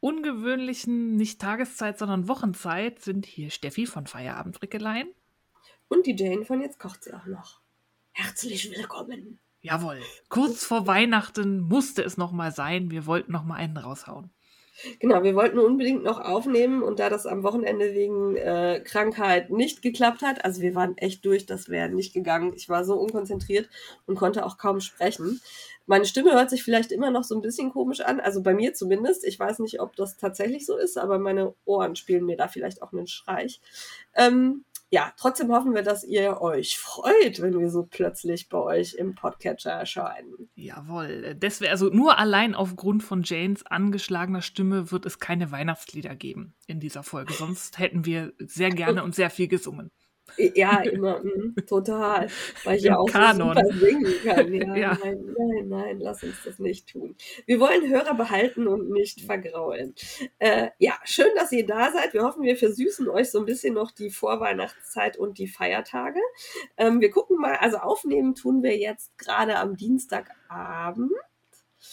ungewöhnlichen, nicht Tageszeit, sondern Wochenzeit sind hier Steffi von Feierabend Frickelein. Und die Jane von Jetzt kocht sie auch noch. Herzlich willkommen. Jawohl. Kurz vor Weihnachten musste es nochmal sein. Wir wollten nochmal einen raushauen. Genau, wir wollten unbedingt noch aufnehmen und da das am Wochenende wegen äh, Krankheit nicht geklappt hat, also wir waren echt durch, das wäre nicht gegangen. Ich war so unkonzentriert und konnte auch kaum sprechen. Meine Stimme hört sich vielleicht immer noch so ein bisschen komisch an, also bei mir zumindest. Ich weiß nicht, ob das tatsächlich so ist, aber meine Ohren spielen mir da vielleicht auch einen Streich. Ähm, ja, trotzdem hoffen wir, dass ihr euch freut, wenn wir so plötzlich bei euch im Podcatcher erscheinen. Jawohl. Deswegen, also nur allein aufgrund von Janes angeschlagener Stimme wird es keine Weihnachtslieder geben in dieser Folge. Sonst hätten wir sehr gerne und sehr viel gesungen. Ja, immer, mh, total. Weil ich Im ja auch Kanon. so super singen kann. Ja, Ja. Nein, nein, nein, lass uns das nicht tun. Wir wollen Hörer behalten und nicht vergraulen. Äh, ja, schön, dass ihr da seid. Wir hoffen, wir versüßen euch so ein bisschen noch die Vorweihnachtszeit und die Feiertage. Ähm, wir gucken mal, also aufnehmen tun wir jetzt gerade am Dienstagabend.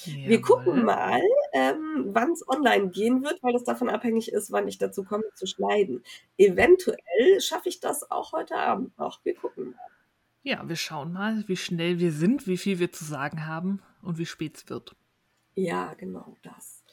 Wir gucken mal, ähm, wann es online gehen wird, weil das davon abhängig ist, wann ich dazu komme zu schneiden. Eventuell schaffe ich das auch heute Abend noch. Wir gucken mal. Ja, wir schauen mal, wie schnell wir sind, wie viel wir zu sagen haben und wie spät es wird. Ja, genau das.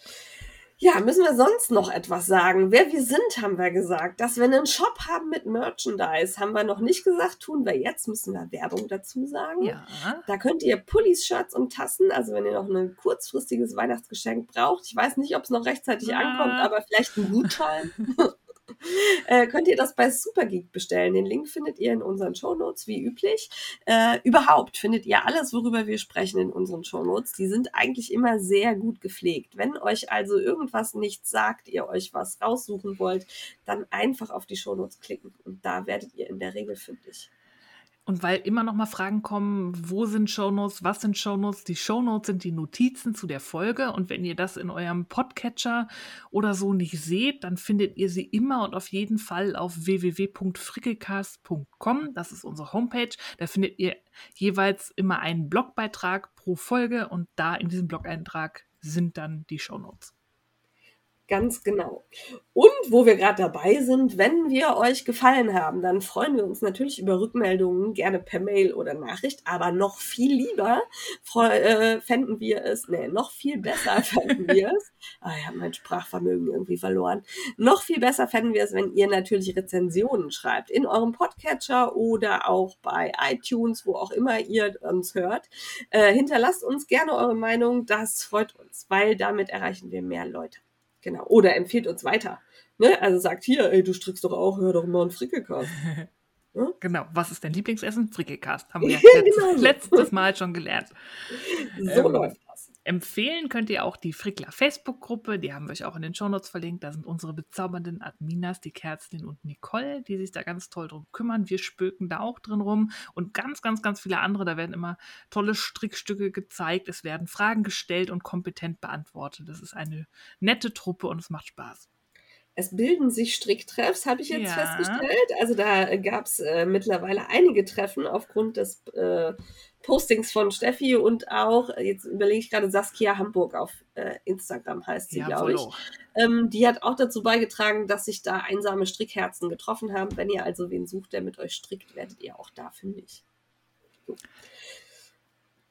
Ja, müssen wir sonst noch etwas sagen? Wer wir sind, haben wir gesagt. Dass wir einen Shop haben mit Merchandise, haben wir noch nicht gesagt. Tun wir jetzt, müssen wir Werbung dazu sagen. Ja. Da könnt ihr Pullis, Shirts und Tassen, also wenn ihr noch ein kurzfristiges Weihnachtsgeschenk braucht, ich weiß nicht, ob es noch rechtzeitig Ja. ankommt, aber vielleicht ein Gutschein, äh, könnt ihr das bei Supergeek bestellen. Den Link findet ihr in unseren Shownotes, wie üblich. Äh, überhaupt findet ihr alles, worüber wir sprechen, in unseren Shownotes. Die sind eigentlich immer sehr gut gepflegt. Wenn euch also irgendwas nicht sagt, ihr euch was raussuchen wollt, dann einfach auf die Shownotes klicken und da werdet ihr in der Regel fündig. Und weil immer noch mal Fragen kommen, wo sind Shownotes, was sind Shownotes? Die Shownotes sind die Notizen zu der Folge und wenn ihr das in eurem Podcatcher oder so nicht seht, dann findet ihr sie immer und auf jeden Fall auf www.frickelcast.com. Das ist unsere Homepage. Da findet ihr jeweils immer einen Blogbeitrag pro Folge und da in diesem Blog-Eintrag sind dann die Shownotes. Ganz genau. Und wo wir gerade dabei sind, wenn wir euch gefallen haben, dann freuen wir uns natürlich über Rückmeldungen, gerne per Mail oder Nachricht, aber noch viel lieber äh, fänden wir es, nee, noch viel besser fänden wir es, ah, ich habe mein Sprachvermögen irgendwie verloren, noch viel besser fänden wir es, wenn ihr natürlich Rezensionen schreibt, in eurem Podcatcher oder auch bei iTunes, wo auch immer ihr uns hört. Äh, hinterlasst uns gerne eure Meinung, das freut uns, weil damit erreichen wir mehr Leute. Genau. Oder empfiehlt uns weiter. Ne? Also sagt hier, ey, du strickst doch auch, hör doch mal einen Frickelcast. Genau. Was ist dein Lieblingsessen? Frickelcast. Haben wir genau. letztes Mal schon gelernt. So Ähm, läuft das. Empfehlen könnt ihr auch die Frickler Facebook-Gruppe, die haben wir euch auch in den Shownotes verlinkt. Da sind unsere bezaubernden Adminas, die Kerzlin und Nicole, die sich da ganz toll drum kümmern. Wir spöken da auch drin rum und ganz, ganz, ganz viele andere. Da werden immer tolle Strickstücke gezeigt, es werden Fragen gestellt und kompetent beantwortet. Das ist eine nette Truppe und es macht Spaß. Es bilden sich Stricktreffs, habe ich jetzt Ja. festgestellt. Also da gab es äh, mittlerweile einige Treffen aufgrund des äh, Postings von Steffi und auch, jetzt überlege ich gerade, Saskia Hamburg auf äh, Instagram heißt sie, glaube ich. Ähm, die hat auch dazu beigetragen, dass sich da einsame Strickherzen getroffen haben. Wenn ihr also wen sucht, der mit euch strickt, werdet ihr auch da fündig. So.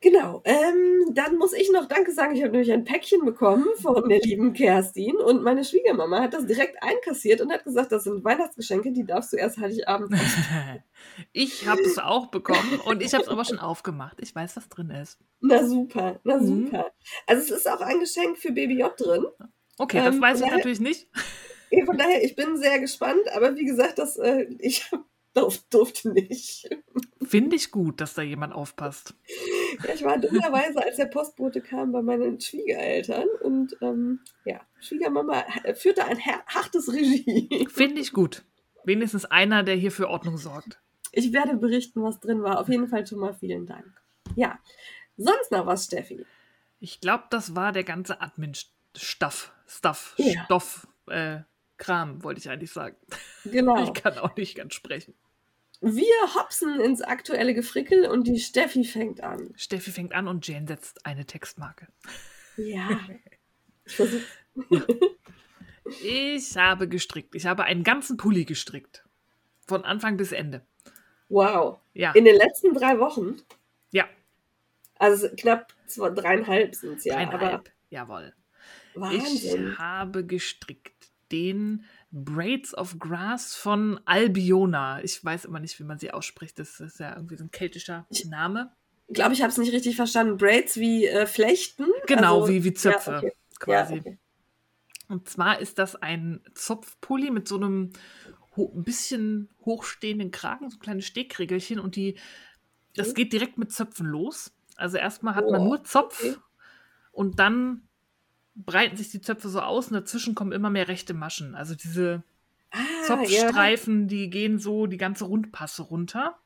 Genau, ähm, dann muss ich noch Danke sagen. Ich habe nämlich ein Päckchen bekommen von der lieben Kerstin und meine Schwiegermama hat das direkt einkassiert und hat gesagt, das sind Weihnachtsgeschenke, die darfst du erst Heiligabend. Ich habe es auch bekommen und ich habe es aber schon aufgemacht. Ich weiß, was drin ist. Na super, na Mhm. super. Also es ist auch ein Geschenk für Baby J drin. Okay, das Ähm, weiß ich daher- natürlich nicht. Von daher, ich bin sehr gespannt, aber wie gesagt, das, äh, ich durf, durfte nicht. Finde ich gut, dass da jemand aufpasst. Ja, ich war dummerweise, als der Postbote kam, bei meinen Schwiegereltern und ähm, ja, Schwiegermama führte ein hartes Regie. Finde ich gut. Wenigstens einer, der hier für Ordnung sorgt. Ich werde berichten, was drin war. Auf jeden Fall schon mal vielen Dank. Ja, sonst noch was, Steffi? Ich glaube, das war der ganze Admin-Stuff, Stuff, Ja. Stoff, äh, Kram, wollte ich eigentlich sagen. Genau. Ich kann auch nicht ganz sprechen. Wir hopsen ins aktuelle Gefrickel und die Steffi fängt an. Steffi fängt an und Jane setzt eine Textmarke. Ja. Ich habe gestrickt. Ich habe einen ganzen Pulli gestrickt. Von Anfang bis Ende. wow. Ja. In den letzten drei Wochen, ja. also knapp zwei, dreieinhalb sind es ja, aber Dreieinhalb. Jawohl. Wahnsinn. Ich habe gestrickt den Braids of Grass von Albiona. Ich weiß immer nicht, wie man sie ausspricht. Das ist ja irgendwie so ein keltischer Name. Ich glaube, ich habe es nicht richtig verstanden. Braids wie äh, Flechten? Genau, Also- wie, wie Zöpfe Ja, okay. quasi. Ja, okay. Und zwar ist das ein Zopfpulli mit so einem ho ein bisschen hochstehenden Kragen, so kleine Stegregelchen und die, das Mhm. geht direkt mit Zöpfen los. Also erstmal hat man Oh, nur Zopf okay. und dann breiten sich die Zöpfe so aus und dazwischen kommen immer mehr rechte Maschen. Also diese Ah, Zopfstreifen, die gehen so die ganze Rundpasse runter.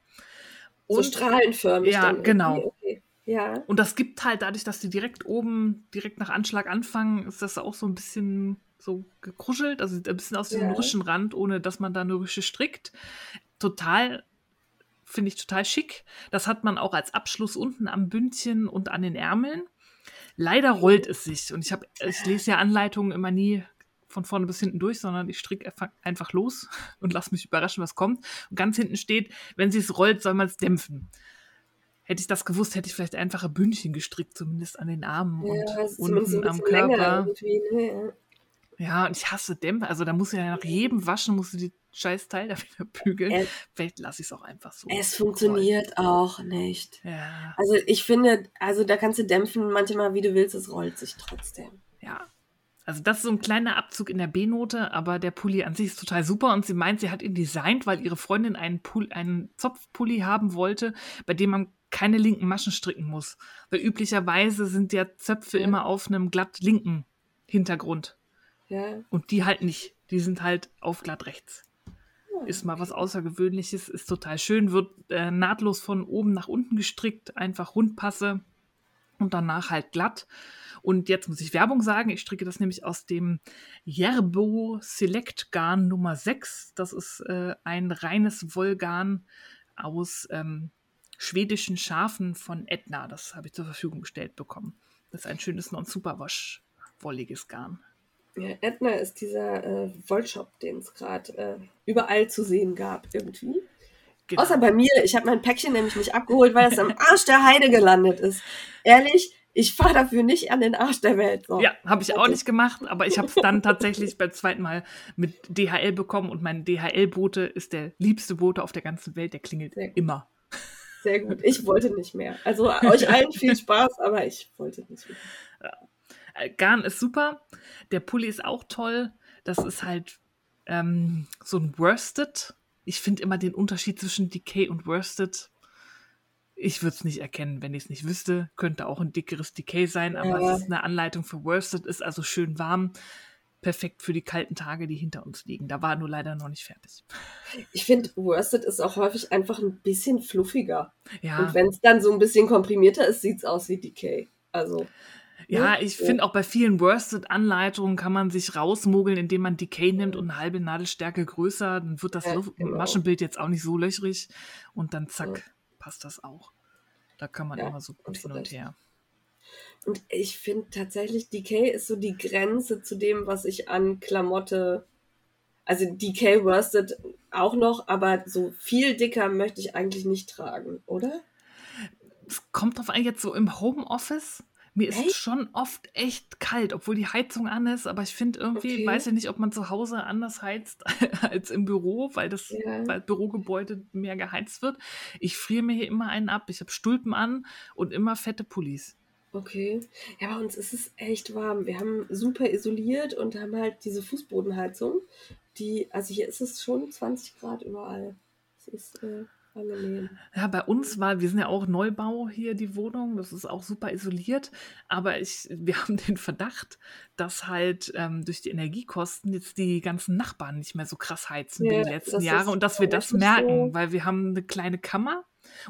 So Und, strahlenförmig. Ja, genau. Okay. Ja. und das gibt halt dadurch, dass die direkt oben, direkt nach Anschlag anfangen, ist das auch so ein bisschen so gekruschelt, also ein bisschen aus wie so ein Ja. Rüschenrand, ohne dass man da eine Rüsche strickt. Total, finde ich total schick. Das hat man auch als Abschluss unten am Bündchen und an den Ärmeln. Leider rollt es sich und ich habe, ich lese ja Anleitungen immer nie von vorne bis hinten durch, sondern ich stricke einfach- los und lasse mich überraschen, was kommt. Und ganz hinten steht, wenn sie es rollt, soll man es dämpfen. Hätte ich das gewusst, hätte ich vielleicht einfache Bündchen gestrickt, zumindest an den Armen Ja, und unten am Körper. Ne? Ja. Ja, und ich hasse Dämpfe. Also da musst du ja nach jedem Waschen musst du die scheiß Teil da wieder bügeln. Es- Vielleicht lasse ich es auch einfach so. Es funktioniert auch nicht. Ja, Also ich finde, also da kannst du dämpfen manchmal, wie du willst, es rollt sich trotzdem. ja. Also das ist so ein kleiner Abzug in der B-Note, aber der Pulli an sich ist total super und sie meint, sie hat ihn designt, weil ihre Freundin einen, Pull, einen Zopfpulli haben wollte, bei dem man keine linken Maschen stricken muss. Weil üblicherweise sind ja Zöpfe Ja. immer auf einem glatt linken Hintergrund. Ja. Und die halt nicht. Die sind halt auf glatt rechts. Ist mal was Außergewöhnliches, ist total schön, wird äh, nahtlos von oben nach unten gestrickt, einfach Rundpasse und danach halt glatt. Und jetzt muss ich Werbung sagen, ich stricke das nämlich aus dem Yerbo Select Garn Nummer 6. Das ist äh, ein reines Wollgarn aus ähm, schwedischen Schafen von Etna. Das habe ich zur Verfügung gestellt bekommen. Das ist ein schönes Non-Superwash wolliges Garn. Ja, Edna ist dieser äh, Wollshop, den es gerade äh, überall zu sehen gab irgendwie. Genau. Außer bei mir, ich habe mein Päckchen nämlich nicht abgeholt, weil es am Arsch der Heide gelandet ist. Ehrlich, ich fahre dafür nicht an den Arsch der Welt. So. Ja, habe ich auch nicht gemacht, aber ich habe es dann tatsächlich beim zweiten Mal mit DHL bekommen und mein DHL-Bote ist der liebste Bote auf der ganzen Welt, der klingelt Sehr immer. Sehr gut. Ich wollte nicht mehr. Also euch allen viel Spaß, aber ich wollte nicht mehr. Äh, Garn ist super, der Pulli ist auch toll, das ist halt ähm, so ein Worsted. Ich finde immer den Unterschied zwischen Decay und Worsted. Ich würde es nicht erkennen, wenn ich es nicht wüsste. Könnte auch ein dickeres Decay sein, aber Ja. es ist eine Anleitung für Worsted, ist also schön warm. Perfekt für die kalten Tage, die hinter uns liegen. Da war nur leider noch nicht fertig. Ich finde, Worsted ist auch häufig einfach ein bisschen fluffiger. Ja. Und wenn es dann so ein bisschen komprimierter ist, sieht es aus wie Decay. Also, Ja, Ne? ich finde auch bei vielen Worsted-Anleitungen kann man sich rausmogeln, indem man Decay nimmt und eine halbe Nadelstärke größer. Dann wird das Ja, genau. Maschenbild jetzt auch nicht so löchrig und dann zack, Ja. passt das auch. Da kann man Ja, immer so gut hin und her. und ich finde tatsächlich, Decay ist so die Grenze zu dem, was ich an Klamotte. Also, Decay Worsted auch noch, aber so viel dicker möchte ich eigentlich nicht tragen, oder? Es kommt drauf an, jetzt so im Homeoffice. Mir ist Echt? schon oft echt kalt, obwohl die Heizung an ist, aber ich finde irgendwie, Okay. weiß ich nicht, ob man zu Hause anders heizt als im Büro, weil das Ja. weil Bürogebäude mehr geheizt wird. Ich friere mir hier immer einen ab. Ich habe Stulpen an und immer fette Pullis. Okay. Ja, bei uns ist es echt warm. Wir haben super isoliert und haben halt diese Fußbodenheizung, die, also hier ist es schon 20 Grad überall. Es ist, äh, angenehm. Ja, bei uns war, wir sind ja auch Neubau hier, die Wohnung. Das ist auch super isoliert. Aber ich, wir haben den Verdacht, dass halt ähm, durch die Energiekosten jetzt die ganzen Nachbarn nicht mehr so krass heizen wie Ja, die letzten Jahre und dass wir das merken, so. weil wir haben eine kleine Kammer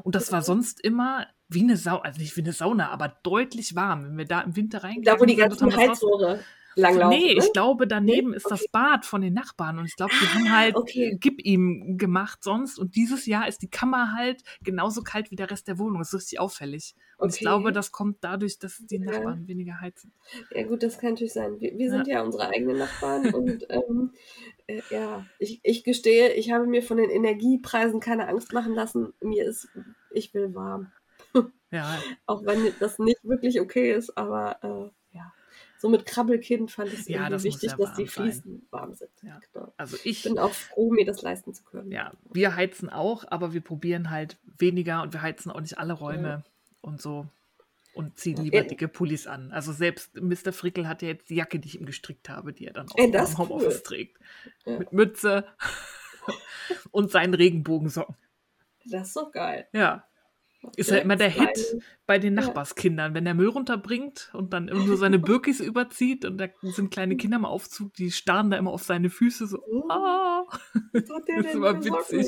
und das war sonst immer wie eine Sau, also nicht wie eine Sauna, aber deutlich warm. Wenn wir da im Winter reingehen, Da, wo die ganzen Heizrohre langlaufen. Nee, ne? ich glaube, daneben Nee? ist das Bad von den Nachbarn und ich glaube, die haben halt okay. Gib ihm gemacht sonst und dieses Jahr ist die Kammer halt genauso kalt wie der Rest der Wohnung. Das ist richtig auffällig. Und ich Okay. glaube, das kommt dadurch, dass die Ja. Nachbarn weniger heizen. Ja gut, das kann natürlich sein. Wir, wir sind ja, unsere eigenen Nachbarn und ähm, äh, ja, ich, ich gestehe, ich habe mir von den Energiepreisen keine Angst machen lassen. Mir ist, ich will warm. Ja, Auch wenn das nicht wirklich okay ist, aber äh, ja. So mit Krabbelkind fand ich es Ja, das wichtig, ja dass die. Fliesen warm sind. Ja. Genau. also Ich bin auch froh, mir das leisten zu können. ja, wir heizen auch, aber wir probieren halt weniger und wir heizen auch nicht alle Räume und so und ziehen Ja. lieber Ja. dicke Pullis an. Also selbst Mr. Frickel hat ja jetzt die Jacke, die ich ihm gestrickt habe, die er dann auch das im ist Homeoffice cool. trägt. Ja. Mit Mütze und seinen Regenbogensocken. Das ist doch geil. Ja. Ist Ja, immer der Hit bei den. Nachbarskindern, wenn der Müll runterbringt und dann immer nur seine Birkis überzieht und da sind kleine Kinder im Aufzug, die starren da immer auf seine Füße so. Oh, Ah. Das ist immer witzig.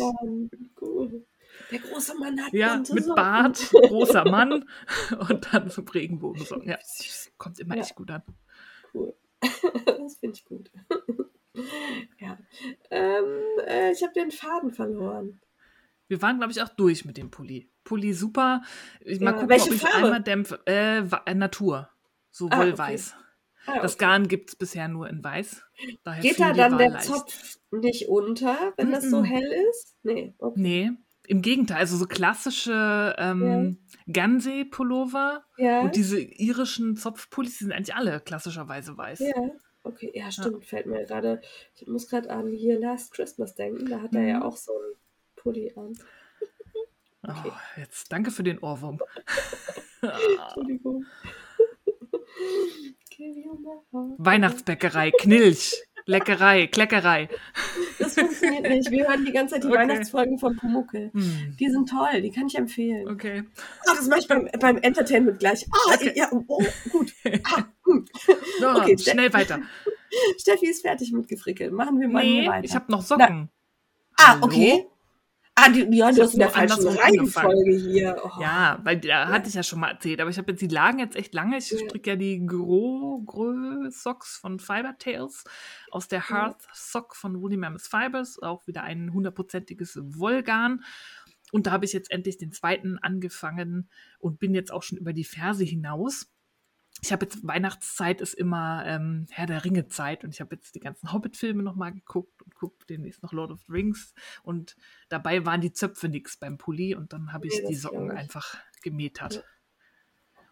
Cool. Der große Mann hat Ja, mit Socken. Bart, großer Mann und dann so Regenbogensocken. Ja, kommt immer Ja. echt gut an. Cool. das finde ich gut. ja. Ähm, äh, ich habe den Faden verloren. Wir waren, glaube ich, auch durch mit dem Pulli. Pulli super. Ich mal Ja, gucken, welche ob ich Farbe? einmal dämpfe. Äh, äh, Natur. So Ah, Wollweiß. Ah, Das okay. Garn gibt es bisher nur in Weiß. Daher Geht da dann der leicht. Zopf nicht unter, wenn das so Mhm. hell ist? Nee. Okay. Nee, im Gegenteil. Also so klassische ähm, Gansey-Pullover Ja. und diese irischen Zopfpullis, die sind eigentlich alle klassischerweise weiß. ja. Okay, ja, stimmt. Fällt mir gerade. Ich muss gerade an hier Last Christmas denken. Da hat er ja Mhm. auch so einen Pulli an. Oh, Okay. jetzt danke für den Ohrwurm. Entschuldigung. Weihnachtsbäckerei, Knilch, Leckerei, Kleckerei. Das funktioniert nicht. Wir hören die ganze Zeit die Okay. Weihnachtsfolgen von Pumuckel. Hm. Die sind toll, die kann ich empfehlen. Okay. Ah, das mache ich beim, beim Entertainment gleich. Ah, Okay. ja, oh, gut. Ah, hm. So, Okay, schnell weiter. Steffi ist fertig mit gefrickelt. Machen wir mal Nee, weiter. ich habe noch Socken. ah, Hallo? okay. Ah, die, ja, du hast in der falschen Reihenfolge hier. Oh. Ja, weil da hatte ich ja schon mal erzählt, aber ich habe jetzt die lagen jetzt echt lange. Ich Ja. stricke ja die Gros Gros Socks von Fiber Tales aus der Hearth Sock von Woolly Mammoth Fibers, auch wieder ein hundertprozentiges Wollgarn. Und da habe ich jetzt endlich den zweiten angefangen und bin jetzt auch schon über die Ferse hinaus. Ich habe jetzt Weihnachtszeit ist immer ähm, Herr der Ringe Zeit und ich habe jetzt die ganzen Hobbit-Filme nochmal geguckt gucke demnächst noch Lord of the Rings und dabei waren die Zöpfe nix beim Pulli und dann habe ich Nee, die Socken ich. einfach gemäht hat. Ja.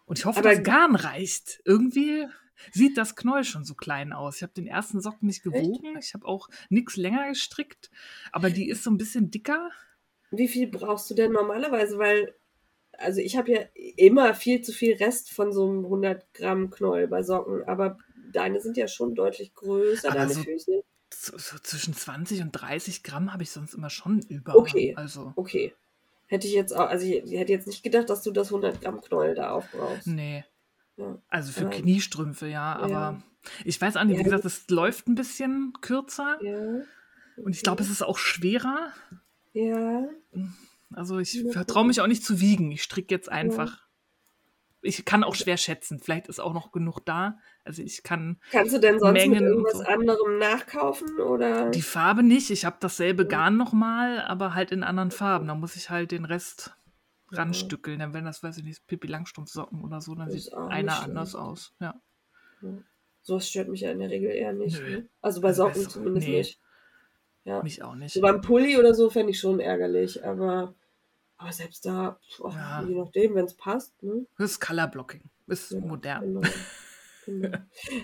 Und ich hoffe, Aber- das Garn reicht. Irgendwie sieht das Knäuel schon so klein aus. Ich habe den ersten Socken nicht gewogen. Ich habe auch nichts länger gestrickt, aber die ist so ein bisschen dicker. Wie viel brauchst du denn normalerweise? Weil, also ich habe ja immer viel zu viel Rest von so einem 100 Gramm Knäuel bei Socken, aber deine sind ja schon deutlich größer, Aber deine so- Füße. So, so zwischen 20 und 30 Gramm habe ich sonst immer schon über. Okay. Also, Okay. Hätte ich jetzt auch, also ich, hätte jetzt nicht gedacht, dass du das 100 Gramm Knäuel da aufbrauchst. nee. Ja. Also für Ja. Kniestrümpfe, ja, aber Ja. ich weiß auch nicht, wie gesagt, es läuft ein bisschen kürzer Ja. und ich glaube, es ist auch schwerer. Ja. Also ich vertraue mich auch nicht zu wiegen. Ich stricke jetzt einfach. Ich kann auch schwer schätzen. Vielleicht ist auch noch genug da. Also ich kann Kannst du denn sonst Mengen mit irgendwas so. anderem nachkaufen oder? die Farbe nicht. Ich habe dasselbe. Garn nochmal, aber halt in anderen Farben. Da muss ich halt den Rest ranstückeln. Dann wenn das, weiß ich nicht, Pippi Langstrumpfsocken oder so, dann Das sieht einer anders aus. Ja. Sowas stört mich ja in der Regel eher nicht. Ne? Also bei Also Socken So- zumindest nee. nicht. Ja. Mich auch nicht. So beim Pulli oder so fände ich schon ärgerlich, aber, aber selbst da, pf, ach, Ja. je nachdem, wenn es passt. Ne? Das ist Colorblocking. Ist Ja, modern. Genau. genau.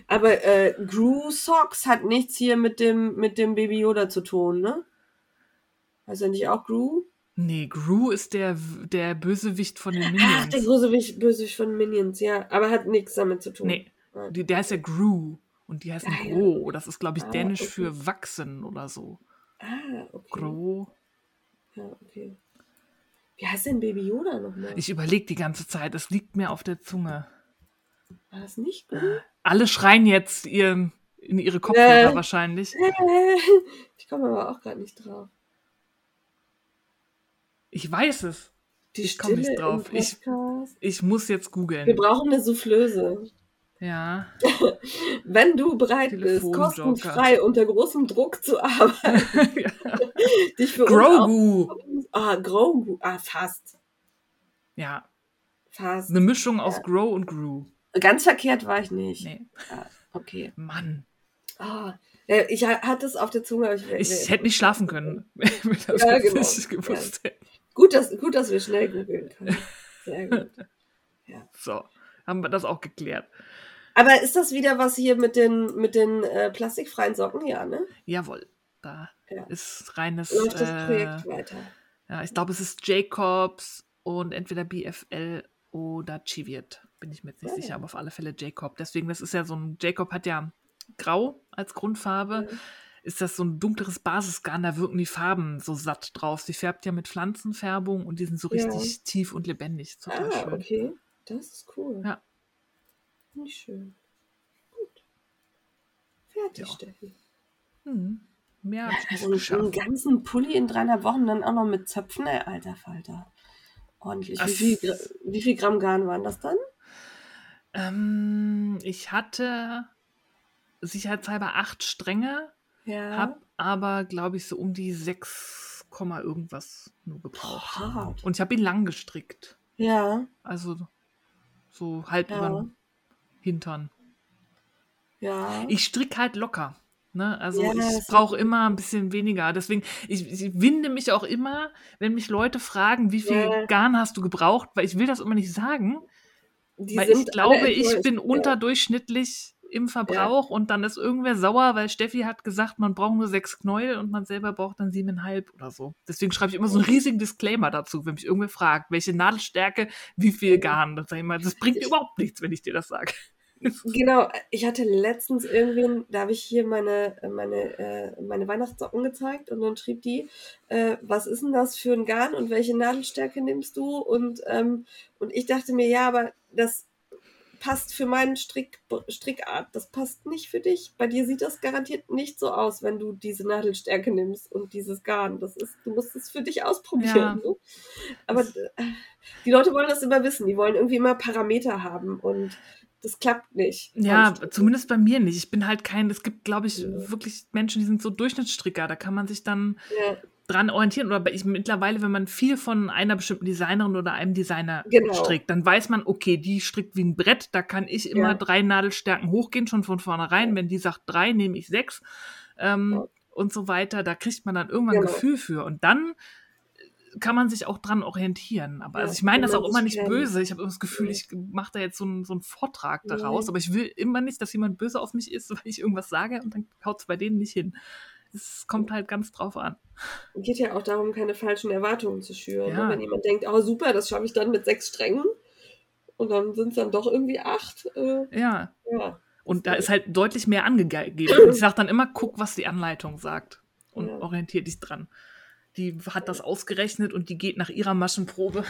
Aber äh, Gru Socks hat nichts hier mit dem, mit dem Baby Yoda zu tun, ne? Heißt er nicht auch Gru? Nee, Gru ist der, der Bösewicht von den Ach, Minions. der Bösewicht, Bösewicht von Minions, ja. Aber hat nichts damit zu tun. Nee, Ah. die, der heißt ja Gru. Und die heißen Ah, ja. Gro. Das ist, glaube ich, Ah, dänisch okay. für wachsen oder so. Ah, okay. Gro. Ja, okay. Wie heißt denn Baby Yoda nochmal? Ich überlege die ganze Zeit, es liegt mir auf der Zunge. War das nicht gut? Alle schreien jetzt ihr, in ihre Kopfhörer Äh. wahrscheinlich. Ich komme aber auch gerade nicht drauf. Ich weiß es. Die Ich komm nicht drauf. Ich-. Ich muss jetzt Wir googeln. brauchen eine Soufflöse. Ja. Wenn du bereit bist, kostenfrei unter großem Druck zu arbeiten, dich für Grogu. Ah, Grogu. Ah, fast. Ja, Fast. eine Mischung aus Grow und Gru. Ganz verkehrt war ich nicht. Nee, Ah, okay. Mann. Ja, ich ha- hatte es auf der Zunge. aber Ich, Ich hätte nicht schlafen können, wenn ich das Ja, genau. nicht gewusst hätte. gut, dass, gut, dass wir schnell googeln können. Sehr gut. So, haben wir das auch geklärt. Aber ist das wieder was hier mit den, mit den äh, plastikfreien Socken? Ja, ne? Jawohl, da Ja. ist reines. Läuft das Äh, Projekt weiter? ja, ich glaube, es ist Jacobs und entweder BFL oder Chiviet. Bin ich mir jetzt nicht Ah, sicher, ja. aber auf alle Fälle Jacob. Deswegen, das ist ja so ein. Jacob hat ja Grau als Grundfarbe. Ja. Ist das so ein dunkleres Basisgarn, da wirken die Farben so satt drauf. Sie färbt ja mit Pflanzenfärbung und die sind so Ja. richtig tief und lebendig. Total Ah, schön. okay. Das ist cool. Ja. Finde ich schön. Gut. Fertig, Ja. Steffi. Hm. Mehr habe ich nicht So einen, geschafft. ganzen Pulli in dreieinhalb Wochen, dann auch noch mit Zöpfen, ey, alter Falter. Ordentlich. Wie viel, wie viel Gramm Garn waren das dann? Ähm, ich hatte sicherheitshalber acht Stränge, Ja. hab aber, glaube ich, so um die 6, Komma irgendwas nur gebraucht. hart. Und ich habe ihn lang gestrickt. Ja, Also so halb Ja. über den Hintern. ja. Ich stricke halt locker. Ne? Also Ja, ich brauche immer ein bisschen weniger. Deswegen, ich, ich winde mich auch immer, wenn mich Leute fragen, wie viel Ja. Garn hast du gebraucht, weil ich will das immer nicht sagen. Die weil ich glaube, ich bin Ja. unterdurchschnittlich im Verbrauch und dann ist irgendwer sauer, weil Steffi hat gesagt, man braucht nur sechs Knäuel und man selber braucht dann siebeneinhalb oder so. Deswegen schreibe ich immer so einen riesigen Disclaimer dazu, wenn mich irgendwer fragt, welche Nadelstärke, wie viel Garn. Das, mal, das bringt Ich- überhaupt nichts, wenn ich dir das sage. Genau, ich hatte letztens irgendwen, da habe ich hier meine, meine, äh, meine Weihnachtssocken gezeigt und dann schrieb die, äh, was ist denn das für ein Garn und welche Nadelstärke nimmst du? Und, ähm, und ich dachte mir, ja, aber das passt für meinen Strick, Strickart, das passt nicht für dich. Bei dir sieht das garantiert nicht so aus, wenn du diese Nadelstärke nimmst und dieses Garn. Das ist, du musst es für dich ausprobieren. Ja. Ne? Aber äh, die Leute wollen das immer wissen, die wollen irgendwie immer Parameter haben und das klappt nicht. Ja, zumindest bei mir nicht. Ich bin halt kein, es gibt, glaube ich, Ja. wirklich Menschen, die sind so Durchschnittsstricker. Da kann man sich dann Ja, dran orientieren. Oder bei- ich, mittlerweile, wenn man viel von einer bestimmten Designerin oder einem Designer Genau. strickt, dann weiß man, okay, die strickt wie ein Brett. Da kann ich immer Ja. drei Nadelstärken hochgehen, schon von vornherein. Wenn die sagt drei, nehme ich sechs. Ähm, Ja. Und so weiter. Da kriegt man dann irgendwann ein Genau. Gefühl für. Und dann kann man sich auch dran orientieren. Aber Ja, also ich meine das auch immer sich nicht kennt. böse. Ich habe immer das Gefühl, ich mache da jetzt so einen, so einen Vortrag daraus. Aber ich will immer nicht, dass jemand böse auf mich ist, weil ich irgendwas sage und dann haut es bei denen nicht hin. Es kommt halt ganz drauf an. geht ja auch darum, keine falschen Erwartungen zu schüren. Ja. Ne? Wenn jemand denkt, oh super, das schaffe ich dann mit sechs Strängen und dann sind es dann doch irgendwie acht. Äh, Ja. ja, Und da ist halt deutlich mehr angegeben. Und ich sage dann immer, guck, was die Anleitung sagt. Und Ja. orientier dich dran. Die hat das ausgerechnet und die geht nach ihrer Maschenprobe.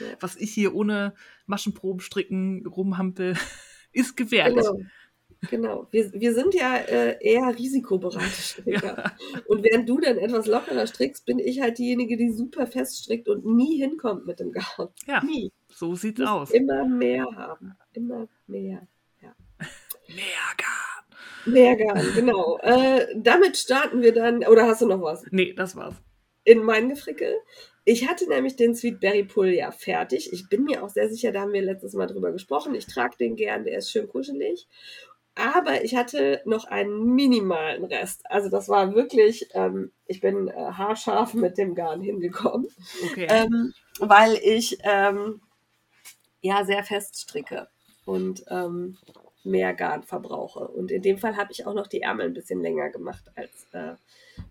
Ja. Was ich hier ohne Maschenprobenstricken rumhampel, ist gefährlich. genau. Genau. Wir, wir sind ja äh, eher risikobereite Stricker. Und während du dann etwas lockerer strickst, bin ich halt diejenige, die super fest strickt und nie hinkommt mit dem Garn. Ja, Nie. so sieht's Muss aus. Immer mehr haben. Immer mehr. Mehr Garn. Mehr Garn, genau. Äh, damit starten wir dann. Oder hast du noch was? Nee, das war's. in mein Gefrickel. Ich hatte nämlich den Sweet Berry Pull ja fertig. Ich bin mir auch sehr sicher, da haben wir letztes Mal drüber gesprochen. Ich trage den gern, der ist schön kuschelig. Aber ich hatte noch einen minimalen Rest. Also das war wirklich, ähm, ich bin äh, haarscharf mit dem Garn hingekommen, Okay. ähm, weil ich ähm, ja sehr fest stricke und ähm, mehr Garn verbrauche. Und in dem Fall habe ich auch noch die Ärmel ein bisschen länger gemacht als äh,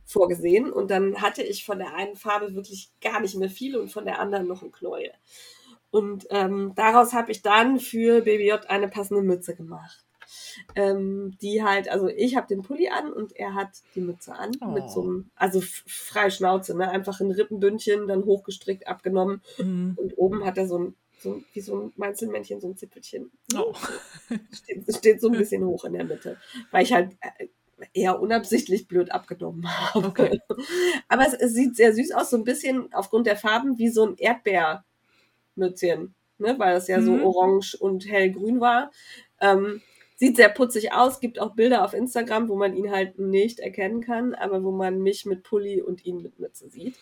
vorgesehen. Und dann hatte ich von der einen Farbe wirklich gar nicht mehr viel und von der anderen noch ein Knäuel. Und ähm, daraus habe ich dann für Baby J eine passende Mütze gemacht. Ähm, die halt, also ich habe den Pulli an und er hat die Mütze an Oh. mit so einem, also freie Schnauze, ne? einfach ein Rippenbündchen, dann hochgestrickt, abgenommen Mhm. und oben hat er so ein, so wie so ein Meinzelmännchen, so ein Zipfelchen. Oh. Steht, steht so ein bisschen hoch in der Mitte, weil ich halt äh, eher unabsichtlich blöd abgenommen habe. Okay. Aber es, es sieht sehr süß aus, so ein bisschen aufgrund der Farben wie so ein Erdbeermützchen, ne? weil es ja so Mhm. orange und hellgrün war. Ähm, sieht sehr putzig aus, gibt auch Bilder auf Instagram, wo man ihn halt nicht erkennen kann, aber wo man mich mit Pulli und ihn mit Mütze sieht.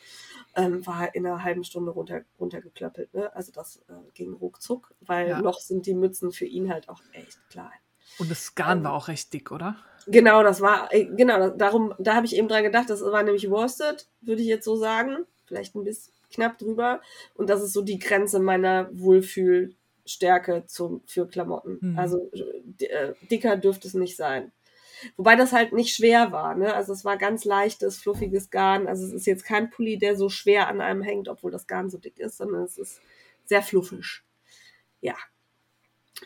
Ähm, war in einer halben Stunde runter, runtergeklöppelt. Ne? Also das äh, ging ruckzuck, weil Ja. noch sind die Mützen für ihn halt auch echt klein. Und das Garn Ähm, war auch recht dick, oder? Genau, das war, äh, genau, darum, da habe ich eben dran gedacht, das war nämlich worsted, würde ich jetzt so sagen. Vielleicht ein bisschen knapp drüber. Und das ist so die Grenze meiner Wohlfühlstärke zum, für Klamotten. Mhm. Also äh, dicker dürfte es nicht sein. Wobei das halt nicht schwer war, ne? Also es war ganz leichtes, fluffiges Garn. Also es ist jetzt kein Pulli, der so schwer an einem hängt, obwohl das Garn so dick ist, sondern es ist sehr fluffig. Ja.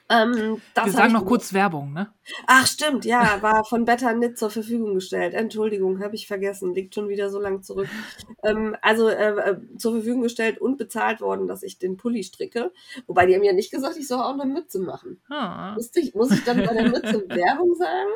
Ähm, Wir sagen noch kurz Werbung, ne? Ach, stimmt, ja, war von Better Knit zur Verfügung gestellt. Entschuldigung, habe ich vergessen, liegt schon wieder so lang zurück. ähm, also äh, äh, zur Verfügung gestellt und bezahlt worden, dass ich den Pulli stricke. Wobei die haben ja nicht gesagt, ich soll auch eine Mütze machen. Ah, Muss ich, muss ich dann bei der Mütze Werbung sagen?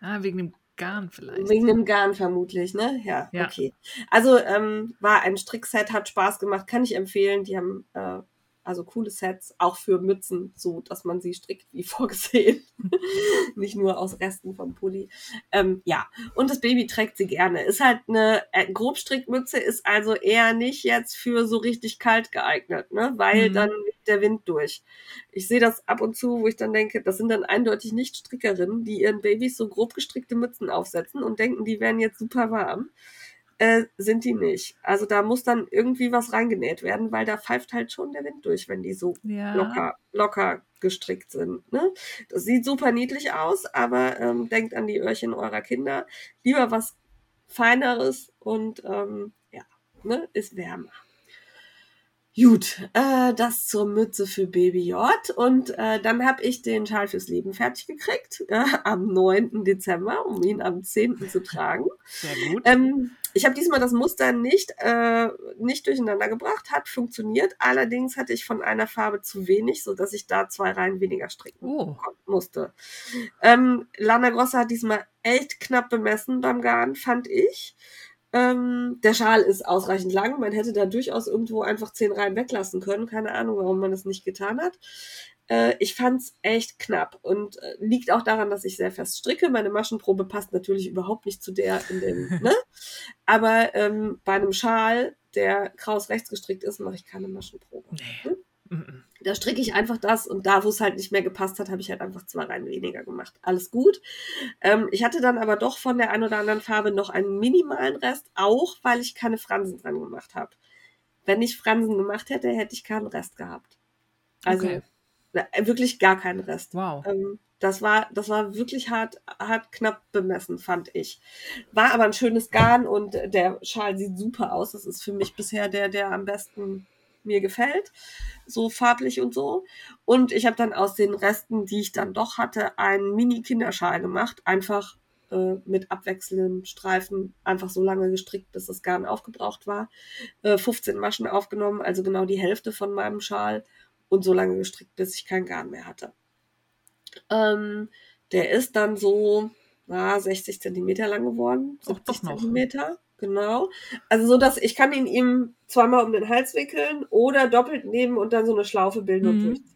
ah wegen dem Garn vielleicht. Wegen dem Garn vermutlich, ne? Ja, Ja. okay. Also ähm, war ein Strickset, hat Spaß gemacht, kann ich empfehlen. Die haben äh, also coole Sets, auch für Mützen, so dass man sie strickt wie vorgesehen. Nicht nur aus Resten vom Pulli. Ähm, ja, und das Baby trägt sie gerne. Ist halt eine äh, Grobstrickmütze, ist also eher nicht jetzt für so richtig kalt geeignet, ne? Weil Mhm. dann weht der Wind durch. Ich sehe das ab und zu, wo ich dann denke, das sind dann eindeutig nicht Strickerinnen, die ihren Babys so grob gestrickte Mützen aufsetzen und denken, die wären jetzt super warm. Äh, sind die nicht. Also da muss dann irgendwie was reingenäht werden, weil da pfeift halt schon der Wind durch, wenn die so Ja. locker, locker gestrickt sind. Ne? Das sieht super niedlich aus, aber ähm, denkt an die Öhrchen eurer Kinder. Lieber was Feineres und ähm, ja, ne, ist wärmer. Gut, äh, das zur Mütze für Baby J. Und äh, dann habe ich den Schal fürs Leben fertig gekriegt, äh, am 9. Dezember, um ihn am 10. zu tragen. Sehr gut. Ähm, ich habe diesmal das Muster nicht, äh, nicht durcheinander gebracht, hat funktioniert. Allerdings hatte ich von einer Farbe zu wenig, sodass ich da zwei Reihen weniger stricken oh, musste. Ähm, Lana Grossa hat diesmal echt knapp bemessen beim Garn, fand ich. Ähm, der Schal ist ausreichend lang. Man hätte da durchaus irgendwo einfach zehn Reihen weglassen können. Keine Ahnung, warum man das nicht getan hat. Äh, ich fand's echt knapp und äh, liegt auch daran, dass ich sehr fest stricke. Meine Maschenprobe passt natürlich überhaupt nicht zu der in dem, ne? Aber ähm, bei einem Schal, der kraus rechts gestrickt ist, mache ich keine Maschenprobe. nee. Mhm. Da stricke ich einfach das und da, wo es halt nicht mehr gepasst hat, habe ich halt einfach zwei Reihen weniger gemacht. Alles gut. Ähm, ich hatte dann aber doch von der einen oder anderen Farbe noch einen minimalen Rest, auch weil ich keine Fransen dran gemacht habe. Wenn ich Fransen gemacht hätte, hätte ich keinen Rest gehabt. Also Okay. Na, wirklich gar keinen Rest. Wow. Ähm, das war, das war wirklich hart, hart knapp bemessen, fand ich. War aber ein schönes Garn und der Schal sieht super aus. Das ist für mich bisher der, der am besten mir gefällt. So farblich und so. Und ich habe dann aus den Resten, die ich dann doch hatte, einen Mini-Kinderschal gemacht. Einfach äh, mit abwechselnden Streifen, einfach so lange gestrickt, bis das Garn aufgebraucht war. Äh, 15 Maschen aufgenommen, also genau die Hälfte von meinem Schal. Und so lange gestrickt, bis ich kein Garn mehr hatte. Ähm, der ist dann so na, 60 Zentimeter lang geworden. Ach, doch 70 noch. Zentimeter, genau. Also so, dass ich kann ihn ihm zweimal um den Hals wickeln oder doppelt nehmen und dann so eine Schlaufe bilden und Mhm. durchziehen.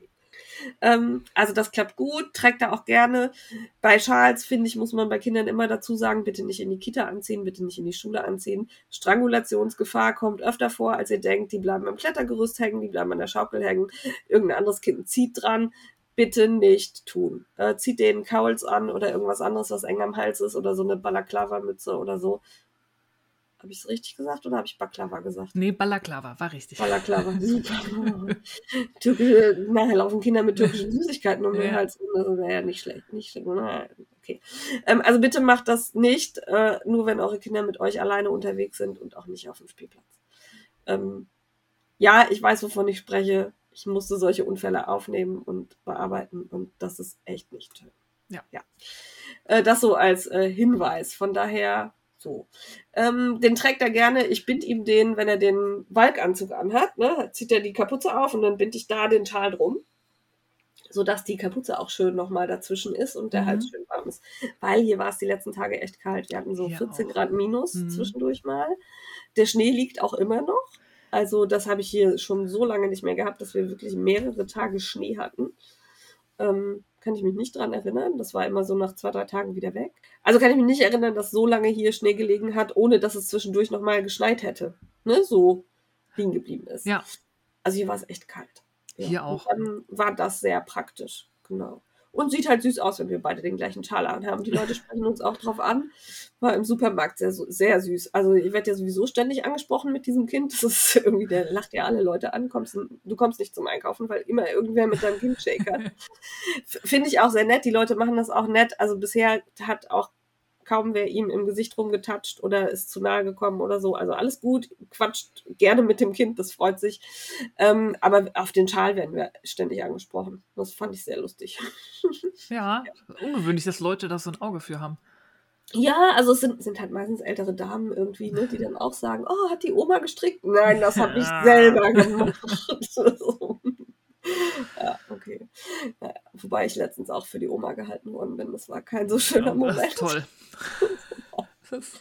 Ähm, also das klappt gut, trägt er auch gerne. Bei Schals, finde ich, muss man bei Kindern immer dazu sagen, bitte nicht in die Kita anziehen, bitte nicht in die Schule anziehen. Strangulationsgefahr kommt öfter vor, als ihr denkt. Die bleiben am Klettergerüst hängen, die bleiben an der Schaukel hängen. Irgendein anderes Kind zieht dran. Bitte nicht tun. Äh, zieht den Cowls an oder irgendwas anderes, was eng am Hals ist oder so eine Balaklava-Mütze oder so. Habe ich es richtig gesagt oder habe ich Baklava gesagt? Nee, Balaklava, war richtig. Balaklava, super. Türkische, nachher laufen Kinder mit türkischen Süßigkeiten um den Ja. Hals. Das wäre ja nicht schlecht. Nicht schlecht. Na, Okay. Ähm, also bitte macht das nicht, äh, nur wenn eure Kinder mit euch alleine unterwegs sind und auch nicht auf dem Spielplatz. Ähm, ja, ich weiß, wovon ich spreche. Ich musste solche Unfälle aufnehmen und bearbeiten und das ist echt nicht schön. Ja. ja. Äh, das so als äh, Hinweis. Von daher so. Ähm, den trägt er gerne. Ich bind ihm den, wenn er den Walkanzug anhat, ne, zieht er die Kapuze auf und dann bind ich da den Schal drum sodass die Kapuze auch schön nochmal dazwischen ist und der Mhm. Hals schön warm ist. Weil hier war es die letzten Tage echt kalt. Wir hatten so Hier 14 auch. Grad minus Mhm. zwischendurch mal. Der Schnee liegt auch immer noch. Also das habe ich hier schon so lange nicht mehr gehabt, dass wir wirklich mehrere Tage Schnee hatten. Ähm, kann ich mich nicht dran erinnern. Das war immer so nach zwei, drei Tagen wieder weg. Also kann ich mich nicht erinnern, dass so lange hier Schnee gelegen hat, ohne dass es zwischendurch nochmal geschneit hätte. Ne? So liegen geblieben ist. Ja, Also hier war es echt kalt. Ja. Hier auch. Und dann war das sehr praktisch. Genau. Und sieht halt süß aus, wenn wir beide den gleichen Schal anhaben. Die Leute sprechen uns auch drauf an. War im Supermarkt sehr, sehr süß. Also ich werde ja sowieso ständig angesprochen mit diesem Kind. Das ist irgendwie, der lacht ja alle Leute an. Kommst, du kommst nicht zum Einkaufen, weil immer irgendwer mit deinem Kind shakert. Finde ich auch sehr nett. Die Leute machen das auch nett. Also bisher hat auch kaum wer ihm im Gesicht rumgetatscht oder ist zu nahe gekommen oder so. Also alles gut, quatscht gerne mit dem Kind, das freut sich. Ähm, aber auf den Schal werden wir ständig angesprochen. Das fand ich sehr lustig. ja, ungewöhnlich, dass Leute da so ein Auge für haben. Ja, also es sind, sind halt meistens ältere Damen irgendwie, ne, die dann auch sagen, oh, hat die Oma gestrickt? Nein, das habe ich selber gemacht. Ja, okay. Naja, wobei ich letztens auch für die Oma gehalten worden bin. Das war kein so schöner Ja, das Moment. ist toll. Das-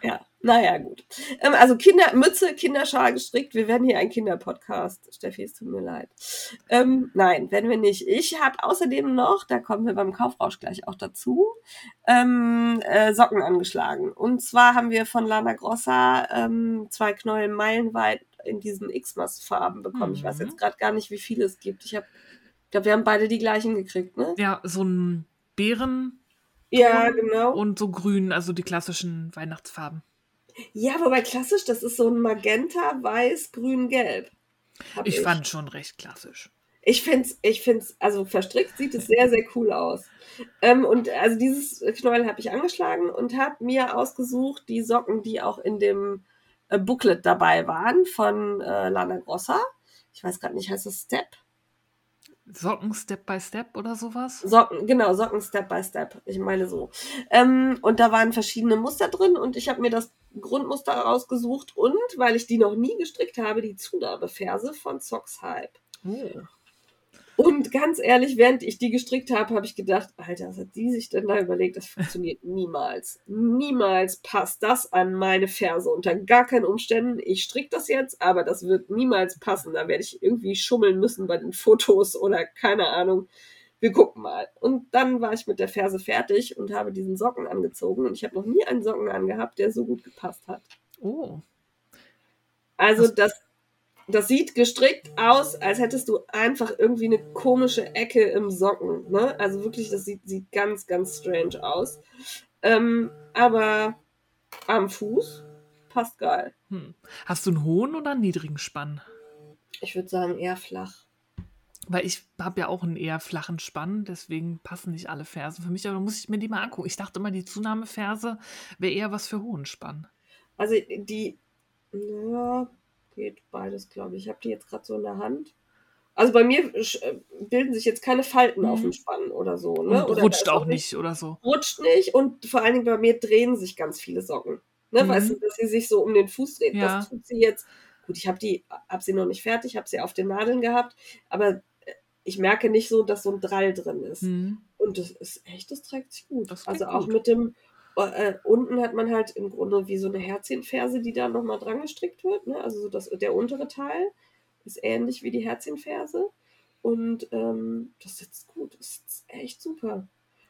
Ja, naja, gut. Ähm, also Kinder, Mütze, Kinderschal gestrickt. Wir werden hier ein Kinderpodcast. Steffi, es tut mir leid. Ähm, nein, werden wir nicht. Ich habe außerdem noch, da kommen wir beim Kaufrausch gleich auch dazu, ähm, äh, Socken angeschlagen. Und zwar haben wir von Lana Grossa ähm, zwei Knäuel meilenweit in diesen X-Mas-Farben bekommen. Ich weiß Mhm. jetzt gerade gar nicht, wie viele es gibt. Ich habe, ich glaube, wir haben beide die gleichen gekriegt, ne? ja, so ein Bären Ja, genau. und so grün, also die klassischen Weihnachtsfarben. Ja, wobei klassisch, das ist so ein Magenta, Weiß, Grün, Gelb. Hab Ich fand schon recht klassisch. Ich finde es, ich find's, also verstrickt sieht es sehr, sehr cool aus. Ähm, und also dieses Knäuel habe ich angeschlagen und habe mir ausgesucht die Socken, die auch in dem äh, Booklet dabei waren von äh, Lana Grossa. Ich weiß gerade nicht, heißt das Step? Socken Step by Step oder sowas? Socken, genau, Socken Step by Step. Ich meine so. Ähm, und da waren verschiedene Muster drin und ich habe mir das Grundmuster rausgesucht und, weil ich die noch nie gestrickt habe, die Zunahmeferse von Socks Hype. Oh. Und ganz ehrlich, während ich die gestrickt habe, habe ich gedacht, Alter, was hat die sich denn da überlegt? Das funktioniert niemals. Niemals passt das an meine Ferse. Unter gar keinen Umständen. Ich stricke das jetzt, aber das wird niemals passen. Da werde ich irgendwie schummeln müssen bei den Fotos oder keine Ahnung. Wir gucken mal. Und dann war ich mit der Ferse fertig und habe diesen Socken angezogen. Und ich habe noch nie einen Socken angehabt, der so gut gepasst hat. Oh. Also das, das sieht gestrickt aus, als hättest du einfach irgendwie eine komische Ecke im Socken. Ne? Also wirklich, das sieht, sieht ganz, ganz strange aus. Ähm, aber am Fuß passt geil. Hm. Hast du einen hohen oder einen niedrigen Spann? Ich würde sagen eher flach. Weil ich habe ja auch einen eher flachen Spann, deswegen passen nicht alle Fersen für mich, aber da muss ich mir die mal angucken. Ich dachte immer, die Zunahmeferse wäre eher was für hohen Spann. Also die, ja, geht beides, glaube ich. Ich habe die jetzt gerade so in der Hand. Also bei mir äh, bilden sich jetzt keine Falten auf Mhm. dem Spann oder so. Ne? Oder rutscht auch nicht oder so. rutscht nicht und vor allen Dingen bei mir drehen sich ganz viele Socken. Ne, Mhm. Weißt du, dass sie sich so um den Fuß dreht. Ja. Das tut sie jetzt. Gut, ich habe die, habe sie noch nicht fertig, habe sie auf den Nadeln gehabt, aber äh, ich merke nicht so, dass so ein Drall drin ist. Hm. Und das ist echt, das trägt sich gut. Also auch gut. mit dem, äh, unten hat man halt im Grunde wie so eine Herzchenferse, die da nochmal dran gestrickt wird. Ne? Also so das, der untere Teil ist ähnlich wie die Herzchenferse. Und ähm, das sitzt gut. Das sitzt echt super.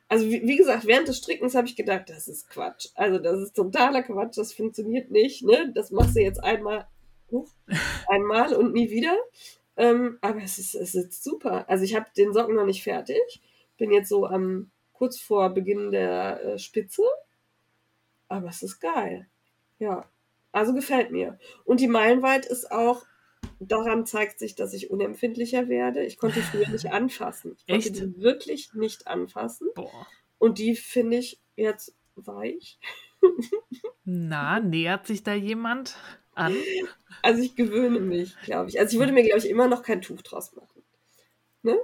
Also wie, wie gesagt, während des Strickens habe ich gedacht, das ist Quatsch. Also das ist totaler Quatsch, das funktioniert nicht. Ne? Das machst du jetzt einmal, huch, einmal und nie wieder. Ähm, aber es, ist, es sitzt super. Also ich habe den Socken noch nicht fertig. Bin jetzt so am kurz vor Beginn der äh, Spitze. Aber es ist geil. Ja. Also gefällt mir. Und die Meilenweit ist auch, daran zeigt sich, dass ich unempfindlicher werde. Ich konnte die früher nicht anfassen. Ich konnte Echt? die wirklich nicht anfassen. Boah. Und die finde ich jetzt weich. Na, nähert sich da jemand an? Also ich gewöhne mich, glaube ich. Also ich würde mir, glaube ich, immer noch kein Tuch draus machen. Ne?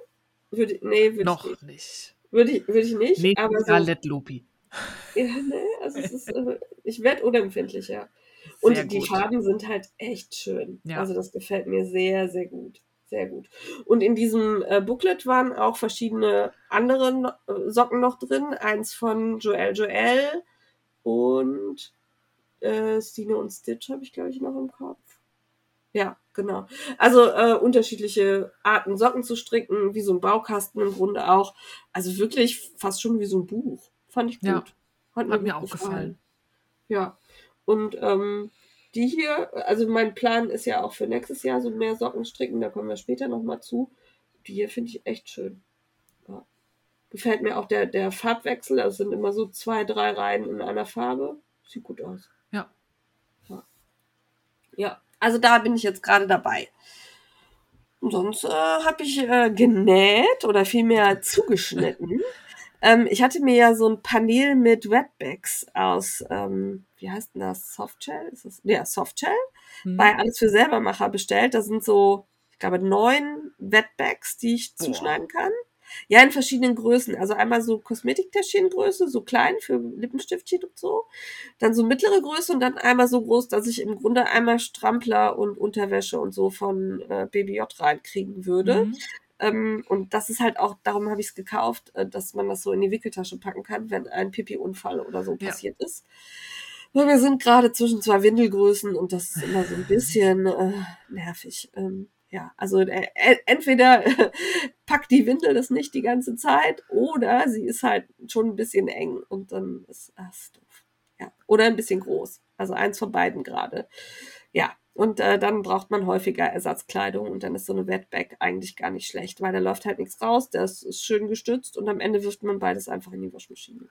Würde, nee, würde Noch ich nicht. nicht. Würde ich, würde ich nicht. Nee, aber so, Lopi. ja, ne, also ist, äh, ich werde unempfindlicher. Und Sehr die gut. Farben sind halt echt schön. Ja. Also das gefällt mir sehr, sehr gut. Sehr gut. Und in diesem äh, Booklet waren auch verschiedene andere no äh, Socken noch drin. Eins von Joel Joel und äh, Stine und Stitch habe ich, glaube ich, noch im Kopf. Ja, genau. Also äh, unterschiedliche Arten Socken zu stricken, wie so ein Baukasten im Grunde auch. Also wirklich fast schon wie so ein Buch. Fand ich gut. Ja, Hat, Hat mir auch gefallen. Ja. Und ähm, die hier, also mein Plan ist ja auch für nächstes Jahr so mehr Socken stricken, da kommen wir später nochmal zu. Die hier finde ich echt schön. Ja. Gefällt mir auch der, der Farbwechsel, also es sind immer so zwei, drei Reihen in einer Farbe. Sieht gut aus. Ja. Ja, also da bin ich jetzt gerade dabei. Und sonst äh, habe ich äh, genäht oder vielmehr zugeschnitten. Ähm, ich hatte mir ja so ein Panel mit Wetbacks aus, ähm, wie heißt denn das? Softshell? Ist das? Ja, Softshell. Hm. Bei Alles für Selbermacher bestellt. Da sind so, ich glaube, neun Wetbacks, die ich Boah. zuschneiden kann. Ja, in verschiedenen Größen. Also einmal so Kosmetiktäschchengröße, so klein für Lippenstiftchen und so. Dann so mittlere Größe und dann einmal so groß, dass ich im Grunde einmal Strampler und Unterwäsche und so von äh, BBJ reinkriegen würde. Mhm. Ähm, und das ist halt auch, darum habe ich es gekauft, äh, dass man das so in die Wickeltasche packen kann, wenn ein Pipi-Unfall oder so Ja. passiert ist. Weil wir sind gerade zwischen zwei Windelgrößen und das ist immer so ein bisschen äh, nervig. Ähm, ja, also äh, äh, entweder packt die Windel das nicht die ganze Zeit oder sie ist halt schon ein bisschen eng und dann ist das doof. Ja, oder ein bisschen groß. Also eins von beiden gerade. Ja, und äh, dann braucht man häufiger Ersatzkleidung und dann ist so eine Wetbag eigentlich gar nicht schlecht, weil da läuft halt nichts raus, das ist schön gestützt und am Ende wirft man beides einfach in die Waschmaschine.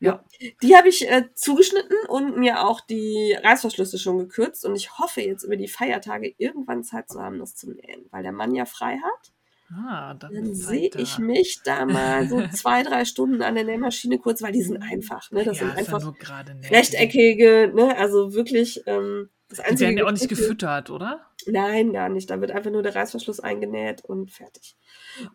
Ja, die habe ich äh, zugeschnitten und mir auch die Reißverschlüsse schon gekürzt und ich hoffe jetzt über die Feiertage irgendwann Zeit zu haben, das zu nähen, weil der Mann ja frei hat. Ah, dann, Dann sehe ich mich da mal so zwei, drei Stunden an der Nähmaschine kurz, weil die sind einfach. Ne? Das ja, sind ist ja einfach rechteckige, ne? also wirklich ähm, das Die einzige. werden ja auch nicht gefüttert, oder? Nein, gar nicht. Da wird einfach nur der Reißverschluss eingenäht und fertig.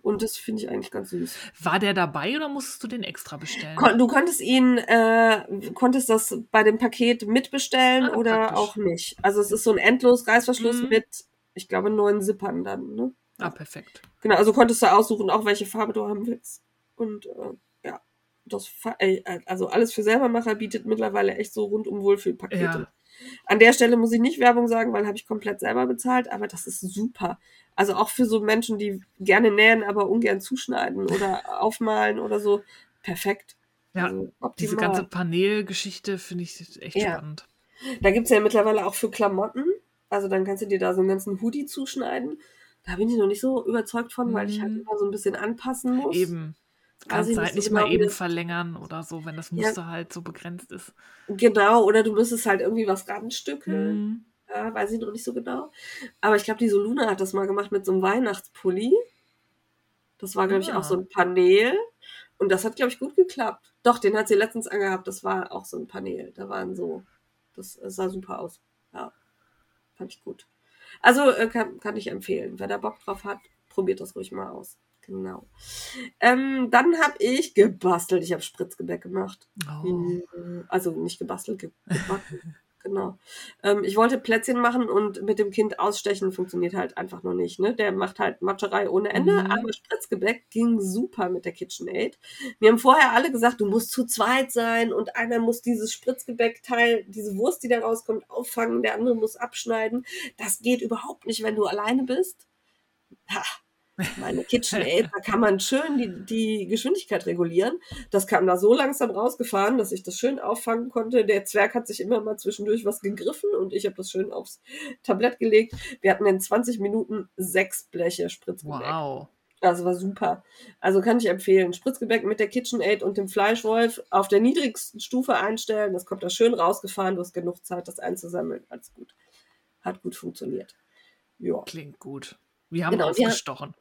Und das finde ich eigentlich ganz süß. War der dabei oder musstest du den extra bestellen? Kon du konntest ihn, äh, konntest das bei dem Paket mitbestellen Ah, oder praktisch. auch nicht. Also es ist so ein endlos Reißverschluss Mhm. mit, ich glaube, neun Zippern dann. Ne? ah, perfekt. Genau, also konntest du aussuchen, auch welche Farbe du haben willst. Und äh, ja, das äh, also alles für Selbermacher bietet mittlerweile echt so rundum Wohlfühlpakete. Ja. An der Stelle muss ich nicht Werbung sagen, weil habe ich komplett selber bezahlt, aber das ist super. Also auch für so Menschen, die gerne nähen, aber ungern zuschneiden oder aufmalen oder so. Perfekt. Ja, Also Diese ganze Panelgeschichte finde ich echt Ja. spannend. Da gibt's ja mittlerweile auch für Klamotten. Also dann kannst du dir da so einen ganzen Hoodie zuschneiden. Da bin ich noch nicht so überzeugt von, weil ich halt Mhm. immer so ein bisschen anpassen muss. Eben. Kannst ich du nicht halt nicht genau, mal eben das- verlängern oder so, wenn das Ja. Muster halt so begrenzt ist. Genau, oder du müsstest halt irgendwie was ranstückeln. Mhm. Ja, weiß ich noch nicht so genau. Aber ich glaube, die Soluna hat das mal gemacht mit so einem Weihnachtspulli. Das war, glaube ich, Ah. auch so ein Panel. Und das hat, glaube ich, gut geklappt. Doch, den hat sie letztens angehabt. Das war auch so ein Panel. Da waren so. Das sah super aus. Ja. Fand ich gut. Also äh, kann, kann ich empfehlen. Wer da Bock drauf hat, probiert das ruhig mal aus. Genau. Ähm, dann habe ich gebastelt. Ich habe Spritzgebäck gemacht. Oh. Mhm. Also nicht gebastelt, ge gebacken. genau. Ähm, ich wollte Plätzchen machen und mit dem Kind ausstechen funktioniert halt einfach noch nicht. Ne? Der macht halt Matscherei ohne Ende, Mhm. aber Spritzgebäck ging super mit der KitchenAid. Mir haben vorher alle gesagt, du musst zu zweit sein und einer muss dieses Spritzgebäckteil, diese Wurst, die da rauskommt, auffangen, der andere muss abschneiden. Das geht überhaupt nicht, wenn du alleine bist. Ha. Meine KitchenAid, da kann man schön die, die Geschwindigkeit regulieren. Das kam da so langsam rausgefahren, dass ich das schön auffangen konnte. Der Zwerg hat sich immer mal zwischendurch was gegriffen und ich habe das schön aufs Tablett gelegt. Wir hatten in 20 Minuten sechs Bleche Spritzgebäck. Wow. Das war super. Also kann ich empfehlen. Spritzgebäck mit der KitchenAid und dem Fleischwolf auf der niedrigsten Stufe einstellen. Das kommt da schön rausgefahren. Du hast genug Zeit, das einzusammeln. Alles gut. Hat gut funktioniert. Ja. Klingt gut. Wir haben Genau, wir- aufgestochen.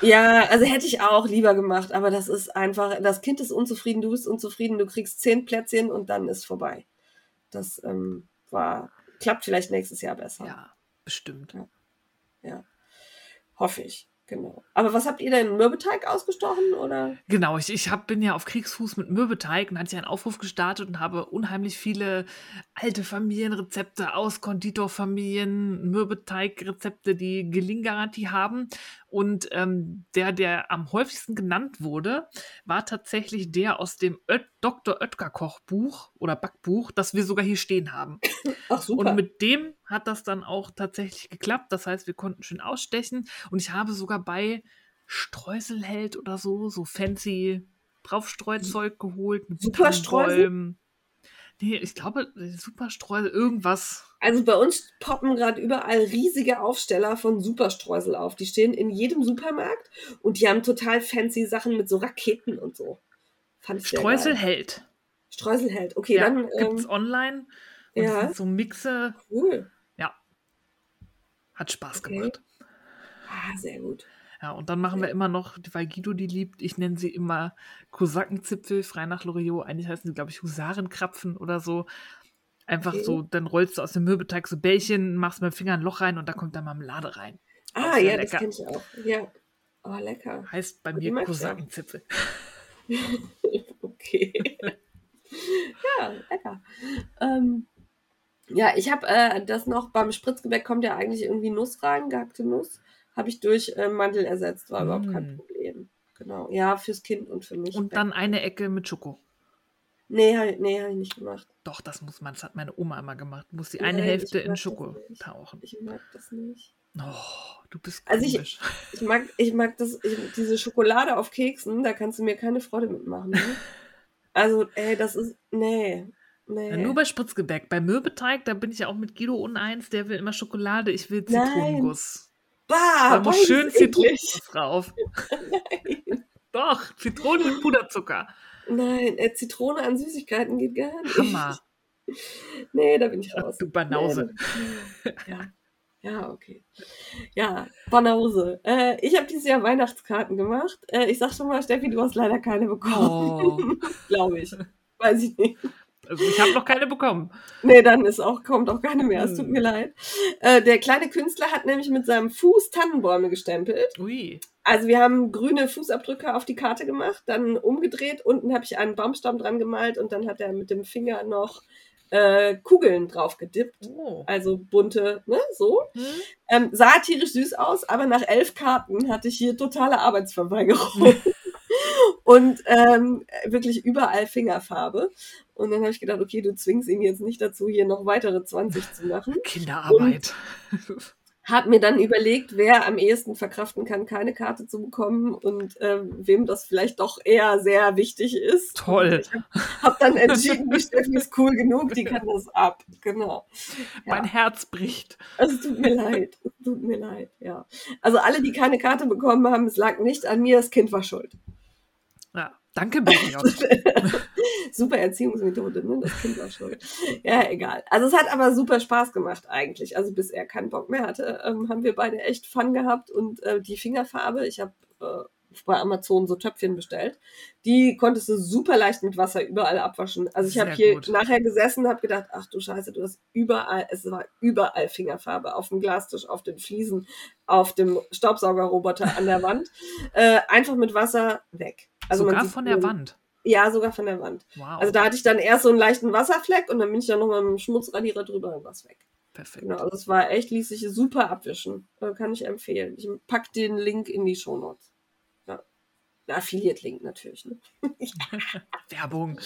Ja, also hätte ich auch lieber gemacht, aber das ist einfach, das Kind ist unzufrieden, du bist unzufrieden, du kriegst zehn Plätzchen und dann ist vorbei. Das ähm, war, klappt vielleicht nächstes Jahr besser. Ja, bestimmt. Ja. Hoffe ich. Genau. Aber was habt ihr denn? Mürbeteig ausgestochen oder? Genau, ich, ich hab, bin ja auf Kriegsfuß mit Mürbeteig und hatte ich einen Aufruf gestartet und habe unheimlich viele alte Familienrezepte aus Konditorfamilien, Mürbeteig-Rezepte, die Gelinggarantie haben. Und ähm, der, der am häufigsten genannt wurde, war tatsächlich der aus dem Oet Dr. Oetker Kochbuch oder Backbuch, das wir sogar hier stehen haben. Ach super. Und mit dem hat das dann auch tatsächlich geklappt. Das heißt, wir konnten schön ausstechen. Und ich habe sogar bei Streuselheld oder so, so fancy Draufstreuzeug geholt. Mit Superstreusel? Tannenbäumen. Nee, ich glaube, Superstreusel, irgendwas. Also bei uns poppen gerade überall riesige Aufsteller von Superstreusel auf. Die stehen in jedem Supermarkt und die haben total fancy Sachen mit so Raketen und so. Fand ich Streusel hält. Streuselheld. Okay, Ja, dann gibt's ähm, online. Und ja. so Mixe. cool. Ja. Hat Spaß Okay. gemacht. Ah, sehr gut. Ja, und dann machen wir immer noch, weil Guido die liebt, ich nenne sie immer Kosakenzipfel, frei nach Loriot. Eigentlich heißen sie, glaube ich, Husarenkrapfen oder so. Einfach Okay. so, dann rollst du aus dem Mürbeteig so Bällchen, machst mit dem Finger ein Loch rein und da kommt dann Marmelade rein. Ah, ja, das lecker. kenne ich auch. Ja. Oh, lecker. Heißt bei Und mir. Kosakenzipfel. Okay. ja, lecker. Ähm, ja, ich habe äh, das noch, beim Spritzgebäck kommt ja eigentlich irgendwie Nuss rein, gehackte Nuss. Habe ich durch äh, Mandel ersetzt, war überhaupt kein Mm. Problem. Genau. Ja, fürs Kind und für mich. Und dann eine Ecke mit Schoko. Nee, nee, habe ich nicht gemacht. Doch, das muss man, das hat meine Oma immer gemacht. Muss die Nein, eine Hälfte in Schoko tauchen. Ich mag das nicht. Oh, du bist Also ich- komisch. Ich mag, ich mag das, ich, diese Schokolade auf Keksen, da kannst du mir keine Freude mitmachen. Ne? Also, ey, das ist, nee, nee. Ja, nur bei Spritzgebäck. Bei Mürbeteig, da bin ich ja auch mit Guido uneins, der will immer Schokolade, ich will. Zitronenguss. Bah, Da schön. Zitronenguss drauf. Doch, Zitrone mit Puderzucker. Nein, äh, Zitrone an Süßigkeiten geht gar nicht. Hammer. Nee, da bin ich raus. Du Banause. Nee, ja. ja, okay. Ja, Banause. Äh, ich habe dieses Jahr Weihnachtskarten gemacht. Äh, ich sag schon mal, Steffi, du hast leider keine bekommen. Oh. Glaube ich. Weiß ich nicht. Also ich habe noch keine bekommen. Nee, dann ist auch, kommt auch keine mehr. Es tut Hm. mir leid. Äh, der kleine Künstler hat nämlich mit seinem Fuß Tannenbäume gestempelt. Ui. Also wir haben grüne Fußabdrücke auf die Karte gemacht, dann umgedreht, unten habe ich einen Baumstamm dran gemalt und dann hat er mit dem Finger noch äh, Kugeln drauf gedippt. Oh. Also bunte, ne, so. Hm? Ähm, sah tierisch süß aus, aber nach elf Karten hatte ich hier totale Arbeitsverweigerung. und ähm, wirklich überall Fingerfarbe. Und dann habe ich gedacht, okay, du zwingst ihn jetzt nicht dazu, hier noch weitere 20 zu machen. Kinderarbeit. Hab mir dann überlegt, wer am ehesten verkraften kann, keine Karte zu bekommen und ähm, wem das vielleicht doch eher sehr wichtig ist. Toll. Und Ich habe hab dann entschieden, die Steffi ist cool genug, die kann das ab. Genau. Mein Herz bricht. Also es tut mir leid. Es tut mir leid, ja. Also alle, die keine Karte bekommen haben, es lag nicht an mir, das Kind war schuld. Danke, BJ. super Erziehungsmethode, ne? Das Kind war schuld. Ja, egal. Also es hat aber super Spaß gemacht eigentlich. Also bis er keinen Bock mehr hatte, ähm, haben wir beide echt Fun gehabt und äh, die Fingerfarbe, ich habe äh, bei Amazon so Töpfchen bestellt, die konntest du super leicht mit Wasser überall abwaschen. Also ich habe hier gut. nachher gesessen und habe gedacht, ach du Scheiße, du hast überall, es war überall Fingerfarbe, auf dem Glastisch, auf den Fliesen, auf dem Staubsaugerroboter an der Wand. Äh, einfach mit Wasser weg. Also Sogar von der Wand. Ja, sogar von der Wand. Wow. Also da hatte ich dann erst so einen leichten Wasserfleck und dann bin ich dann nochmal mit dem Schmutzradierer drüber und war's weg. Perfekt. Genau, also es war echt, ließ sich super abwischen. Äh, kann ich empfehlen. Ich pack den Link in die Shownotes. Ja. Affiliate-Link natürlich. Ne? Werbung.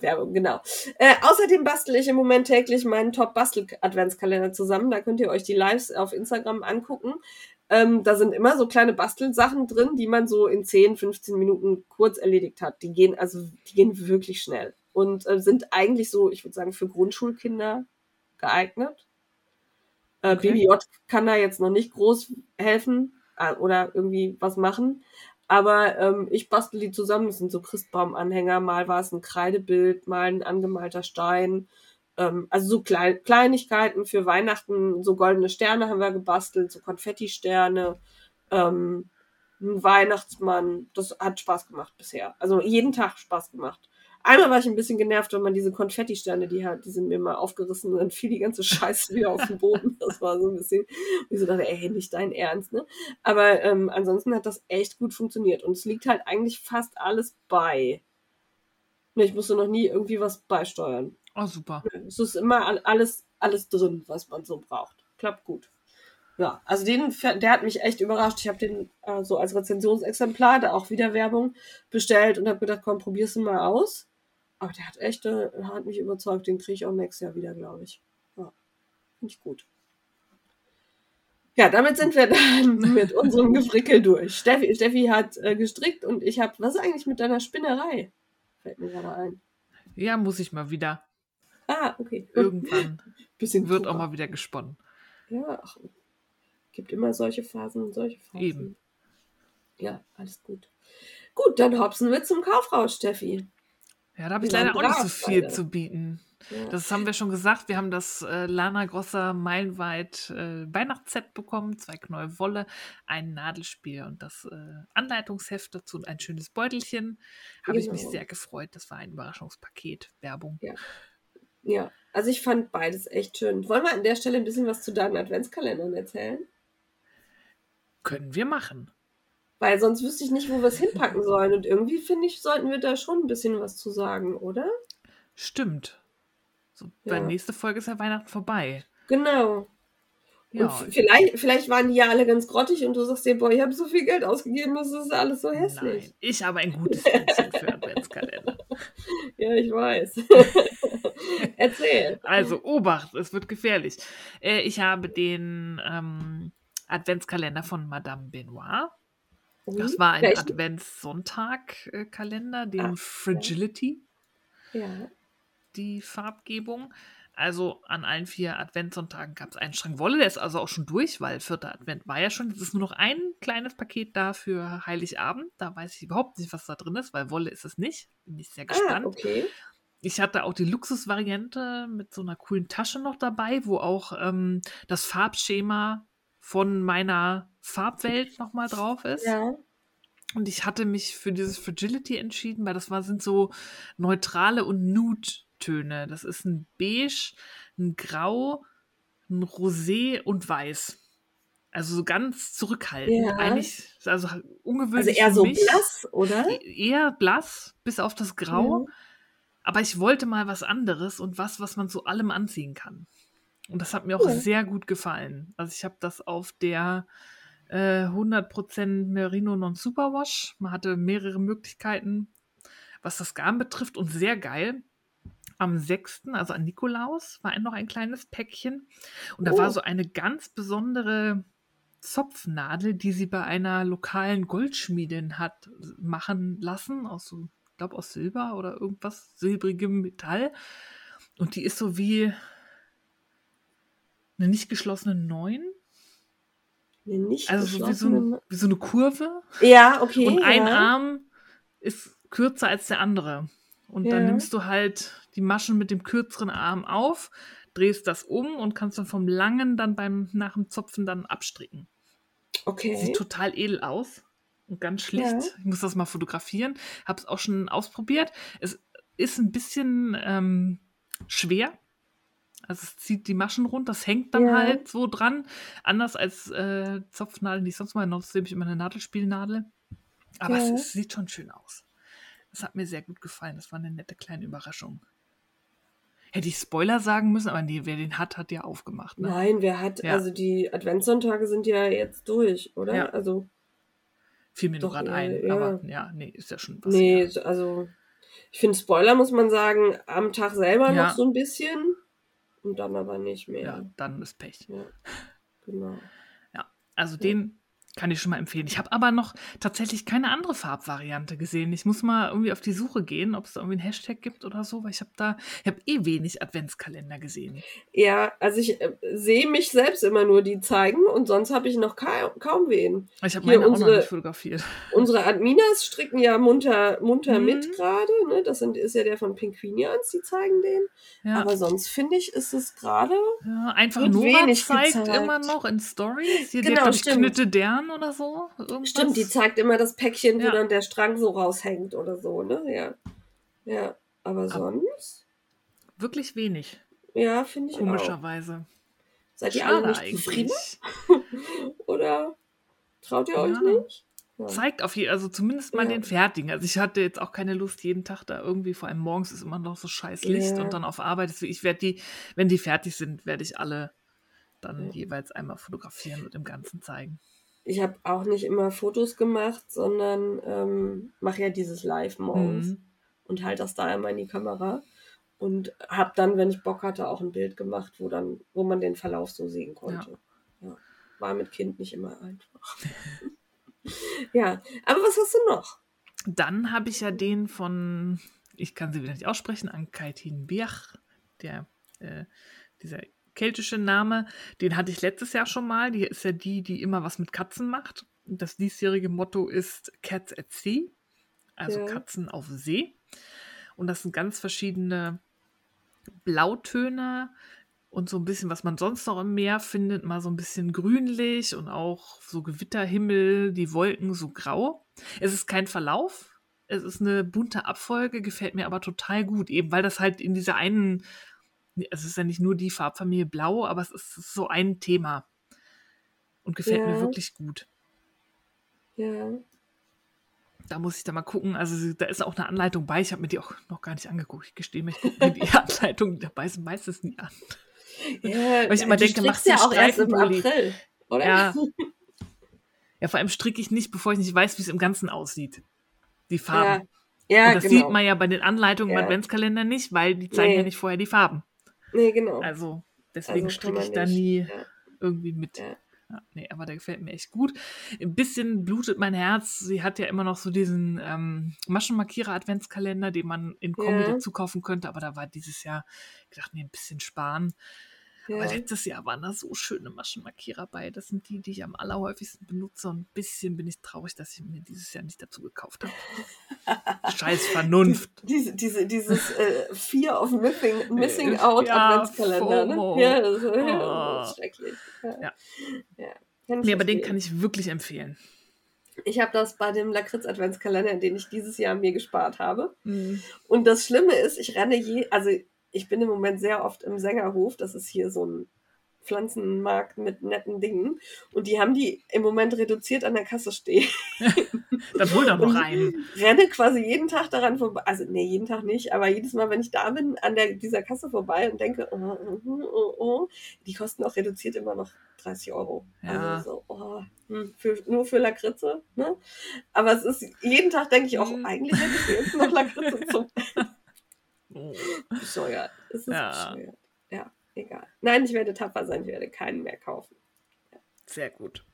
Werbung, genau. Äh, außerdem bastel ich im Moment täglich meinen Top-Bastel-Adventskalender zusammen. Da könnt ihr euch die Lives auf Instagram angucken. Ähm, da sind immer so kleine Bastelsachen drin, die man so in 10, 15 Minuten kurz erledigt hat. Die gehen also, die gehen wirklich schnell und äh, sind eigentlich so, ich würde sagen, für Grundschulkinder geeignet. Äh, Okay. BBJ kann da jetzt noch nicht groß helfen äh, oder irgendwie was machen. Aber ähm, ich bastel die zusammen. Das sind so Christbaumanhänger. Mal war es ein Kreidebild, mal ein angemalter Stein. Ähm, also so Klein Kleinigkeiten für Weihnachten. So goldene Sterne haben wir gebastelt, so Konfetti-Sterne. Ähm, ein Weihnachtsmann. Das hat Spaß gemacht bisher. Also jeden Tag Spaß gemacht. Einmal war ich ein bisschen genervt, wenn man diese Konfetti-Sterne, die, hat, die sind mir mal aufgerissen und dann fiel die ganze Scheiße wieder auf den Boden. Das war so ein bisschen, wie so dachte, ey, nicht dein Ernst, ne? Aber ähm, ansonsten hat das echt gut funktioniert und es liegt halt eigentlich fast alles bei. Ne, Ich musste noch nie irgendwie was beisteuern. Oh, super. Es ist immer all- alles, alles drin, was man so braucht. Klappt gut. Ja, also den, der hat mich echt überrascht. Ich habe den äh, so als Rezensionsexemplar, da auch wieder Werbung bestellt und habe gedacht, komm, probier's mal aus. Aber der hat echt, äh, hat mich überzeugt. Den kriege ich auch nächstes Jahr wieder, glaube ich. Ja, finde ich gut. Ja, damit sind wir dann mit unserem Gefrickel durch. Steffi, Steffi hat äh, gestrickt und ich habe, was ist eigentlich mit deiner Spinnerei? Fällt mir gerade ein. Ja, muss ich mal wieder. Ah, okay. Irgendwann Bisschen wird auch mal wieder gesponnen. Ja, ach, gibt immer solche Phasen und solche Phasen. Eben. Ja, alles gut. Gut, dann hopsen wir zum Kaufrausch, Steffi. Ja, da habe ich leider auch nicht so viel beide. zu bieten. Ja. Das haben wir schon gesagt. Wir haben das äh, Lana Grosser meilenweit äh, Weihnachtsset bekommen, zwei Knäuel Wolle, ein Nadelspiel und das äh, Anleitungsheft dazu und ein schönes Beutelchen. Habe ich mich Genau. sehr gefreut. Das war ein Überraschungspaket. Werbung. ja, also ich fand beides echt schön. Wollen wir an der Stelle ein bisschen was zu deinen Adventskalendern erzählen? Können wir machen. Weil sonst wüsste ich nicht, wo wir es hinpacken sollen. Und irgendwie finde ich, sollten wir da schon ein bisschen was zu sagen, oder? Stimmt. So, Ja. Weil nächste Folge ist ja Weihnachten vorbei. Genau. Ja, Und vielleicht, vielleicht waren die ja alle ganz grottig und du sagst dir, boah, ich habe so viel Geld ausgegeben, das ist alles so hässlich. nein. Ich habe ein gutes Händchen für Adventskalender. Ja, ich weiß. Erzähl. Also, Obacht, es wird gefährlich. Äh, ich habe den ähm, Adventskalender von Madame Benoit. Das war ein? Adventssonntag-Kalender, den Ah, Fragility, Ja. die Farbgebung. Also an allen vier Adventssonntagen gab es einen Schrank Wolle, der ist also auch schon durch, weil vierter Advent war ja schon. Jetzt ist nur noch ein kleines Paket da für Heiligabend. Da weiß ich überhaupt nicht, was da drin ist, weil Wolle ist es nicht. Bin ich sehr Ah, gespannt. okay. Ich hatte auch die Luxusvariante mit so einer coolen Tasche noch dabei, wo auch ähm, das Farbschema von meiner Farbwelt nochmal drauf ist. Ja. Und ich hatte mich für dieses Fragility entschieden, weil das war, sind so neutrale und Nude-Töne. Das ist ein Beige, ein Grau, ein Rosé und Weiß. Also so ganz zurückhaltend. Ja. Eigentlich, also Also ungewöhnlich. eher für so mich. blass, oder? E- Eher blass, bis auf das Grau. Aber ich wollte mal was anderes und was, was man zu allem anziehen kann. Und das hat mir auch Ja. sehr gut gefallen. Also ich habe das auf der äh, 100% Merino Non Superwash. Man hatte mehrere Möglichkeiten, was das Garn betrifft und sehr geil. Am 6., also an Nikolaus, war noch ein kleines Päckchen. Und da Oh. war so eine ganz besondere Zopfnadel, die sie bei einer lokalen Goldschmiedin hat machen lassen, aus so, glaube aus Silber oder irgendwas silbrigem Metall. Und die ist so wie eine nicht geschlossene Neun. Nee, nicht Also so wie, so geschlossene- ein, wie so eine Kurve. Ja, okay. Und ein ja. Arm ist kürzer als der andere. Und dann Ja. nimmst du halt die Maschen mit dem kürzeren Arm auf, drehst das um und kannst dann vom langen dann beim nach dem Zopfen dann abstricken. Okay. Sieht total edel aus ganz schlicht. Ja. Ich muss das mal fotografieren. Habe es auch schon ausprobiert. Es ist ein bisschen ähm, schwer. Also es zieht die Maschen runter, das hängt dann Ja. halt so dran. Anders als äh, Zopfnadeln, die ich sonst mal benutze, nehme ich immer eine Nadelspielnadel. Aber Ja. es, es sieht schon schön aus. Das hat mir sehr gut gefallen. Das war eine nette kleine Überraschung. Hätte ich Spoiler sagen müssen, aber nee, wer den hat, hat ja aufgemacht. Ne? Nein, wer hat, Ja. also die Adventssonntage sind ja jetzt durch, oder? Ja. Also, Fiel mir nur Doch, gerade äh, ein. ja. Aber ja, nee, ist ja schon was. nee, so- also, ich finde Spoiler, muss man sagen, am Tag selber Ja. noch so ein bisschen und dann aber nicht mehr. Ja, dann ist Pech. Ja, genau. Also den kann ich schon mal empfehlen. Ich habe aber noch tatsächlich keine andere Farbvariante gesehen. Ich muss mal irgendwie auf die Suche gehen, ob es da irgendwie einen Hashtag gibt oder so, weil ich habe da, ich habe eh wenig Adventskalender gesehen. Ja, also ich äh, sehe mich selbst immer nur die zeigen und sonst habe ich noch ka kaum wen. Ich habe meine auch noch unsere- nicht fotografiert. Unsere Adminas stricken ja munter, munter Mhm. mit gerade. Ne? Das sind, ist ja der von Pinquinians, die zeigen den. Ja, Aber sonst finde ich, ist es gerade. ja einfach wenig zeigt gezeigt. immer noch in Stories. Hier, Genau, hat, glaub ich, Dern oder so. Irgendwas. Stimmt, die zeigt immer das Päckchen, wo Ja. dann der Strang so raushängt oder so, ne? Ja. Ja. Aber sonst, Wirklich wenig, ja, finde ich auch. komischerweise. Seid ihr alle nicht zufrieden? Oder traut ihr euch Ja. nicht? Ja. Zeigt auf jeden also zumindest mal Ja. den fertigen. Also ich hatte jetzt auch keine Lust, jeden Tag da irgendwie, vor allem morgens ist immer noch so scheiß Licht Ja. und dann auf Arbeit. Deswegen, ich werde die, wenn die fertig sind, werde ich alle dann jeweils einmal fotografieren und im Ganzen zeigen. Ich habe auch nicht immer Fotos gemacht, sondern ähm, mache ja dieses Live morgens Mhm. und halte das da immer in die Kamera und habe dann, wenn ich Bock hatte, auch ein Bild gemacht, wo dann, wo man den Verlauf so sehen konnte. Ja. War mit Kind nicht immer einfach. ja, aber was hast du noch? Dann habe ich ja den von, ich kann sie wieder nicht aussprechen, Ankaitin Biach, der, äh, dieser keltische Name, den hatte ich letztes Jahr schon mal. Die ist ja die, die immer was mit Katzen macht. Das diesjährige Motto ist Cats at Sea, also Ja. Katzen auf See. Und das sind ganz verschiedene Blautöne und so ein bisschen, was man sonst noch im Meer findet, mal so ein bisschen grünlich und auch so Gewitterhimmel, die Wolken so grau. Es ist kein Verlauf, es ist eine bunte Abfolge, gefällt mir aber total gut, eben weil das halt in dieser einen, es ist ja nicht nur die Farbfamilie Blau, aber es ist so ein Thema und gefällt mir Ja. wirklich gut. Ja. Da muss ich da mal gucken. Also da ist auch eine Anleitung bei. Ich habe mir die auch noch gar nicht angeguckt. Ich gestehe mir, ich gucke mir die Anleitung dabei sind meistens nie an. ja Weil ich immer denke, machst du ja auch erst im? April, oder? Ja. Ja, vor allem stricke ich nicht, bevor ich nicht weiß, wie es im Ganzen aussieht. Die Farben. Ja, ja Und das genau. sieht man ja bei den Anleitungen im Ja. Adventskalender nicht, weil die zeigen Nee. ja nicht vorher die Farben. Nee, genau. Also deswegen Also stricke ich da nie ja. irgendwie mit. Ja. Ja, nee, aber der gefällt mir echt gut. Ein bisschen blutet mein Herz. Sie hat ja immer noch so diesen ähm, Maschenmarkierer-Adventskalender, den man in Kombi Ja. dazu kaufen könnte, aber da war dieses Jahr gedacht, nee, ein bisschen sparen. Aber Ja. letztes Jahr waren da so schöne Maschenmarkierer bei. Das sind die, die ich am allerhäufigsten benutze. Und ein bisschen bin ich traurig, dass ich mir dieses Jahr nicht dazu gekauft habe. Scheiß Vernunft. Diese, diese, dieses äh, Fear of Missing, missing Äh, Out ja, Adventskalender, ne? Ja, das, Oh. das ist schrecklich. Ja. Ja. Nee, aber den kann ich wirklich empfehlen. Ich habe das bei dem Lakritz-Adventskalender, den ich dieses Jahr mir gespart habe. Mhm. Und das Schlimme ist, ich renne je, also ich bin im Moment sehr oft im Sängerhof. Das ist hier so ein Pflanzenmarkt mit netten Dingen. Und die haben die im Moment reduziert an der Kasse stehen. Dann hol doch noch einen. Renne quasi jeden Tag daran vorbei. Also, nee, jeden Tag nicht, aber jedes Mal, wenn ich da bin, an der, dieser Kasse vorbei und denke, oh, oh, oh, oh, die kosten auch reduziert immer noch 30 Euro. Ja. Also so, oh, hm, für, nur für Lakritze. Ne? Aber es ist, jeden Tag denke ich auch, Hm. eigentlich hätte ich jetzt noch Lakritze zum. bescheuert. Es ist Ja. bescheuert. Ja, egal. Nein, ich werde tapfer sein, ich werde keinen mehr kaufen. Sehr gut.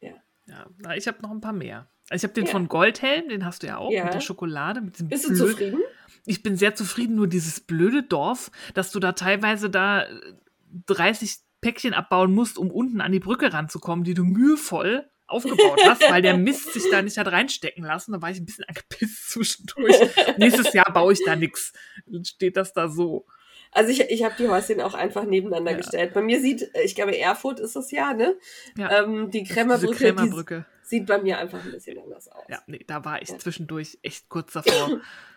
Ja. Ja, na, ich habe noch ein paar mehr. Also ich habe den Ja. von Goldhelm, den hast du ja auch, Ja. mit der Schokolade, mit Bist du zufrieden? Ich bin sehr zufrieden, nur dieses blöde Dorf, dass du da teilweise da äh, 30 Päckchen abbauen musst, um unten an die Brücke ranzukommen, die du mühevoll aufgebaut hast, weil der Mist sich da nicht hat reinstecken lassen. Da war ich ein bisschen angepisst zwischendurch. Nächstes Jahr baue ich da nichts. Dann steht das da so. Also ich, ich habe die Häuschen auch einfach nebeneinander Ja. gestellt. Bei mir sieht, ich glaube Erfurt ist das ja, ne? Ja. Ähm, die Krämerbrücke, Krämerbrücke. Die sieht bei mir einfach ein bisschen anders aus. Ja, nee, da war ich Ja. zwischendurch echt kurz davor,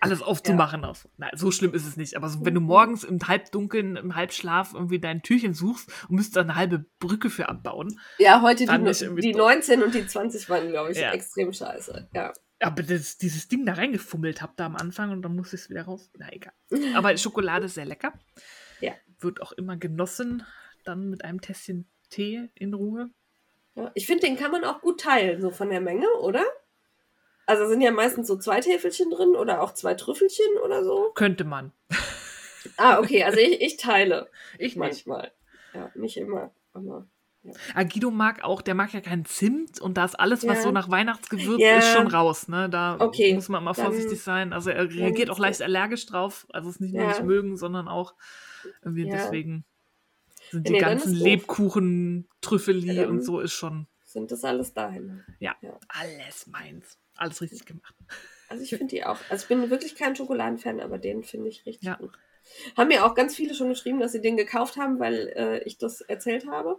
alles aufzumachen. Auf. Na, so schlimm ist es nicht. Aber so, wenn du morgens im Halbdunkeln, im Halbschlaf irgendwie dein Türchen suchst und müsst da eine halbe Brücke für abbauen. Ja, heute die, irgendwie die doof. 19 und die 20 waren, glaube ich, Ja. extrem scheiße. Ja. Aber das, dieses Ding da reingefummelt hab da am Anfang und dann musste ich es wieder raus. Na egal. Aber Schokolade ist sehr lecker. Ja. Wird auch immer genossen, dann mit einem Tässchen Tee in Ruhe. Ja. Ich finde, den kann man auch gut teilen, so von der Menge, oder? Also sind ja meistens so zwei Täfelchen drin oder auch zwei Trüffelchen oder so. Könnte man. Ah, okay, also ich, ich teile Ich nicht. manchmal. Ja, nicht immer, aber. Ah, Guido mag auch, der mag ja keinen Zimt und da ist alles, was Ja. so nach Weihnachtsgewürz Ja. ist, schon raus. Ne? Da Okay, muss man mal vorsichtig sein. Also er reagiert auch leicht allergisch drauf. Also es ist nicht nur Ja. nicht mögen, sondern auch irgendwie Ja. deswegen sind die ganzen. Lebkuchen, Trüffeli Ja, und so ist schon, Sind das alles dahin? ja, Ja. alles meins. Alles richtig gemacht. Also ich finde die auch. Also ich bin wirklich kein Schokoladenfan, aber den finde ich richtig Ja. gut. Haben mir auch ganz viele schon geschrieben, dass sie den gekauft haben, weil äh, ich das erzählt habe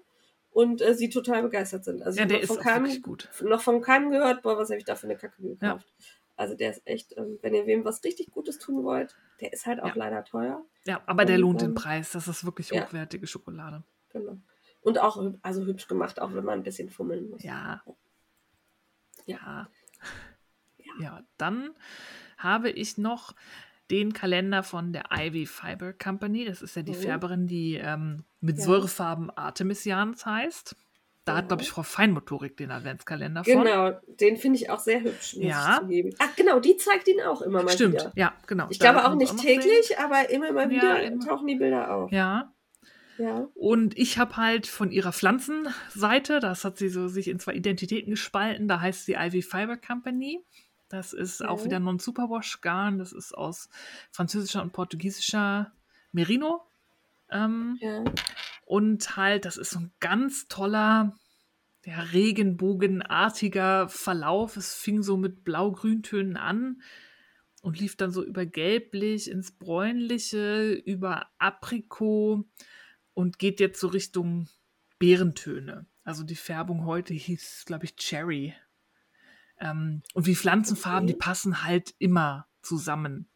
und äh, sie total begeistert sind. Also Ja, ich der ist keinem, gut. noch von keinem gehört, boah, was habe ich da für eine Kacke gekauft. Ja. Also der ist echt, ähm, wenn ihr wem was richtig Gutes tun wollt, Der ist halt auch Ja. leider teuer. Ja, aber der Und, lohnt den ähm, Preis. Das ist wirklich hochwertige Schokolade. Genau. Und auch also hübsch gemacht, auch wenn man ein bisschen fummeln muss. Ja. Ja. Ja. Ja, dann habe ich noch den Kalender von der Ivy Fiber Company. Das ist ja die Mhm. Färberin, die ähm, mit Ja. Säurefarben Artemisians heißt. Da hat, Ja. glaube ich, Frau Feinmotorik den Adventskalender von. Genau, den finde ich auch sehr hübsch, muss Ja. Ach genau, die zeigt ihn auch immer mal Stimmt, wieder. ja, genau. Ich Da glaube auch nicht noch täglich, sehen. aber immer mal Ja, wieder immer. tauchen die Bilder auf. Ja, Ja. Und ich habe halt von ihrer Pflanzenseite, das hat sie so sich in zwei Identitäten gespalten, da heißt sie Ivy Fiber Company. Das ist auch Ja. wieder Non-Superwash Garn, das ist aus französischer und portugiesischer Merino. Ähm, Ja. und halt, das ist so ein ganz toller, ja, regenbogenartiger Verlauf. Es fing so mit blau-grüntönen an und lief dann so über gelblich ins bräunliche, über Aprikot und geht jetzt so Richtung Beerentöne. Also die Färbung heute hieß, glaube ich, Cherry. Ähm, und wie Pflanzenfarben, Okay. die passen halt immer zusammen.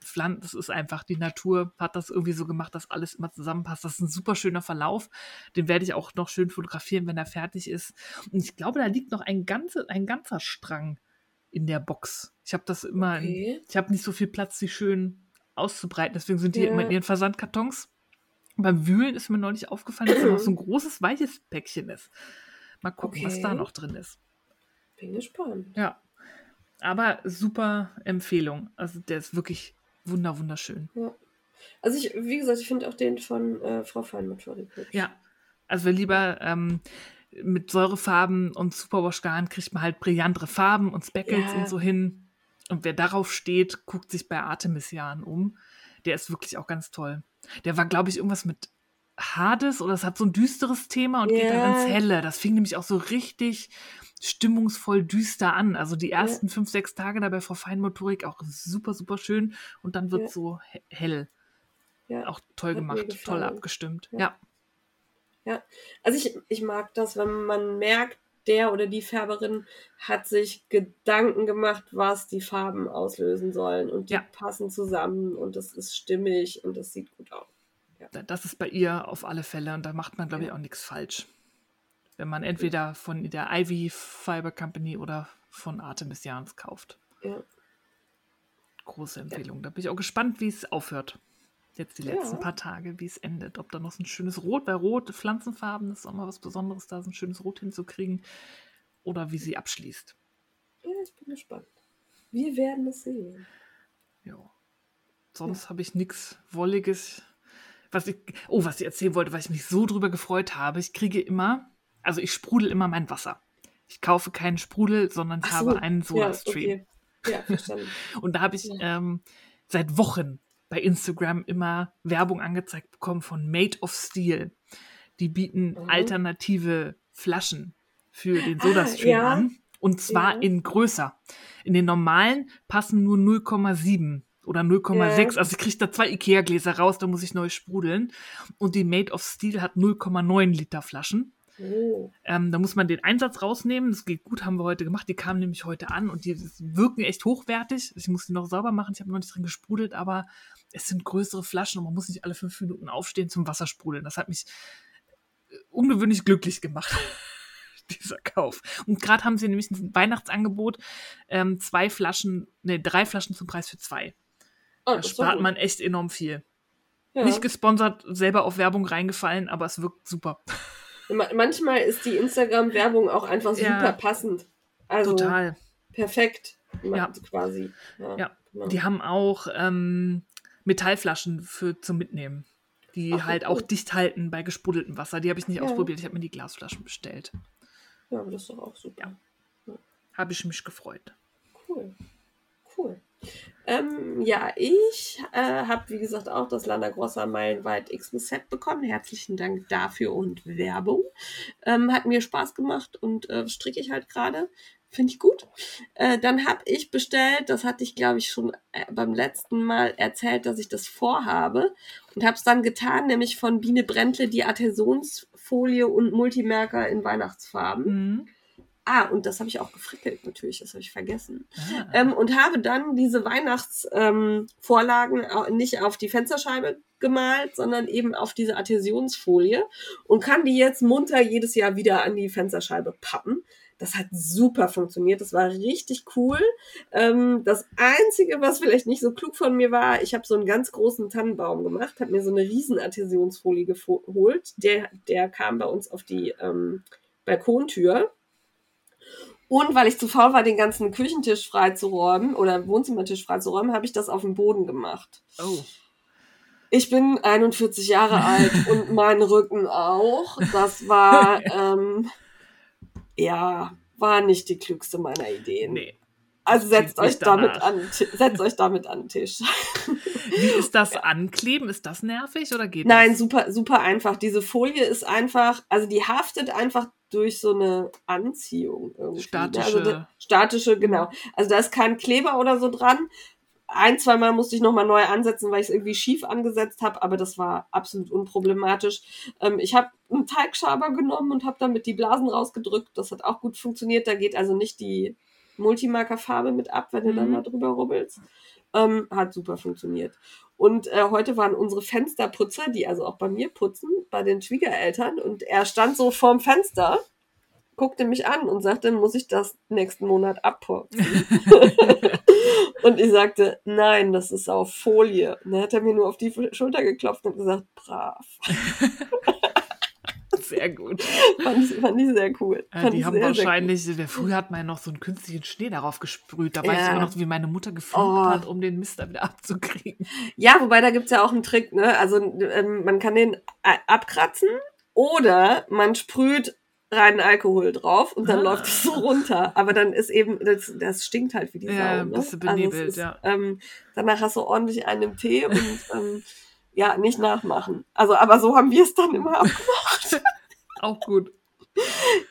Pflan das ist einfach, die Natur hat das irgendwie so gemacht, dass alles immer zusammenpasst. Das ist ein super schöner Verlauf. Den werde ich auch noch schön fotografieren, wenn er fertig ist. Und ich glaube, da liegt noch ein, ganze, ein ganzer Strang in der Box. Ich habe das immer, in, Okay. ich habe nicht so viel Platz, die schön auszubreiten. Deswegen sind die Ja. immer in ihren Versandkartons. Beim Wühlen ist mir neulich aufgefallen, dass da noch so ein großes weiches Päckchen ist. Mal gucken, was Okay. da noch drin ist. Bin gespannt. Ja. Aber super Empfehlung. Also der ist wirklich wunder, wunderschön. Also ich, wie gesagt, ich finde auch den von äh, Frau Feinmotorik hübsch. Ja. Also wer lieber ähm, mit Säurefarben und Superwash-Garn kriegt man halt brillantere Farben und Speckles Ja. und so hin. Und wer darauf steht, guckt sich bei Artemisian um. Der ist wirklich auch ganz toll. Der war, glaube ich, irgendwas mit Hades oder es hat so ein düsteres Thema und geht dann Ja. ins Helle. Das fing nämlich auch so richtig stimmungsvoll düster an. Also die ersten fünf, sechs Tage da bei Frau Feinmotorik auch super, super schön und dann wird Ja. so he- hell. Ja. Auch toll Hat gemacht, toll abgestimmt. Ja. ja. Also ich, ich mag das, wenn man merkt, der oder die Färberin hat sich Gedanken gemacht, was die Farben auslösen sollen. Und die Ja. passen zusammen und das ist stimmig und das sieht gut aus. Das ist bei ihr auf alle Fälle und da macht man, glaube ich, Ja. auch nichts falsch. Wenn man entweder von der Ivy Fiber Company oder von Artemisians kauft. Ja. Große Empfehlung. Da bin ich auch gespannt, wie es aufhört. Jetzt die letzten Ja. paar Tage, wie es endet. Ob da noch so ein schönes Rot, weil Rot, Pflanzenfarben, das ist auch mal was Besonderes, da so ein schönes Rot hinzukriegen. Oder wie sie abschließt. ja, ich bin gespannt. Wir werden es sehen. Ja. Sonst habe ich nichts Wolliges. Was ich, oh, was ich erzählen wollte, weil ich mich so drüber gefreut habe. Ich kriege immer, also ich sprudel immer mein Wasser. Ich kaufe keinen Sprudel, sondern ich so, habe einen Soda-Stream. Ja, okay. ja verstanden. Und da habe ich Ja. ähm, seit Wochen bei Instagram immer Werbung angezeigt bekommen von Made of Steel. Die bieten Mhm. alternative Flaschen für den Ah, Soda-Stream ja. an. Und zwar Ja. in größer. In den normalen passen nur 0,7 oder 0,6. Ja. Also ich kriege da zwei Ikea-Gläser raus, da muss ich neu sprudeln. Und die Made of Steel hat 0,9 Liter Flaschen. Oh. Ähm, da muss man den Einsatz rausnehmen. Das geht gut, haben wir heute gemacht. Die kamen nämlich heute an und die wirken echt hochwertig. Ich muss die noch sauber machen. Ich habe noch nicht drin gesprudelt, aber es sind größere Flaschen und man muss nicht alle fünf Minuten aufstehen zum Wassersprudeln. Das hat mich äh, ungewöhnlich glücklich gemacht, dieser Kauf. Und gerade haben sie nämlich ein Weihnachtsangebot. Ähm, zwei Flaschen, ne, drei Flaschen zum Preis für zwei. Oh, Da spart man echt enorm viel. Ja. Nicht gesponsert, selber auf Werbung reingefallen, aber es wirkt super. Ma- Manchmal ist die Instagram-Werbung auch einfach Ja. super passend. Also Total. perfekt. Ja. Quasi. Ja. Ja. genau. Die haben auch ähm, Metallflaschen für zum Mitnehmen, die Ach, halt cool. auch dicht halten bei gesprudeltem Wasser. Die habe ich nicht Ja. ausprobiert. Ich habe mir die Glasflaschen bestellt. ja, aber das ist doch auch super. Habe ich mich gefreut. Cool. Cool. Ähm, ja, ich äh, habe, wie gesagt, auch das Lana Grossa Meilenweit Xmas Set bekommen. Herzlichen Dank dafür und Werbung. Ähm, hat mir Spaß gemacht und äh, stricke ich halt gerade. Finde ich gut. Äh, dann habe ich bestellt, das hatte ich, glaube ich, schon äh, beim letzten Mal erzählt, dass ich das vorhabe. Und habe es dann getan, nämlich von Biene Brentle die Adhäsionsfolie und Multimerker in Weihnachtsfarben. Mhm. Ah, und das habe ich auch gefrickelt natürlich, das habe ich vergessen. Ah. Ähm, und habe dann diese Weihnachtsvorlagen ähm, nicht auf die Fensterscheibe gemalt, sondern eben auf diese Adhäsionsfolie und kann die jetzt munter jedes Jahr wieder an die Fensterscheibe pappen. Das hat super funktioniert, das war richtig cool. Ähm, das Einzige, was vielleicht nicht so klug von mir war, ich habe so einen ganz großen Tannenbaum gemacht, habe mir so eine riesen Adhäsionsfolie geholt. Der, der kam bei uns auf die ähm, Balkontür. Und weil ich zu faul war, den ganzen Küchentisch freizuräumen oder Wohnzimmertisch freizuräumen, habe ich das auf dem Boden gemacht. Oh. Ich bin 41 Jahre alt und mein Rücken auch. Das war, ähm, ja, war nicht die klügste meiner Ideen. Nee. also setzt euch damit danach. an, setzt euch damit an den Tisch. Wie ist das Ankleben? Ist das nervig oder geht Nein, das? super, super einfach. Diese Folie ist einfach, also die haftet einfach durch so eine Anziehung irgendwie. Statische. Ne? Also statische, genau. Also da ist kein Kleber oder so dran. Ein, zwei Mal musste ich nochmal neu ansetzen, weil ich es irgendwie schief angesetzt habe, aber das war absolut unproblematisch. Ähm, ich habe einen Teigschaber genommen und habe damit die Blasen rausgedrückt. Das hat auch gut funktioniert. Da geht also nicht die Multimarkerfarbe mit ab, wenn du dann Mhm. da drüber rubbelst. Ähm, hat super funktioniert. Und äh, heute waren unsere Fensterputzer, die also auch bei mir putzen, bei den Schwiegereltern. Und er stand so vorm Fenster, guckte mich an und sagte, muss ich das nächsten Monat abputzen? und ich sagte, nein, das ist auf Folie. Und dann hat er mir nur auf die Schulter geklopft und gesagt, brav. Sehr gut. Fand ich, fand ich sehr cool. Ja, Fand die haben sehr, sehr wahrscheinlich, der früher hat man ja noch so einen künstlichen Schnee darauf gesprüht. Da weiß ich Ja. immer noch, wie meine Mutter geflucht Oh. hat, um den Mist da wieder abzukriegen. Ja, wobei da gibt's ja auch einen Trick, ne? Also ähm, man kann den äh, abkratzen oder man sprüht reinen Alkohol drauf und dann Ah. läuft es so runter. Aber dann ist eben, das, das stinkt halt wie die Ja, Sau. ein Ne? bisschen Also es benebelt, ist, ja. Ähm, danach hast du ordentlich einen im Tee und ähm, ja, nicht nachmachen. Also, aber so haben wir es dann immer abgemacht. Auch gut.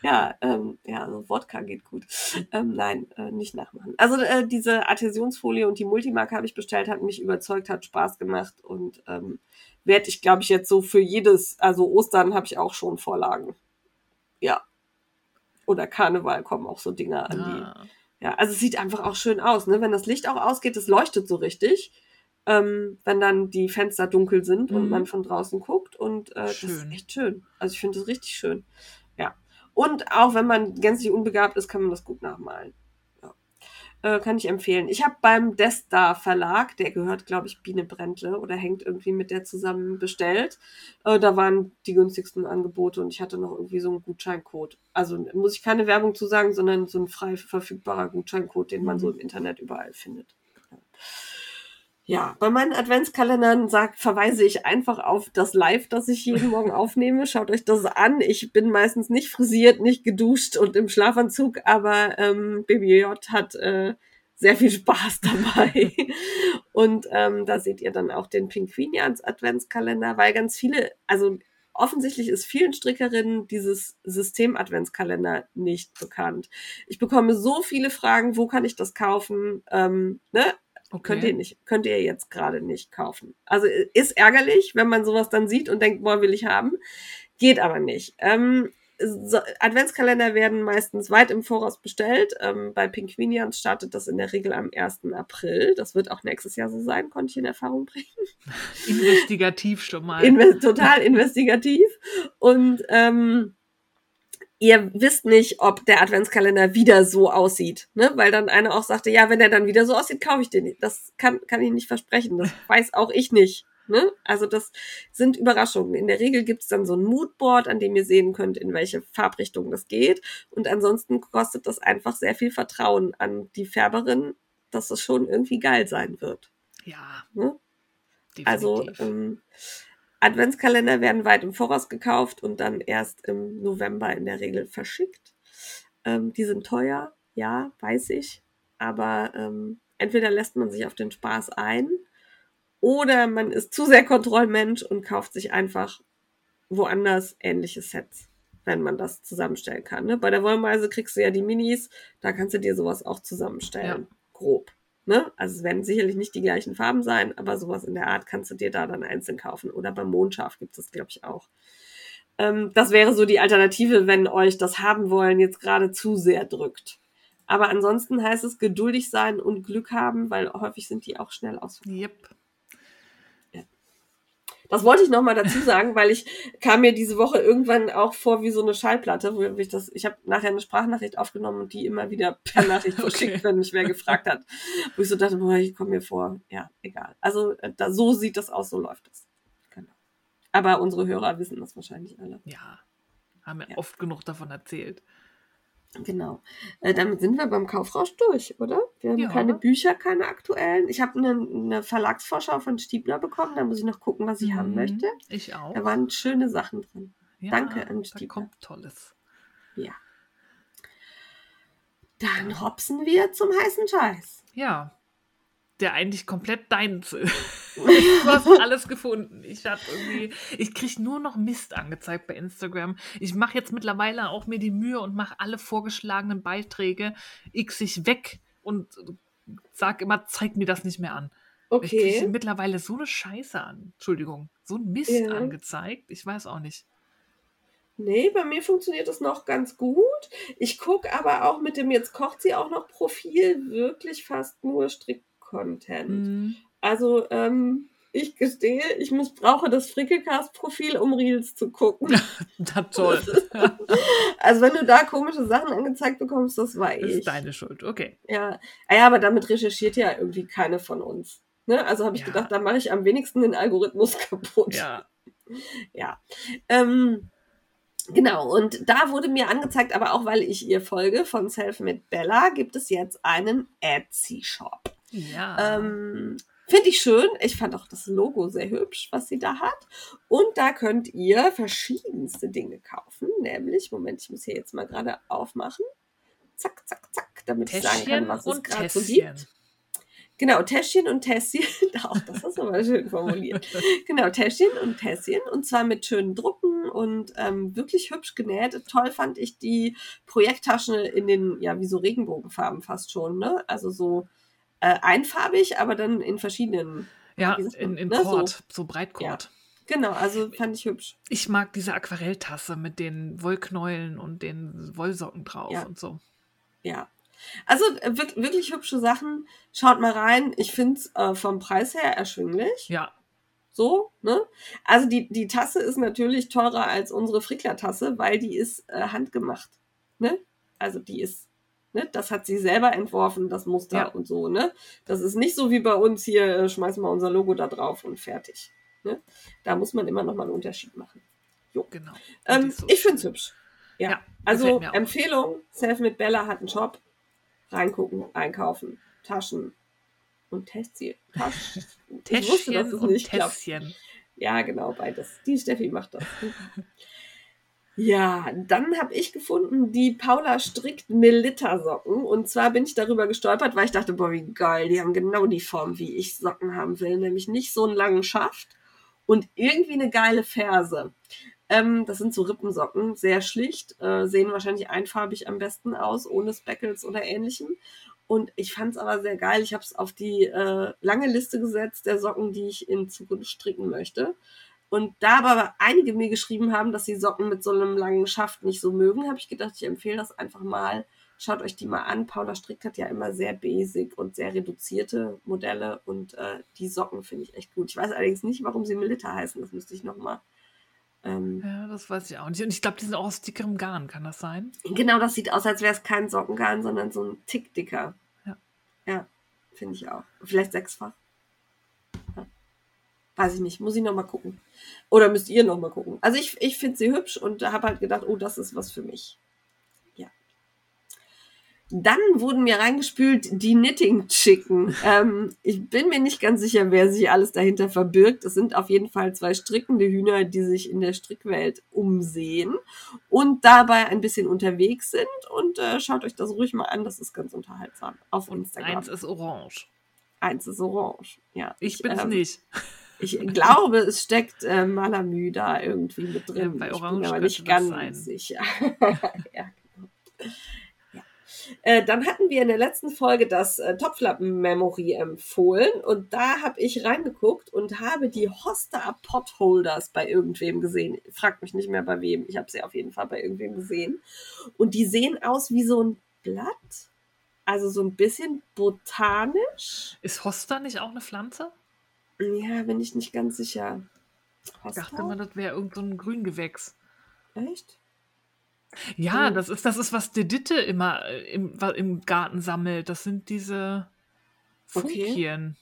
ja, ähm, ja, also Wodka geht gut. Ähm, nein, äh, nicht nachmachen. Also äh, diese Adhäsionsfolie und die Multimarke habe ich bestellt, hat mich überzeugt, hat Spaß gemacht und ähm, werde ich, glaube ich, jetzt so für jedes, also Ostern habe ich auch schon Vorlagen. Ja. Oder Karneval kommen auch so Dinger an die. Ah. Ja, also es sieht einfach auch schön aus, ne? Wenn das Licht auch ausgeht, es leuchtet so richtig. Ähm, wenn dann die Fenster dunkel sind und Mhm. man von draußen guckt und äh, das ist echt schön. Also ich finde das richtig schön. Ja. Und auch wenn man gänzlich unbegabt ist, kann man das gut nachmalen. Ja. Äh, kann ich empfehlen. Ich habe beim Destar Verlag, der gehört, glaube ich, Biene Brentle oder hängt irgendwie mit der zusammen bestellt. Äh, da waren die günstigsten Angebote und ich hatte noch irgendwie so einen Gutscheincode. Also muss ich keine Werbung zu sagen, sondern so ein frei verfügbarer Gutscheincode, den man Mhm. so im Internet überall findet. Ja. Ja, bei meinen Adventskalendern sag, verweise ich einfach auf das Live, das ich jeden Morgen aufnehme. Schaut euch das an. Ich bin meistens nicht frisiert, nicht geduscht und im Schlafanzug, aber ähm, Baby J hat äh, sehr viel Spaß dabei. und ähm, da seht ihr dann auch den Pinguinians Adventskalender, weil ganz viele, also offensichtlich ist vielen Strickerinnen dieses System Adventskalender nicht bekannt. Ich bekomme so viele Fragen, wo kann ich das kaufen? Ähm, ne? Okay. Könnt ihr nicht, könnt ihr jetzt gerade nicht kaufen. Also ist ärgerlich, wenn man sowas dann sieht und denkt, boah, will ich haben. Geht aber nicht. Ähm, so, Adventskalender werden meistens weit im Voraus bestellt. Ähm, bei Pinguinians startet das in der Regel am 1. April. Das wird auch nächstes Jahr so sein, konnte ich in Erfahrung bringen. Investigativ schon mal. Inve total investigativ. Und ähm, ihr wisst nicht, ob der Adventskalender wieder so aussieht. Ne? Weil dann einer auch sagte, ja, wenn er dann wieder so aussieht, kaufe ich den nicht. Das kann, kann ich nicht versprechen. Das weiß auch ich nicht. Ne? Also das sind Überraschungen. In der Regel gibt es dann so ein Moodboard, an dem ihr sehen könnt, in welche Farbrichtung das geht. Und ansonsten kostet das einfach sehr viel Vertrauen an die Färberin, dass es schon irgendwie geil sein wird. ja, Ne? Also ähm, Adventskalender werden weit im Voraus gekauft und dann erst im November in der Regel verschickt. Ähm, die sind teuer, ja, weiß ich. Aber ähm, entweder lässt man sich auf den Spaß ein oder man ist zu sehr Kontrollmensch und kauft sich einfach woanders ähnliche Sets, wenn man das zusammenstellen kann. Ne? Bei der Wollmeise kriegst du ja die Minis, da kannst du dir sowas auch zusammenstellen. Grob. Ne? Also es werden sicherlich nicht die gleichen Farben sein, aber sowas in der Art kannst du dir da dann einzeln kaufen. Oder beim Mondschaf gibt es, glaube ich, auch. Ähm, das wäre so die Alternative, wenn euch das haben wollen jetzt gerade zu sehr drückt. Aber ansonsten heißt es geduldig sein und Glück haben, weil häufig sind die auch schnell aus. Yep. Das wollte ich noch mal dazu sagen, weil ich kam mir diese Woche irgendwann auch vor wie so eine Schallplatte, wo ich das, ich habe nachher eine Sprachnachricht aufgenommen und die immer wieder per Nachricht verschickt, Okay. wenn mich wer gefragt hat. Wo ich so dachte, boah, ich komme mir vor, ja, egal. Also äh, da, so sieht das aus, so läuft das. Genau. Aber unsere Hörer wissen das wahrscheinlich alle. Ja. Haben wir Ja. oft genug davon erzählt. Genau. Äh, damit sind wir beim Kaufrausch durch, oder? Wir haben Ja. keine Bücher, keine aktuellen. Ich habe eine, eine Verlagsvorschau von Stiebler bekommen, da muss ich noch gucken, was ich haben Mhm. möchte. Ich auch. Da waren schöne Sachen drin. ja, danke an Da Stiebler. kommt Tolles. Dann hopsen wir zum heißen Scheiß. Ja. Der eigentlich komplett deins ist. du hast alles gefunden. Ich hab irgendwie, ich krieg nur noch Mist angezeigt bei Instagram. Ich mache jetzt mittlerweile auch mir die Mühe und mache alle vorgeschlagenen Beiträge x ich weg und sag immer, zeig mir das nicht mehr an. Ich kriege Okay. mittlerweile so eine Scheiße an. Entschuldigung, so ein Mist Ja. angezeigt. Ich weiß auch nicht. Nee, bei mir funktioniert das noch ganz gut. Ich gucke aber auch mit dem Jetzt kocht sie auch noch Profil wirklich fast nur Strick-Content. Mhm. Also, ähm, ich gestehe, ich missbrauche das Frickelcast-Profil, um Reels zu gucken. Na toll. Also, wenn du da komische Sachen angezeigt bekommst, das war Das ich. ist deine Schuld. Okay. Ja. Ah ja, aber damit recherchiert ja irgendwie keine von uns. Ne? Also habe ich Ja. gedacht, da mache ich am wenigsten den Algorithmus kaputt. Ja. Ja. Ähm, genau, und da wurde mir angezeigt, aber auch weil ich ihr folge, von Selfmade Bella gibt es jetzt einen Etsy-Shop. Ja. Ähm, Finde ich schön. Ich fand auch das Logo sehr hübsch, was sie da hat. Und da könnt ihr verschiedenste Dinge kaufen. Nämlich, Moment, ich muss hier jetzt mal gerade aufmachen. Zack, zack, zack, damit ich sagen kann, Täschchen was es gerade so gibt. Genau, Täschchen und Tässchen. Auch das ist aber schön formuliert. Genau, Täschchen und Tässchen. Und zwar mit schönen Drucken und ähm, wirklich hübsch genäht. Toll fand ich die Projekttasche in den, ja, wie so Regenbogenfarben fast schon, ne? Also so äh, einfarbig, aber dann in verschiedenen. Ja, in, in ne, Kord, so, Breitkord. Genau, also fand ich hübsch. Ich mag diese Aquarelltasse mit den Wollknäueln und den Wollsocken drauf Ja. und so. Ja. Also äh, wirk- wirklich hübsche Sachen. Schaut mal rein. Ich finde es äh, vom Preis her erschwinglich. Ja, So, ne? Also die, die Tasse ist natürlich teurer als unsere Frickler-Tasse, weil die ist äh, handgemacht. Ne? Also die ist, ne? Das hat sie selber entworfen, das Muster Ja. und so, ne? Das ist nicht so wie bei uns hier, äh, schmeißen wir unser Logo da drauf und fertig. Ne? Da muss man immer noch mal einen Unterschied machen. genau. Und die Ähm, so ich finde es hübsch. Ja. Ja, also. Empfehlung, Self mit Bella hat einen Shop. Reingucken, einkaufen, Taschen und Tässchen. Taschen. Ich wusste, dass Täschchen es und nicht klappt. Tässchen. Ja, genau, beides. Die Steffi macht das. Ja, dann habe ich gefunden, die Paula strickt Melitta-Socken. Und zwar bin ich darüber gestolpert, weil ich dachte, boah, wie geil, die haben genau die Form, wie ich Socken haben will. Nämlich nicht so einen langen Schaft und irgendwie eine geile Ferse. Ähm, das sind so Rippensocken, sehr schlicht, äh, sehen wahrscheinlich einfarbig am besten aus, ohne Speckles oder ähnlichem. Und ich fand es aber sehr geil. Ich habe es auf die äh, lange Liste gesetzt der Socken, die ich in Zukunft stricken möchte. Und da aber einige mir geschrieben haben, dass sie Socken mit so einem langen Schaft nicht so mögen, habe ich gedacht, ich empfehle das einfach mal. Schaut euch die mal an. Paula Strickt hat ja immer sehr basic und sehr reduzierte Modelle und äh, die Socken finde ich echt gut. Ich weiß allerdings nicht, warum sie Melitta heißen. Das müsste ich nochmal. Ähm, Ja, das weiß ich auch nicht. Und ich glaube, die sind auch aus dickerem Garn, kann das sein? Genau, das sieht aus, als wäre es kein Sockengarn, sondern so ein Tick dicker. Ja. Ja, finde ich auch. Vielleicht sechsfach. Weiß ich nicht, muss ich nochmal gucken. Oder müsst ihr nochmal gucken. Also ich, ich finde sie hübsch und habe halt gedacht, oh, das ist was für mich. Ja. Dann wurden mir reingespült die Knitting Chicken. ähm, ich bin mir nicht ganz sicher, wer sich alles dahinter verbirgt. Es sind auf jeden Fall zwei strickende Hühner, die sich in der Strickwelt umsehen und dabei ein bisschen unterwegs sind. Und äh, schaut euch das ruhig mal an, das ist ganz unterhaltsam. Auf Instagram. eins ist orange. Eins ist orange. Ja, Ich bin's ähm, nicht. Ich glaube, es steckt äh, Malamü da irgendwie mit drin. Ja, bei ich bin Orange aber nicht ganz sein. sicher. ja, genau. ja. Äh, dann hatten wir in der letzten Folge das äh, Topflappen-Memory empfohlen und da habe ich reingeguckt und habe die Hosta Potholders bei irgendwem gesehen. Fragt mich nicht mehr bei wem. Ich habe sie auf jeden Fall bei irgendwem gesehen. Und die sehen aus wie so ein Blatt. Also so ein bisschen botanisch. Ist Hosta nicht auch eine Pflanze? Ja, bin ich nicht ganz sicher. Ich dachte mal, das wäre irgendein so Grüngewächs. Echt? Ja, Hm. das ist, das ist, was Diditte immer äh, im, im Garten sammelt. Das sind diese Okay. Funkien.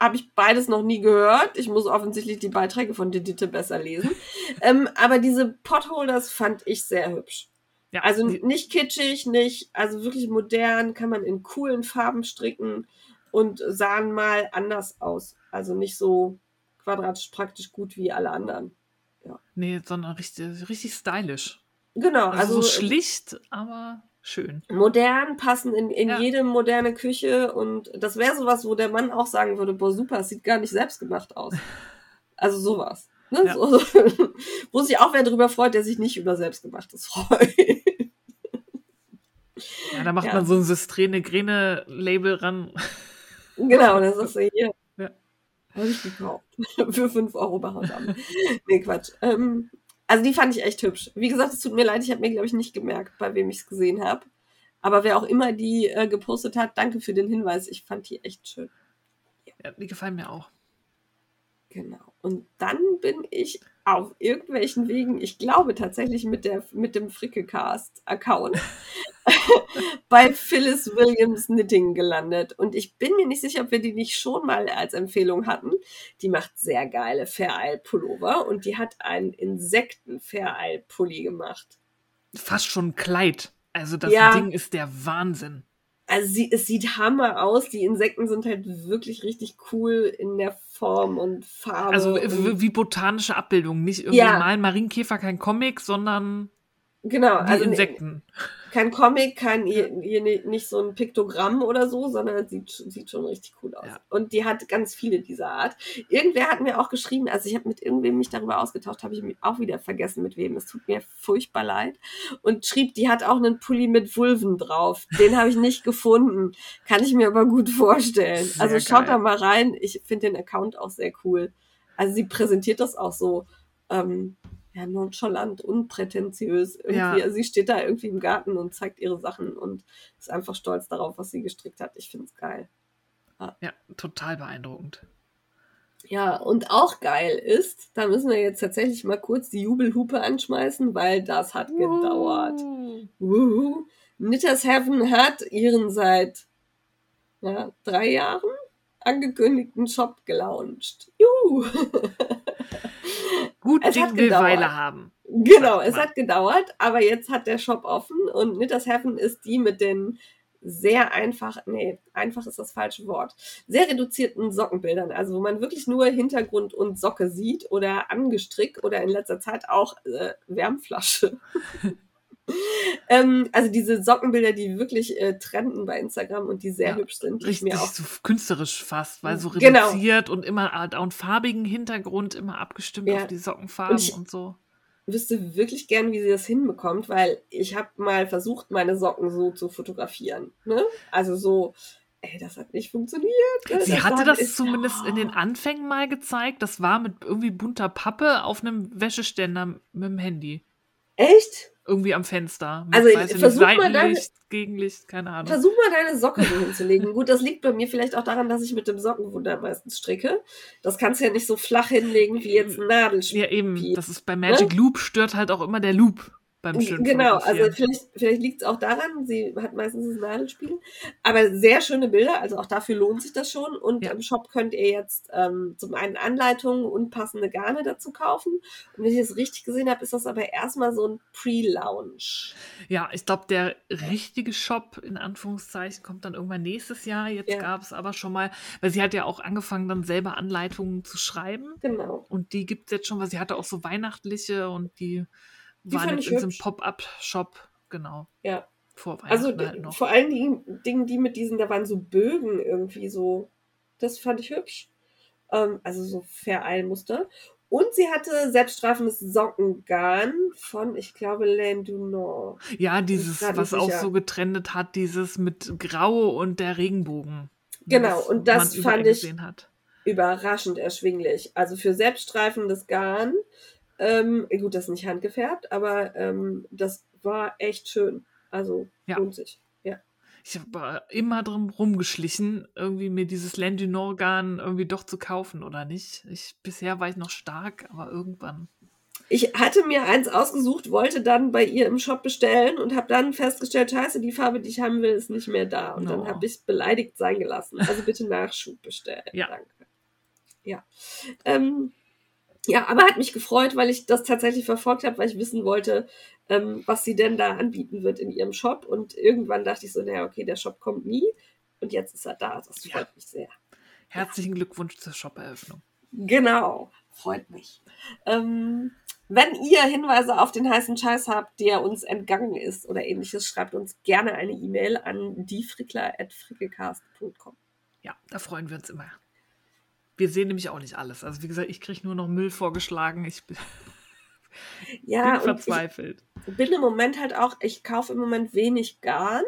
Habe ich beides noch nie gehört. Ich muss offensichtlich die Beiträge von Didite besser lesen. ähm, aber diese Potholders fand ich sehr hübsch. Ja, Also nicht kitschig, nicht, also wirklich modern, kann man in coolen Farben stricken und sahen mal anders aus. Also nicht so quadratisch praktisch gut wie alle anderen. nee, sondern richtig, richtig stylisch. Genau, Also, also, so schlicht, aber schön. modern, passen in, in Ja. jede moderne Küche und das wäre sowas, wo der Mann auch sagen würde, boah, super, es sieht gar nicht selbstgemacht aus. Also sowas. Ne? Ja. So, wo sich auch wer drüber freut, der sich nicht über selbstgemachtes freut. Ja, da macht Ja. man so ein Systrene-Grene-Label ran. Genau, das ist hier. Ja. Habe ich gekauft. Für 5 Euro bei Hausam. nee, Quatsch. Ähm, also die fand ich echt hübsch. Wie gesagt, es tut mir leid, ich habe mir, glaube ich, nicht gemerkt, bei wem ich es gesehen habe. Aber wer auch immer die äh, gepostet hat, danke für den Hinweis. Ich fand die echt schön. Ja, die gefallen mir auch. Genau. Und dann bin ich auf irgendwelchen Wegen, ich glaube tatsächlich mit, der, mit dem Frickecast-Account, bei Phyllis Williams Knitting gelandet. Und ich bin mir nicht sicher, ob wir die nicht schon mal als Empfehlung hatten. Die macht sehr geile Fair-Isle-Pullover und die hat einen Insekten-Fair-Isle-Pulli gemacht. Fast schon ein Kleid. Also das Ja. Ding ist der Wahnsinn. Also sie, es sieht hammer aus. Die Insekten sind halt wirklich richtig cool in der Form und Farbe. Also und w- wie botanische Abbildungen. Nicht irgendwie Ja. mal ein Marienkäfer, kein Comic, sondern genau, die also Insekten. Kein Comic, kein hier, hier ni- nicht so ein Piktogramm oder so, sondern sieht, sieht schon richtig cool aus. Ja. Und die hat ganz viele dieser Art. Irgendwer hat mir auch geschrieben, also ich habe mit irgendwem mich darüber ausgetauscht, habe ich mich auch wieder vergessen mit wem. Es tut mir furchtbar leid. Und schrieb, die hat auch einen Pulli mit Vulven drauf. Den habe ich nicht gefunden. Kann ich mir aber gut vorstellen. Sehr also schaut geil. da mal rein. Ich finde den Account auch sehr cool. Also sie präsentiert das auch so. Ähm, ja, nonchalant, unprätentiös. Irgendwie. Ja. Also sie steht da irgendwie im Garten und zeigt ihre Sachen und ist einfach stolz darauf, was sie gestrickt hat. Ich finde es geil. Ja, total beeindruckend. Ja, und auch geil ist, da müssen wir jetzt tatsächlich mal kurz die Jubelhupe anschmeißen, weil das hat gedauert. Uh. Wuhu. Knitters Heaven hat ihren seit ja, drei Jahren angekündigten Shop gelauncht. Juhu. Gut Es Ding hat will gedauert. Weile haben. Genau, es hat gedauert, aber jetzt hat der Shop offen und Knitters Heaven ist die mit den sehr einfach, nee, einfach ist das falsche Wort, sehr reduzierten Sockenbildern, also wo man wirklich nur Hintergrund und Socke sieht oder angestrickt oder in letzter Zeit auch äh, Wärmflasche. ähm, also diese Sockenbilder, die wirklich äh, trenden bei Instagram und die sehr Ja, hübsch sind, die ich Richtig mir auch so künstlerisch fast, weil so Genau. reduziert und immer auch einen farbigen Hintergrund, immer abgestimmt Ja. auf die Sockenfarben Und ich- und so. wüsste wirklich gern, wie sie das hinbekommt, weil ich habe mal versucht, meine Socken so zu fotografieren. Ne? Also so, ey, das hat nicht funktioniert. ne? Sie hatte hat- das ist- zumindest in den Anfängen mal gezeigt. Das war mit irgendwie bunter Pappe auf einem Wäscheständer mit dem Handy. Echt? Irgendwie am Fenster. Mit, Also, ich nicht, versuch mal deine- Gegenlicht, keine Ahnung. Versuch mal deine Socke so hinzulegen. Gut, das liegt bei mir vielleicht auch daran, dass ich mit dem Sockenwunder meistens stricke. Das kannst du ja nicht so flach hinlegen wie jetzt ein Nadelspiel. Ja, eben. Das ist bei Magic Loop stört halt auch immer der Loop beim schönen Genau, also vielleicht, vielleicht liegt es auch daran, sie hat meistens das Nadelspiel. Aber sehr schöne Bilder, also auch dafür lohnt sich das schon. Und Ja. im Shop könnt ihr jetzt ähm, zum einen Anleitungen und passende Garne dazu kaufen. Und wenn ich das richtig gesehen habe, ist das aber erstmal so ein Pre-Launch. Ja, ich glaube, der richtige Shop in Anführungszeichen kommt dann irgendwann nächstes Jahr. Jetzt Ja. gab es aber schon mal, weil sie hat ja auch angefangen, dann selber Anleitungen zu schreiben. Genau. Und die gibt es jetzt schon, weil sie hatte auch so weihnachtliche und die, Die waren jetzt in so einem. Pop-up-Shop, genau. Ja. Vor Also halt noch. vor allen Dingen Dingen, die mit diesen, da waren so Bögen irgendwie so. Das fand ich hübsch. Ähm, also so Vereilmuster. Und sie hatte selbststrafendes Sockengarn von, ich glaube, Laine Dunant. Ja, dieses, was nicht auch sicher. so getrennt hat, dieses mit Grau und der Regenbogen. Genau, was und das fand ich-. Überraschend erschwinglich. Also für selbststreifendes Garn, ähm, gut, das ist nicht handgefärbt, aber ähm, das war echt schön. Also Ja. lohnt sich. Ja. Ich habe immer drum rumgeschlichen, irgendwie mir dieses Landinor-Garn irgendwie doch zu kaufen oder nicht. Ich, bisher war ich noch stark, aber irgendwann. Ich hatte mir eins ausgesucht, wollte dann bei ihr im Shop bestellen und habe dann festgestellt, scheiße, die Farbe, die ich haben will, ist nicht mehr da. Und dann Oh. habe ich beleidigt sein gelassen. Also bitte Nachschub bestellen. Ja. Danke. Ja. Ähm, ja, aber hat mich gefreut, weil ich das tatsächlich verfolgt habe, weil ich wissen wollte, ähm, was sie denn da anbieten wird in ihrem Shop. Und irgendwann dachte ich so, naja, okay, der Shop kommt nie. Und jetzt ist er da. Das Ja. freut mich sehr. Herzlichen Glückwunsch zur Shop-Eröffnung. Genau, freut mich. Ähm, wenn ihr Hinweise auf den heißen Scheiß habt, der uns entgangen ist oder ähnliches, schreibt uns gerne eine E-Mail an diefrickler.frickelcast.com. Ja, da freuen wir uns immer. Wir sehen nämlich auch nicht alles. Also wie gesagt, ich kriege nur noch Müll vorgeschlagen. Ich bin, Ja, bin und ich verzweifelt. bin im Moment halt auch, ich kaufe im Moment wenig Garn,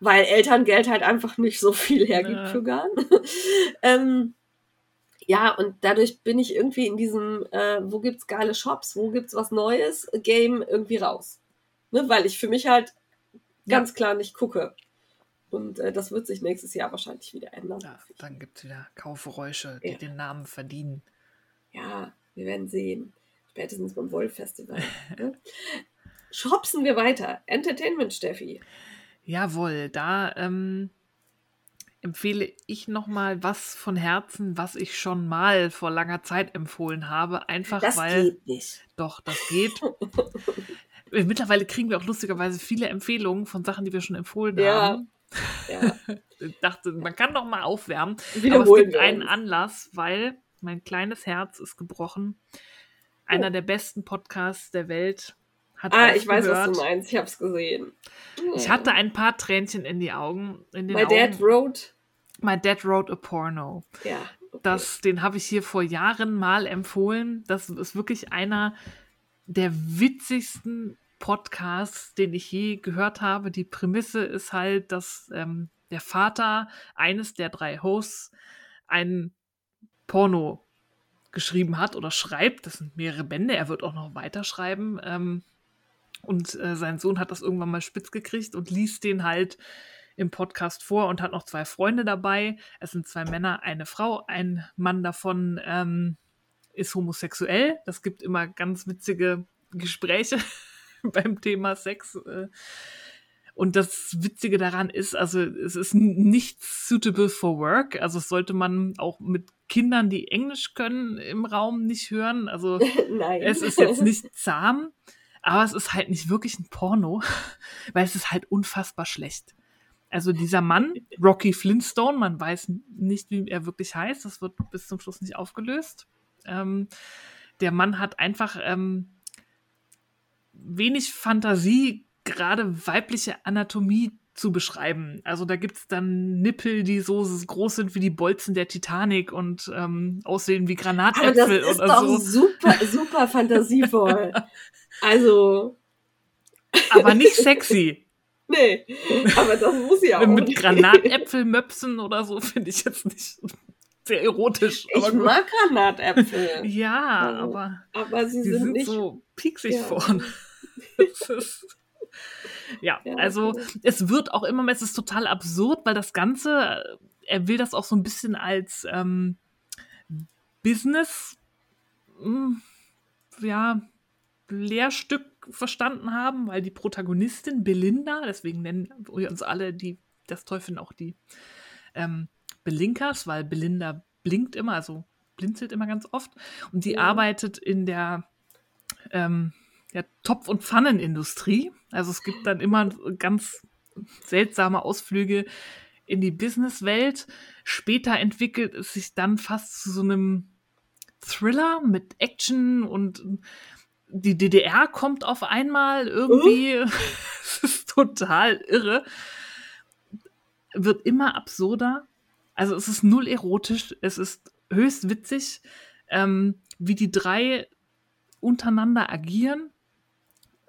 weil Elterngeld halt einfach nicht so viel hergibt Ja. für Garn. ähm, ja, und dadurch bin ich irgendwie in diesem, äh, wo gibt's geile Shops, wo gibt's was Neues, Game irgendwie raus. Ne, weil ich für mich halt ganz klar nicht gucke. Und äh, das wird sich nächstes Jahr wahrscheinlich wieder ändern. Ja, dann gibt es wieder Kaufgeräusche, die Ja. den Namen verdienen. Ja, wir werden sehen. Spätestens beim Wollfestival. ne? Schopsen wir weiter. Entertainment, Steffi. Jawohl, da ähm, empfehle ich nochmal was von Herzen, was ich schon mal vor langer Zeit empfohlen habe. Einfach Das weil. geht nicht. Doch, das geht. Mittlerweile kriegen wir auch lustigerweise viele Empfehlungen von Sachen, die wir schon empfohlen Ja. haben. Ja. Ich dachte, man kann doch mal aufwärmen. Aber es Wiederholen gibt einen. Anlass, weil mein kleines Herz ist gebrochen. Einer Oh. der besten Podcasts der Welt hat Ah, ich weiß, was du meinst. Ich hab's gesehen. Ich hatte ein paar Tränchen in die Augen. In den My Augen. Dad wrote. My Dad wrote a Porno. Ja. okay. Das, den habe ich hier vor Jahren mal empfohlen. Das ist wirklich einer der witzigsten Podcasts, den ich je gehört habe. Die Prämisse ist halt, dass ähm, der Vater eines der drei Hosts ein Porno geschrieben hat oder schreibt. Das sind mehrere Bände. Er wird auch noch weiterschreiben. Ähm, und äh, sein Sohn hat das irgendwann mal spitz gekriegt und liest den halt im Podcast vor und hat noch zwei Freunde dabei. Es sind zwei Männer, eine Frau. Ein Mann davon ähm, ist homosexuell. Das gibt immer ganz witzige Gespräche beim Thema Sex. äh. Und das Witzige daran ist, also es ist nicht suitable for work. Also sollte man auch mit Kindern, die Englisch können, im Raum nicht hören. Also es ist jetzt nicht zahm, aber es ist halt nicht wirklich ein Porno, weil es ist halt unfassbar schlecht. Also dieser Mann, Rocky Flintstone, man weiß nicht, wie er wirklich heißt, das wird bis zum Schluss nicht aufgelöst. Ähm, der Mann hat einfach ähm, wenig Fantasie, gerade weibliche Anatomie zu beschreiben. Also da gibt's dann Nippel, die so groß sind wie die Bolzen der Titanic und ähm, aussehen wie das Granatäpfel ist oder doch so. super, super fantasievoll. Also, Aber nicht sexy. nee. Aber das muss ja auch. Mit. Granatäpfelmöpsen oder so finde ich jetzt nicht sehr erotisch. Ich gut. mag Granatäpfel. Ja, Also, aber Aber sie die sind, sind nicht. so pieksig Ja. vorne. Ja, also es wird auch immer, es ist total absurd, weil das Ganze, er will das auch so ein bisschen als ähm, Business, mh, ja, Lehrstück verstanden haben, weil die Protagonistin Belinda, deswegen nennen wir uns alle die, das Teufel auch die ähm, Belinkers, weil Belinda blinkt immer, also blinzelt immer ganz oft und die Ja. arbeitet in der ähm, ja, Topf- und Pfannenindustrie. Also es gibt dann immer ganz seltsame Ausflüge in die Businesswelt. Später entwickelt es sich dann fast zu so einem Thriller mit Action und die DDR kommt auf einmal irgendwie. Es ist total irre. Wird immer absurder. Also es ist null erotisch, es ist höchst witzig. Ähm, wie die drei untereinander agieren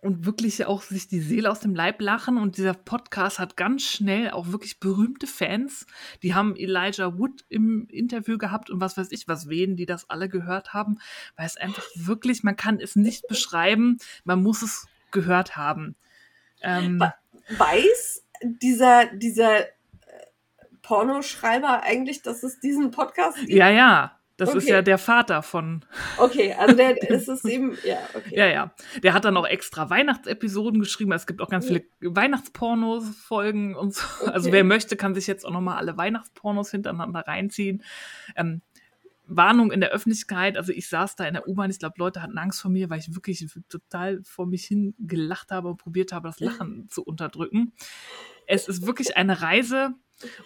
und wirklich auch sich die Seele aus dem Leib lachen. Und dieser Podcast hat ganz schnell auch wirklich berühmte Fans. Die haben Elijah Wood im Interview gehabt und was weiß ich, was wen, die das alle gehört haben, weil es einfach wirklich, man kann es nicht beschreiben, man muss es gehört haben. Ähm, Weiß dieser, dieser äh, Pornoschreiber eigentlich, dass es diesen Podcast gibt? ja, ja. Das ist Okay. ja der Vater von Okay, also der ist es eben, ja, okay. Ja, ja. Der hat dann auch extra Weihnachtsepisoden geschrieben. Es gibt auch ganz viele Weihnachtspornos-Folgen und so. Also Okay. wer möchte, kann sich jetzt auch nochmal alle Weihnachtspornos hintereinander reinziehen. Ähm, Warnung in der Öffentlichkeit. Also ich saß da in der U-Bahn. Ich glaube, Leute hatten Angst vor mir, weil ich wirklich total vor mich hin gelacht habe und probiert habe, das Lachen zu unterdrücken. Es ist wirklich eine Reise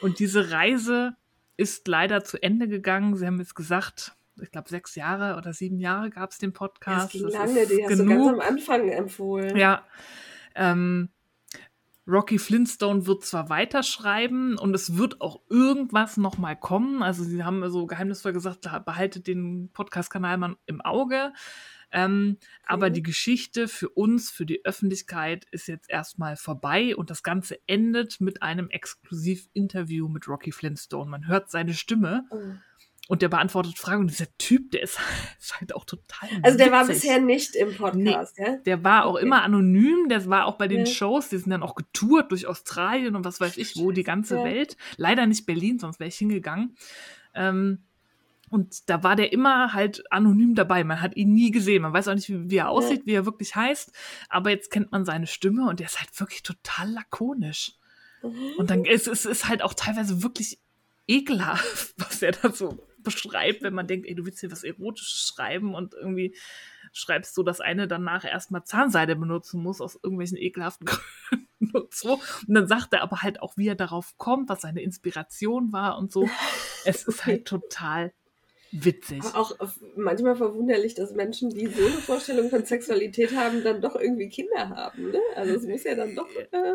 und diese Reise ist leider zu Ende gegangen. Sie haben jetzt gesagt, ich glaube, sechs Jahre oder sieben Jahre gab es den Das Podcast. Das lange, ist die hast du ganz am Anfang empfohlen. Ja. Ähm, Rocky Flintstone wird zwar weiterschreiben und es wird auch irgendwas nochmal kommen. Also sie haben so geheimnisvoll gesagt, behaltet den Podcast-Kanal mal im Auge. Ähm, aber Mhm. die Geschichte für uns, für die Öffentlichkeit ist jetzt erstmal vorbei und das Ganze endet mit einem Exklusiv-Interview mit Rocky Flintstone. Man hört seine Stimme Oh. und der beantwortet Fragen und dieser Typ, der ist, ist halt auch total Also der war witzig. bisher nicht im Podcast, ja? Der war auch Okay. immer anonym, der war auch bei den Ja. Shows, die sind dann auch getourt durch Australien und was weiß ich wo, die ganze Ja. Welt. Leider nicht Berlin, sonst wäre ich hingegangen. Ähm, und da war der immer halt anonym dabei. Man hat ihn nie gesehen. Man weiß auch nicht, wie, wie er aussieht, wie er wirklich heißt. Aber jetzt kennt man seine Stimme und der ist halt wirklich total lakonisch. Und dann ist es ist halt auch teilweise wirklich ekelhaft, was er da so beschreibt, wenn man denkt, ey, du willst hier was Erotisches schreiben und irgendwie schreibst du, dass eine danach erstmal Zahnseide benutzen muss, aus irgendwelchen ekelhaften Gründen und so. Und dann sagt er aber halt auch, wie er darauf kommt, was seine Inspiration war und so. Es ist halt total witzig. Auch äh, manchmal verwunderlich, dass Menschen, die so eine Vorstellung von Sexualität haben, dann doch irgendwie Kinder haben. Ne? Also es muss ja dann doch. Äh,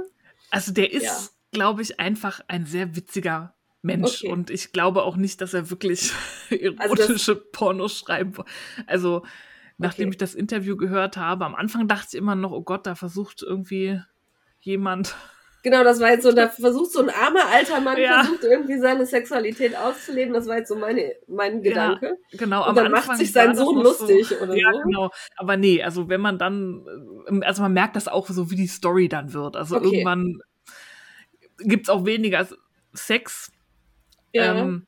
Also der ist, Ja. glaube ich, einfach ein sehr witziger Mensch. Okay. Und ich glaube auch nicht, dass er wirklich erotische Pornos schreiben wollte. Also, nachdem Okay. ich das Interview gehört habe, am Anfang dachte ich immer noch, oh Gott, da versucht irgendwie jemand. Genau, das war jetzt so, da versucht so ein armer alter Mann, Ja. versucht irgendwie seine Sexualität auszuleben. Das war jetzt so meine, mein Gedanke. Genau, Und am dann macht sich sein Sohn lustig so, oder ja, so. genau. Aber nee, also wenn man dann, äh, also man merkt das auch so, wie die Story dann wird. Also Okay. irgendwann gibt es auch weniger Sex. Ja. Ähm,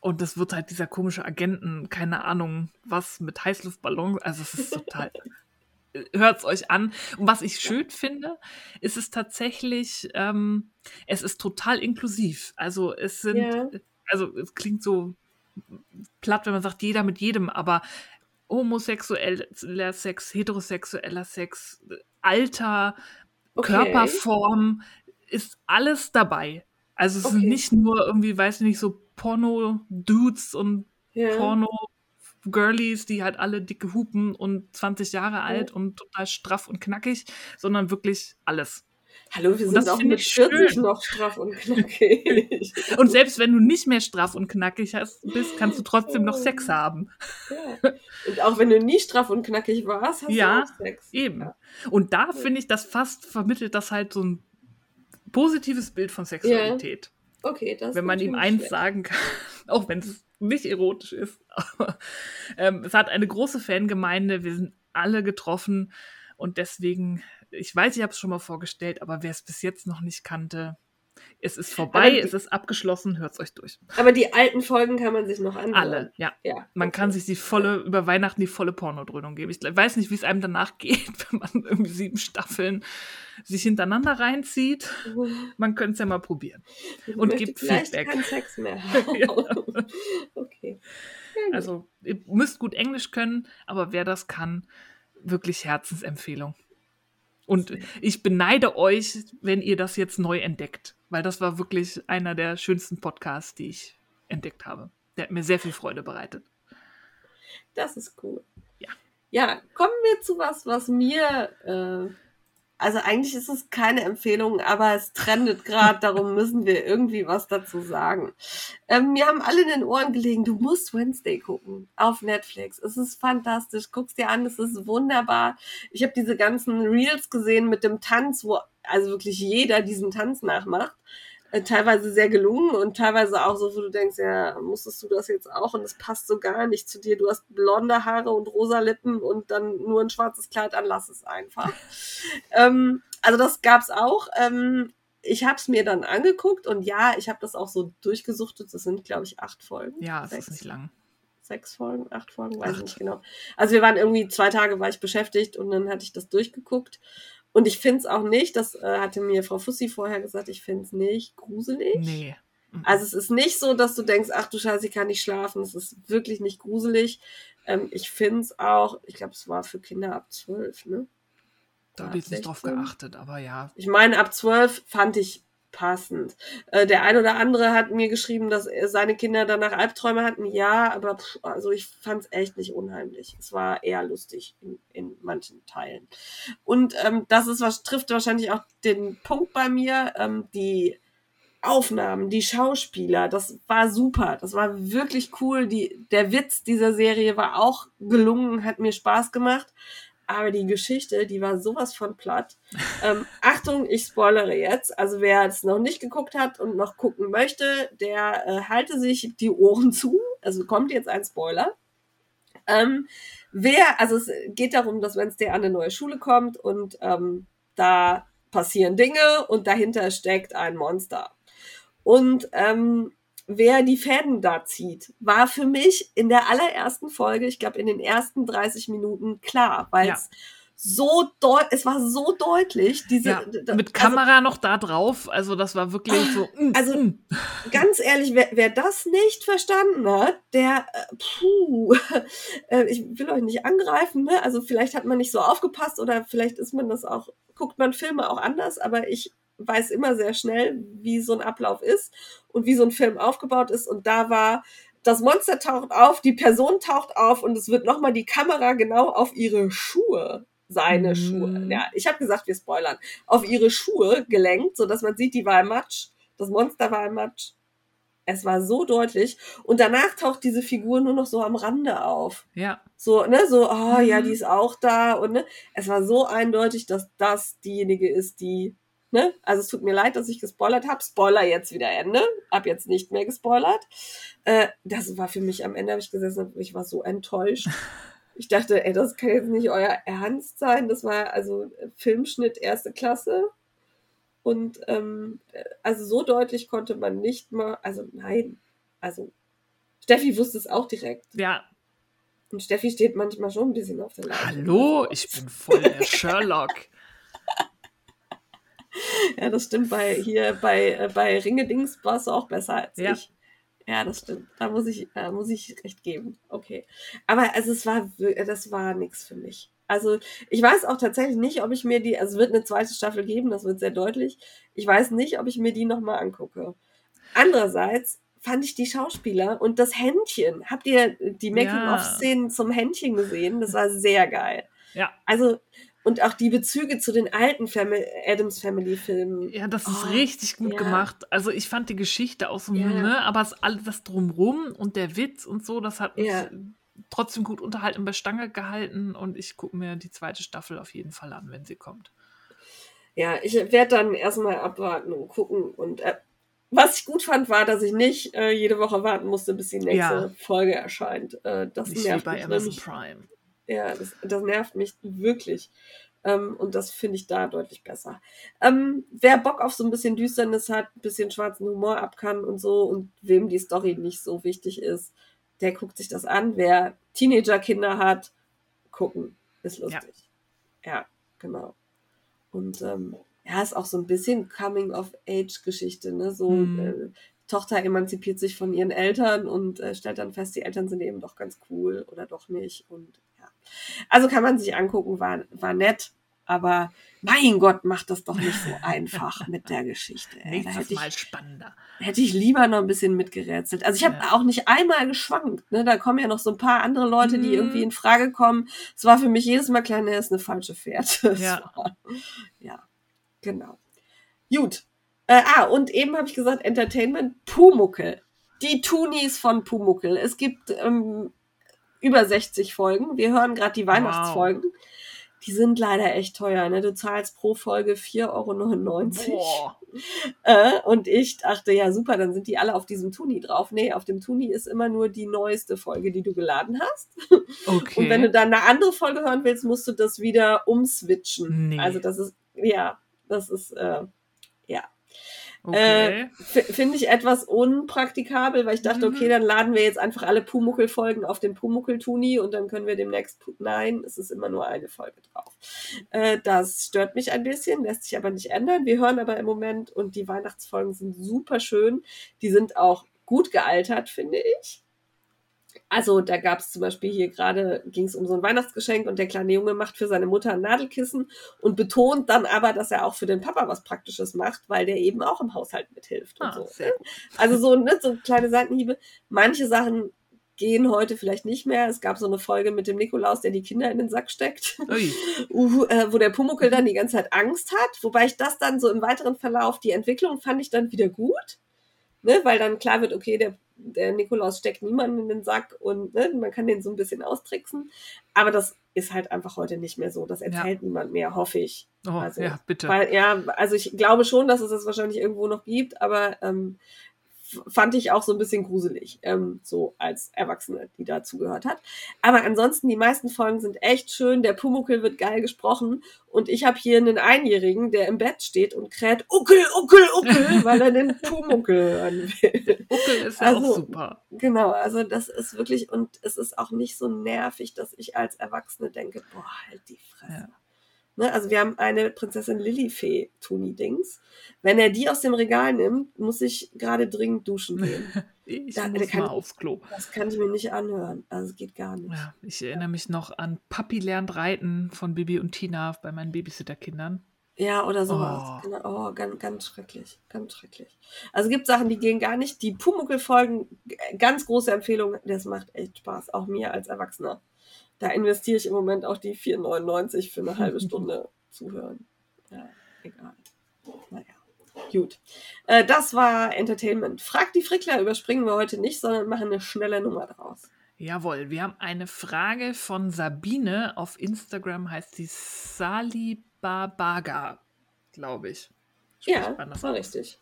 und das wird halt dieser komische Agenten, keine Ahnung, was mit Heißluftballons. Also es ist total. Hört es euch an. Und was ich schön finde, ist es tatsächlich, ähm, es ist total inklusiv. Also es sind, Ja. also es klingt so platt, wenn man sagt, jeder mit jedem, aber homosexueller Sex, heterosexueller Sex, Alter, Okay. Körperform, ist alles dabei. Also es Okay. sind nicht nur irgendwie, weiß ich nicht, so Porno-Dudes und ja. Porno-Girlies, die halt alle dicke Hupen und 20 Jahre alt und total straff und knackig, sondern wirklich alles. Hallo, wir Und sind das auch mit ich 40 schön. noch straff und knackig. Und selbst wenn du nicht mehr straff und knackig hast, bist, kannst du trotzdem noch Sex haben. ja. Und auch wenn du nie straff und knackig warst, hast Ja, du auch Sex. Eben. Ja. Und da finde ich, das fast vermittelt das halt so ein positives Bild von Sexualität. Okay, das wenn man ihm eins schlecht. sagen kann, auch wenn es nicht erotisch ist. Aber ähm, es hat eine große Fangemeinde, wir sind alle getroffen und deswegen, ich weiß, ich habe es schon mal vorgestellt, aber wer es bis jetzt noch nicht kannte, es ist vorbei, die- es ist abgeschlossen, hört es euch durch. Aber die alten Folgen kann man sich noch anhören. Alle, ja. Ja. Man okay. kann sich die volle, über Weihnachten die volle Pornodröhnung geben. Ich weiß nicht, wie es einem danach geht, wenn man irgendwie sieben Staffeln sich hintereinander reinzieht. Man könnte es ja mal probieren. Ich und gibt Feedback. keinen Sex mehr. Ja. Okay. Ja. Also, ihr müsst gut Englisch können, aber wer das kann, wirklich Herzensempfehlung. Und ich beneide euch, wenn ihr das jetzt neu entdeckt, weil das war wirklich einer der schönsten Podcasts, die ich entdeckt habe. Der hat mir sehr viel Freude bereitet. Das ist cool. Ja. Ja, kommen wir zu was, was mir äh, also eigentlich ist es keine Empfehlung, aber es trendet gerade, darum müssen wir irgendwie was dazu sagen. Ähm, mir haben alle in den Ohren gelegen, du musst Wednesday gucken auf Netflix. Es ist fantastisch, guck's dir an, es ist wunderbar. Ich habe diese ganzen Reels gesehen mit dem Tanz, wo also wirklich jeder diesen Tanz nachmacht. Äh, teilweise sehr gelungen und teilweise auch so, wo du denkst, ja, musstest du das jetzt auch und es passt so gar nicht zu dir. Du hast blonde Haare und rosa Lippen und dann nur ein schwarzes Kleid an, lass es einfach. ähm, also das gab's auch. Ähm, ich habe es mir dann angeguckt und ja, ich habe das auch so durchgesuchtet. Das sind, glaube ich, acht Folgen. Ja, es ist nicht lang. Sechs Folgen, acht Folgen, weiß ich nicht genau. Also wir waren irgendwie zwei Tage war ich beschäftigt und dann hatte ich das durchgeguckt und ich finde es auch nicht, das äh, hatte mir Frau Fussi vorher gesagt, ich finde es nicht gruselig. Nee. Mhm. Also es ist nicht so, dass du denkst, ach du Scheiße, ich kann nicht schlafen. Es ist wirklich nicht gruselig. Ähm, ich finde es auch, ich glaube, es war für Kinder ab zwölf, ne? Da habe ich jetzt nicht drauf geachtet, aber ja. Ich meine, ab zwölf fand ich passend. Äh, der ein oder andere hat mir geschrieben, dass seine Kinder danach Albträume hatten. Ja, aber pff, also ich fand es echt nicht unheimlich. Es war eher lustig in, in manchen Teilen. Und ähm, das ist was trifft wahrscheinlich auch den Punkt bei mir. Ähm, die Aufnahmen, die Schauspieler, das war super. Das war wirklich cool. Die, der Witz dieser Serie war auch gelungen, hat mir Spaß gemacht aber die Geschichte, die war sowas von platt. Ähm, Achtung, ich spoilere jetzt. Also wer es noch nicht geguckt hat und noch gucken möchte, der äh, halte sich die Ohren zu. Also kommt jetzt ein Spoiler. Ähm, wer, also es geht darum, dass Wednesday an eine neue Schule kommt und ähm, da passieren Dinge und dahinter steckt ein Monster. Und ähm, wer die Fäden da zieht, war für mich in der allerersten Folge, ich glaube in den ersten 30 Minuten klar, weil es ja. so deutlich, es war so deutlich, diese ja, mit also, Kamera noch da drauf, also das war wirklich so. Mm, also mm. ganz ehrlich, wer, wer das nicht verstanden hat, der, äh, puh, äh, ich will euch nicht angreifen, ne? Also vielleicht hat man nicht so aufgepasst oder vielleicht ist man das auch, guckt man Filme auch anders, aber ich weiß immer sehr schnell, wie so ein Ablauf ist und wie so ein Film aufgebaut ist. Und da war, das Monster taucht auf, die Person taucht auf und es wird nochmal die Kamera genau auf ihre Schuhe, seine mm. Schuhe, ja, ich habe gesagt, wir spoilern, auf ihre Schuhe gelenkt, so dass man sieht, die war im Matsch, das Monster war im Matsch. Es war so deutlich. Und danach taucht diese Figur nur noch so am Rande auf. Ja. So, ne, so, oh mhm. ja, die ist auch da. Und ne, es war so eindeutig, dass das diejenige ist, die Ne? Also es tut mir leid, dass ich gespoilert habe. Spoiler jetzt wieder Ende. Ab jetzt nicht mehr gespoilert. Äh, das war für mich am Ende, habe ich gesessen ich war so enttäuscht. Ich dachte, ey, das kann jetzt nicht euer Ernst sein. Das war also Filmschnitt erste Klasse. Und ähm, also so deutlich konnte man nicht mal, also nein, also Steffi wusste es auch direkt. Ja. Und Steffi steht manchmal schon ein bisschen auf der Leitung. Hallo, ich bin voll der Sherlock ja, das stimmt. Bei hier bei, äh, bei Ringedings warst du auch besser als ja. ich. Ja, das stimmt. Da muss ich, äh, muss ich recht geben. Okay. Aber also es war, das war nichts für mich. Also ich weiß auch tatsächlich nicht, ob ich mir die, also es wird eine zweite Staffel geben, das wird sehr deutlich. Ich weiß nicht, ob ich mir die nochmal angucke. Andererseits fand ich die Schauspieler und das Händchen. Habt ihr die Making-of-Szenen ja. zum Händchen gesehen? Das war sehr geil. Ja. Also und auch die Bezüge zu den alten Family, Adams Family Filmen. Ja, das ist oh, richtig gut ja. gemacht. Also ich fand die Geschichte auch so, ja. ne, aber es, alles das drumrum und der Witz und so, das hat mich ja. trotzdem gut unterhalten bei Stange gehalten und ich gucke mir die zweite Staffel auf jeden Fall an, wenn sie kommt. Ja, ich werde dann erstmal abwarten und gucken und äh, was ich gut fand, war, dass ich nicht äh, jede Woche warten musste, bis die nächste Folge erscheint. Äh, das nicht nervt wie bei Amazon Prime. Ja, das, das nervt mich wirklich. Ähm, und das finde ich da deutlich besser. Ähm, wer Bock auf so ein bisschen Düsternis hat, ein bisschen schwarzen Humor ab kann und so und wem die Story nicht so wichtig ist, der guckt sich das an. Wer Teenager-Kinder hat, gucken. Ist lustig. Ja, ja genau. Und ähm, ja, ist auch so ein bisschen Coming-of-Age-Geschichte, ne? So, mhm. äh, Tochter emanzipiert sich von ihren Eltern und äh, stellt dann fest, die Eltern sind eben doch ganz cool oder doch nicht. Und. Also kann man sich angucken, war, war nett, Aber mein Gott, macht das doch nicht so einfach mit der Geschichte. Ey. Da hätte Mal ich, spannender. hätte ich lieber noch ein bisschen mitgerätselt. Also ich habe Ja. auch nicht einmal geschwankt. Ne? Da kommen ja noch so ein paar andere Leute, die Mhm. irgendwie in Frage kommen. Es war für mich jedes Mal klar, ne, ist eine falsche Fährte. Ja. War, ja, genau. Gut. Äh, ah, und eben habe ich gesagt, Entertainment, Pumuckel. Die Tunis von Pumuckel. Es gibt ähm, über 60 Folgen. Wir hören gerade die Weihnachtsfolgen. Die sind leider echt teuer. Ne? Du zahlst pro Folge 4,99 Euro. Äh, und ich dachte, ja super, dann sind die alle auf diesem Tuni drauf. Nee, auf dem Tuni ist immer nur die neueste Folge, die du geladen hast. Okay. Und wenn du dann eine andere Folge hören willst, musst du das wieder umswitchen. Nee. Also das ist, ja, das ist, äh. Okay. F- Finde ich etwas unpraktikabel, weil ich dachte, Mhm. okay, dann laden wir jetzt einfach alle Pumuckel-Folgen auf den Pumuckel-Tuni und dann können wir demnächst. Nein, es ist immer nur eine Folge drauf. Äh, das stört mich ein bisschen, lässt sich aber nicht ändern. Wir hören aber im Moment und die Weihnachtsfolgen sind super schön. Die sind auch gut gealtert, finde ich. Also da gab es zum Beispiel hier gerade, ging es um so ein Weihnachtsgeschenk und der kleine Junge macht für seine Mutter ein Nadelkissen und betont dann aber, dass er auch für den Papa was Praktisches macht, weil der eben auch im Haushalt mithilft und Ah, so. gut. Also so, ne, so kleine Seitenhiebe. Manche Sachen gehen heute vielleicht nicht mehr. Es gab so eine Folge mit dem Nikolaus, der die Kinder in den Sack steckt, uh, äh, wo der Pumuckel dann die ganze Zeit Angst hat. Wobei ich das dann so im weiteren Verlauf, die Entwicklung fand ich dann wieder gut. Ne, weil dann klar wird, okay, der, der Nikolaus steckt niemanden in den Sack und ne, man kann den so ein bisschen austricksen. Aber das ist halt einfach heute nicht mehr so. Das erzählt niemand mehr, hoffe ich. Oh, Also, ja, bitte. Weil, ja, also ich glaube schon, dass es das wahrscheinlich irgendwo noch gibt, aber ähm, fand ich auch so ein bisschen gruselig, ähm, so als Erwachsene, die da zugehört hat. Aber ansonsten, die meisten Folgen sind echt schön, der Pumuckel wird geil gesprochen und ich habe hier einen Einjährigen, der im Bett steht und kräht Uckel, Uckel, Uckel, weil er den Pumuckel hören will. Buckel ist ja Also- auch super. Genau, also das ist wirklich, und es ist auch nicht so nervig, dass ich als Erwachsene denke, boah, halt die Fresse. Ja. Ne, also wir haben eine Prinzessin Lilifee Tuni-Dings. Wenn er die aus dem Regal nimmt, muss ich gerade dringend duschen gehen. Ich Da- muss kann mal aufs Klo. Das kann ich mir nicht anhören. Also es geht gar nicht. Ja, ich erinnere mich noch an Papi lernt reiten von Bibi und Tina bei meinen Babysitterkindern. Ja, oder sowas. Oh. Genau. Oh, ganz, ganz schrecklich. Ganz schrecklich. Also es gibt Sachen, die gehen gar nicht. Die Pumuckel-Folgen, ganz große Empfehlung. Das macht echt Spaß. Auch mir als Erwachsener. Da investiere ich im Moment auch die 4,99 für eine halbe Stunde zuhören. Ja, egal. Naja. Gut. Äh, das war Entertainment. Frag die Frickler überspringen wir heute nicht, sondern machen eine schnelle Nummer draus. Jawohl, wir haben eine Frage von Sabine. Auf Instagram heißt sie Salibabaga, glaube ich. Spricht Ja, das war richtig.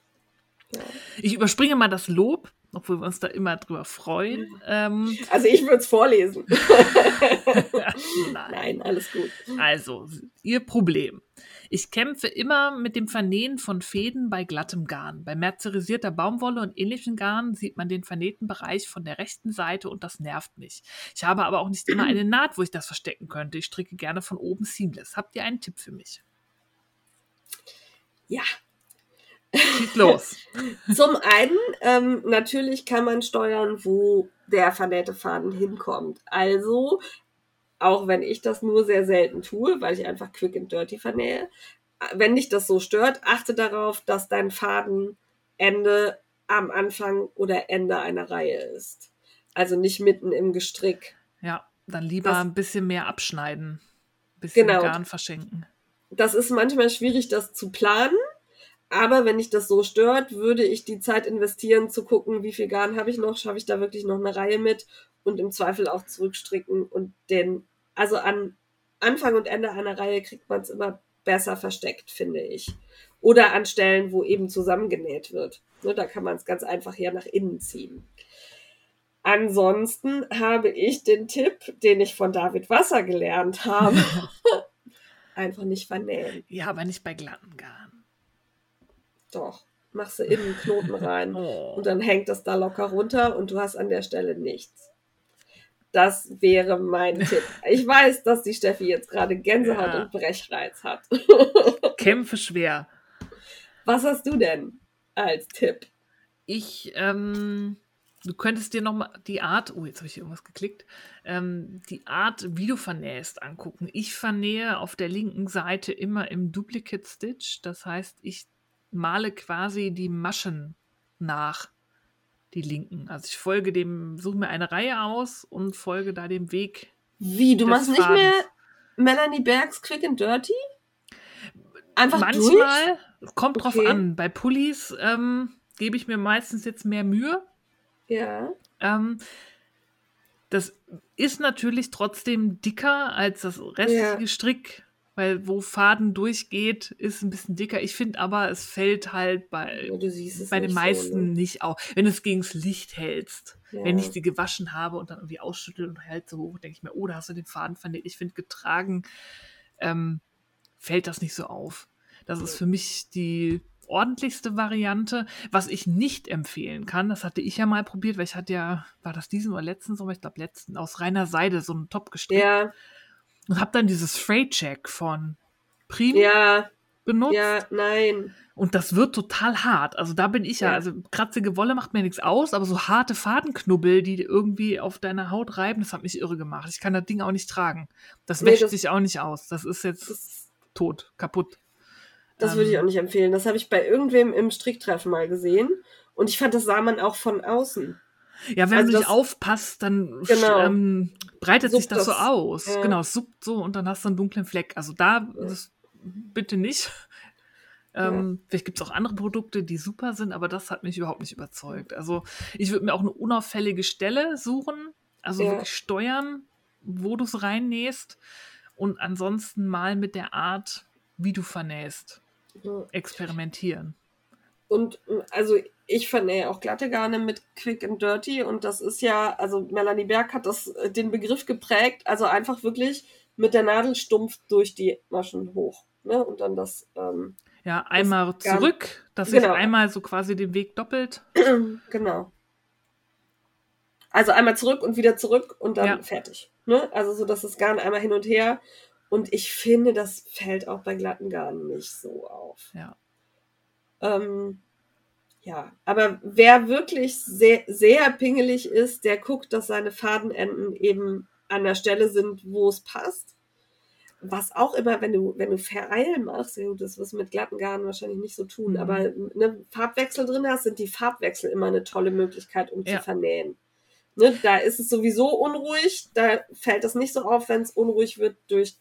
Ja. Ich überspringe mal das Lob, obwohl wir uns da immer drüber freuen. Ähm, Also ich würde es vorlesen. nein. Nein, alles gut. Also, Ihr Problem. Ich kämpfe immer mit dem Vernähen von Fäden bei glattem Garn. Bei mercerisierter Baumwolle und ähnlichen Garn sieht man den vernähten Bereich von der rechten Seite und das nervt mich. Ich habe aber auch nicht immer eine Naht, wo ich das verstecken könnte. Ich stricke gerne von oben seamless. Habt ihr einen Tipp für mich? Ja, Schieß los. Zum einen, ähm, natürlich kann man steuern, wo der vernähte Faden hinkommt. Also, auch wenn ich das nur sehr selten tue, weil ich einfach quick and dirty vernähe, wenn dich das so stört, achte darauf, dass dein Fadenende am Anfang oder Ende einer Reihe ist. Also nicht mitten im Gestrick. Ja, dann lieber Das- ein bisschen mehr abschneiden. Ein bisschen Genau. Garn verschenken. Das ist manchmal schwierig, das zu planen. Aber wenn dich das so stört, würde ich die Zeit investieren, zu gucken, wie viel Garn habe ich noch, schaffe ich da wirklich noch eine Reihe mit und im Zweifel auch zurückstricken und den, also an Anfang und Ende einer Reihe kriegt man es immer besser versteckt, finde ich. Oder an Stellen, wo eben zusammengenäht wird. Ne, da kann man es ganz einfach hier nach innen ziehen. Ansonsten habe ich den Tipp, den ich von David Wasser gelernt habe. einfach nicht vernähen. Ja, aber nicht bei glatten Garn. Doch. Machst du innen einen Knoten rein. Oh. Und dann hängt das da locker runter und du hast an der Stelle nichts. Das wäre mein Tipp. Ich weiß, dass die Steffi jetzt gerade Gänsehaut Ja. und Brechreiz hat. Kämpfe schwer. Was hast du denn als Tipp? Ich ähm, du könntest dir nochmal die Art, oh, jetzt habe ich hier irgendwas geklickt, ähm, die Art, wie du vernähst, angucken. Ich vernähe auf der linken Seite immer im Duplicate Stitch. Das heißt, ich male quasi die Maschen nach, die linken. Also ich folge dem, suche mir eine Reihe aus und folge da dem Weg. Wie, du machst nicht Fadens. mehr Melanie Bergs Quick and Dirty? Einfach Manchmal, kommt drauf Okay. an. Bei Pullis ähm, gebe ich mir meistens jetzt mehr Mühe. durch? Ja. Ähm, das ist natürlich trotzdem dicker als das restliche Ja. Strick, weil wo Faden durchgeht, ist ein bisschen dicker. Ich finde aber, es fällt halt bei, bei den meisten So, ne? nicht auf. Wenn du es gegens Licht hältst. ja. Wenn ich die gewaschen habe und dann irgendwie ausschüttel und hält so hoch, denke ich mir, oh, da hast du den Faden vernäht. Ich finde, getragen ähm, fällt das nicht so auf. Das ist für mich die ordentlichste Variante. Was ich nicht empfehlen kann, das hatte ich ja mal probiert, weil ich hatte ja, war das diesen oder letzten Sommer, ich glaube letzten, aus reiner Seide so einen Top gestrickt ja, und habe dann dieses Freight Check von Prim ja, benutzt. ja, nein. Und das wird total hart. Also da bin ich ja, Ja. also kratzige Wolle macht mir nichts aus, aber so harte Fadenknubbel, die irgendwie auf deiner Haut reiben, das hat mich irre gemacht. Ich kann das Ding auch nicht tragen. Das Nee, wäscht das- sich auch nicht aus. Das ist jetzt Das, tot, kaputt. das würde ich Ähm, auch nicht empfehlen. Das habe ich bei irgendwem im Stricktreffen mal gesehen. Und ich fand, das sah man auch von außen. Ja, wenn Also du nicht das- aufpasst, dann Genau. ähm, breitet sich Suppt das so das. aus. Ja. Genau, suppt so und dann hast du einen dunklen Fleck. Also da das, bitte nicht. Ähm, Vielleicht gibt es auch andere Produkte, die super sind, aber das hat mich überhaupt nicht überzeugt. Also ich würde mir auch eine unauffällige Stelle suchen, also Ja. wirklich steuern, wo du es reinnähst und ansonsten mal mit der Art, wie du vernähst, Ja. experimentieren. Und äh, also ich vernähe auch glatte Garne mit Quick and Dirty und das ist ja, also Melanie Berg hat das äh, den Begriff geprägt, also einfach wirklich mit der Nadel stumpf durch die Maschen hoch. Ne? Und dann das, ähm, Ja, einmal gar- zurück, dass Genau. ich einmal so quasi den Weg doppelt. genau. Also einmal zurück und wieder zurück und dann Ja. fertig. Ne? Also so, dass das Garn einmal hin und her. Und ich finde, das fällt auch bei glatten Garnen nicht so auf. Ja. Ähm, ja, aber wer wirklich sehr, sehr pingelig ist, der guckt, dass seine Fadenenden eben an der Stelle sind, wo es passt. Was auch immer, wenn du, wenn du Vereil machst, ja das wirst du mit glatten Garnen wahrscheinlich nicht so tun, Mhm. aber ne, Farbwechsel drin hast, sind die Farbwechsel immer eine tolle Möglichkeit, um Ja. zu vernähen. Ne, da ist es sowieso unruhig, da fällt es nicht so auf, wenn es unruhig wird durch,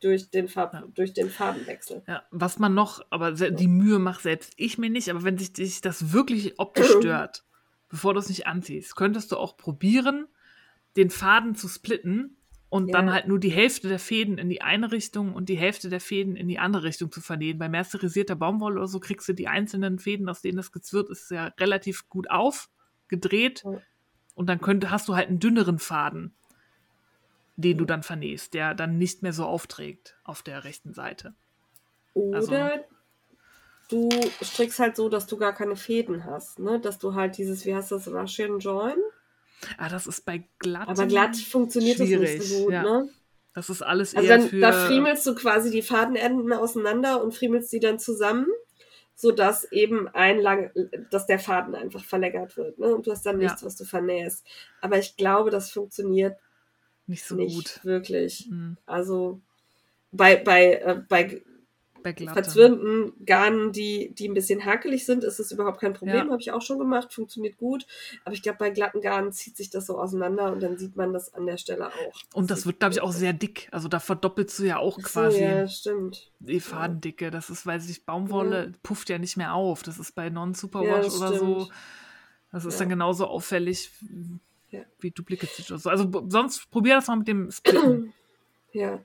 durch, den Farb, Ja. durch den Farbenwechsel. Ja, was man noch, aber die Mühe macht selbst ich mir nicht, aber wenn sich dich das wirklich optisch stört, bevor du es nicht anziehst, könntest du auch probieren, den Faden zu splitten und dann Ja. halt nur die Hälfte der Fäden in die eine Richtung und die Hälfte der Fäden in die andere Richtung zu vernähen. Bei mercerisierter Baumwolle oder so kriegst du die einzelnen Fäden, aus denen das gezwirrt ist, ja relativ gut aufgedreht Ja. und dann könnte, hast du halt einen dünneren Faden, den du dann vernähst, der dann nicht mehr so aufträgt auf der rechten Seite. Oder Also- du strickst halt so, dass du gar keine Fäden hast, ne? Dass du halt dieses, wie heißt das, Russian Join? Ah, das ist bei glatt. Aber glatt funktioniert das nicht so gut, ja. ne? Das ist alles Also eher dann, für. da friemelst du quasi die Fadenenden auseinander und friemelst die dann zusammen, sodass eben ein lang, dass der Faden einfach verlängert wird, ne? Und du hast dann Ja. nichts, was du vernähst. Aber ich glaube, das funktioniert nicht so nicht gut. wirklich. Hm, Also bei, bei, äh, bei bei verzwirnten Garnen, die, die ein bisschen hakelig sind, ist es überhaupt kein Problem. Ja. Habe ich auch schon gemacht, funktioniert gut. Aber ich glaube, bei glatten Garnen zieht sich das so auseinander und dann sieht man das an der Stelle auch. Und das wird, glaube ich, auch sehr dick. Also da verdoppelst du ja auch so, quasi ja, stimmt. die Fadendicke. Das ist, weil sich Baumwolle pufft ja nicht mehr auf. Das ist bei Ja, Non-Superwash oder so. Das ist Ja. dann genauso auffällig Ja. wie Duplicate so. Also sonst probier das mal mit dem Splitten. Ja.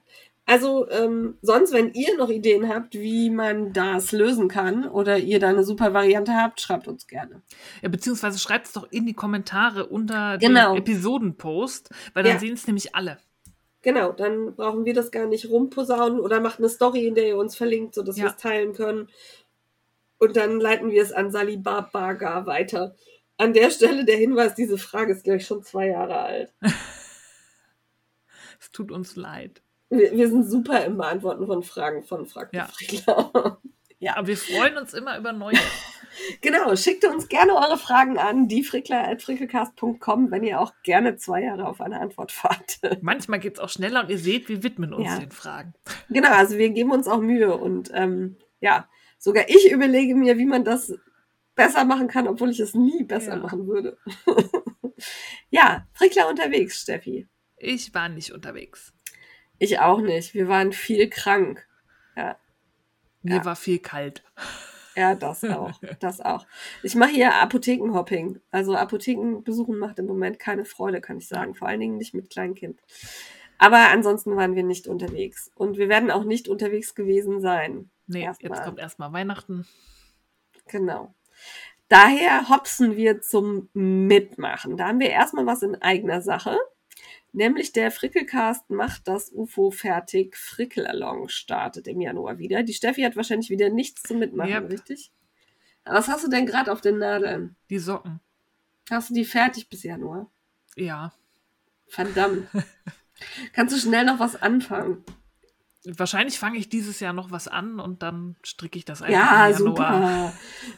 Also ähm, sonst, wenn ihr noch Ideen habt, wie man das lösen kann oder ihr da eine super Variante habt, schreibt uns gerne. ja, beziehungsweise schreibt es doch in die Kommentare unter Genau. dem Episodenpost, weil dann Ja. sehen es nämlich alle. Genau, dann brauchen wir das gar nicht rumposaunen oder macht eine Story, in der ihr uns verlinkt, sodass Ja. wir es teilen können. Und dann leiten wir es an Sally Barbaga weiter. An der Stelle der Hinweis, diese Frage ist, glaube ich, schon zwei Jahre alt. Es tut uns leid. Wir, wir sind super im Beantworten von Fragen von Frag Ja. Friedler. Ja, aber wir freuen uns immer über neue. Genau, schickt uns gerne eure Fragen an, diefrickler.frickelcast.com, wenn ihr auch gerne zwei Jahre auf eine Antwort wartet. Manchmal geht es auch schneller und ihr seht, wir widmen uns Ja. den Fragen. Genau, also wir geben uns auch Mühe und ähm, ja, sogar ich überlege mir, wie man das besser machen kann, obwohl ich es nie besser Ja. machen würde. ja, Frickler unterwegs, Steffi. Ich war nicht unterwegs. Ich auch nicht. Wir waren viel krank. Mir Ja. war viel kalt. Ja, das auch. Das auch. Ich mache hier Apothekenhopping. Also Apotheken besuchen macht im Moment keine Freude, kann ich sagen. Vor allen Dingen nicht mit Kleinkind. Aber ansonsten waren wir nicht unterwegs. Und wir werden auch nicht unterwegs gewesen sein. Nee, Erstmal. jetzt kommt erstmal Weihnachten. Genau. Daher hopsen wir zum Mitmachen. Da haben wir erstmal was in eigener Sache. Nämlich der Frickelcast macht das UFO fertig. Frickelalong startet im Januar wieder. Die Steffi hat wahrscheinlich wieder nichts zum Mitmachen, Yep. richtig? Was hast du denn gerade auf den Nadeln? Die Socken. Hast du die fertig bis Januar? Ja. Verdammt. Kannst du schnell noch was anfangen? Wahrscheinlich fange ich dieses Jahr noch was an und dann stricke ich das einfach Ja, super.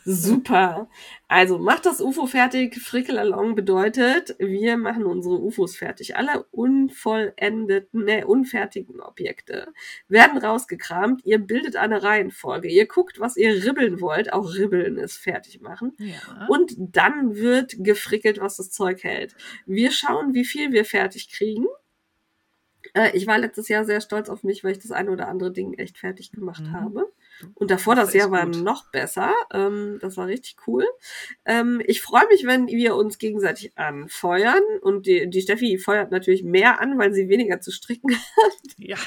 Super. Also macht das UFO fertig. Frickelalong bedeutet, wir machen unsere UFOs fertig. Alle unvollendeten, ne, unfertigen Objekte werden rausgekramt. Ihr bildet eine Reihenfolge. Ihr guckt, was ihr ribbeln wollt. Auch ribbeln ist fertig machen. Ja. Und dann wird gefrickelt, was das Zeug hält. Wir schauen, wie viel wir fertig kriegen. Äh, ich war letztes Jahr sehr stolz auf mich, weil ich das eine oder andere Ding echt fertig gemacht Mhm. habe. Und davor Das das, Jahr war gut. noch besser. Ähm, das war richtig cool. Ähm, ich freue mich, wenn wir uns gegenseitig anfeuern. Und die, die Steffi feuert natürlich mehr an, weil sie weniger zu stricken ja.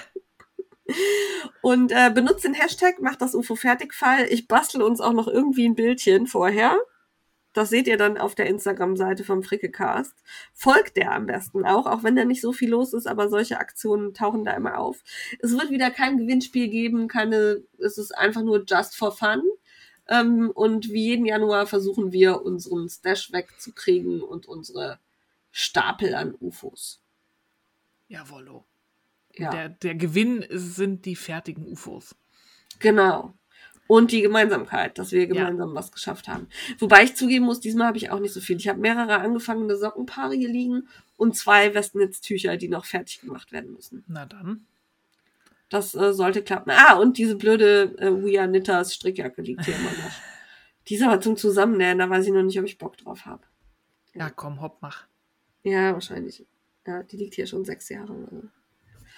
Und äh, benutzt den Hashtag, macht das UFO Fertigfall. Ich bastel uns auch noch irgendwie ein Bildchen vorher. Das seht ihr dann auf der Instagram-Seite vom Frickecast. Folgt der am besten auch, auch wenn da nicht so viel los ist, aber solche Aktionen tauchen da immer auf. Es wird wieder kein Gewinnspiel geben, keine, es ist einfach nur just for fun. Ähm, und wie jeden Januar versuchen wir, unseren Stash wegzukriegen und unsere Stapel an UFOs. Jawollo. Ja. Der, der Gewinn sind die fertigen UFOs. Genau. Und die Gemeinsamkeit, dass wir gemeinsam was geschafft haben. Wobei ich zugeben muss, diesmal habe ich auch nicht so viel. Ich habe mehrere angefangene Sockenpaare hier liegen und zwei Westnetztücher, die noch fertig gemacht werden müssen. Na dann. Das äh, sollte klappen. Ah, und diese blöde äh, We Are Knitters Strickjacke liegt hier immer noch. Die ist aber zum Zusammennähen, da weiß ich noch nicht, ob ich Bock drauf habe. Ja, komm, hopp, mach. Ja, wahrscheinlich. Ja, die liegt hier schon sechs Jahre.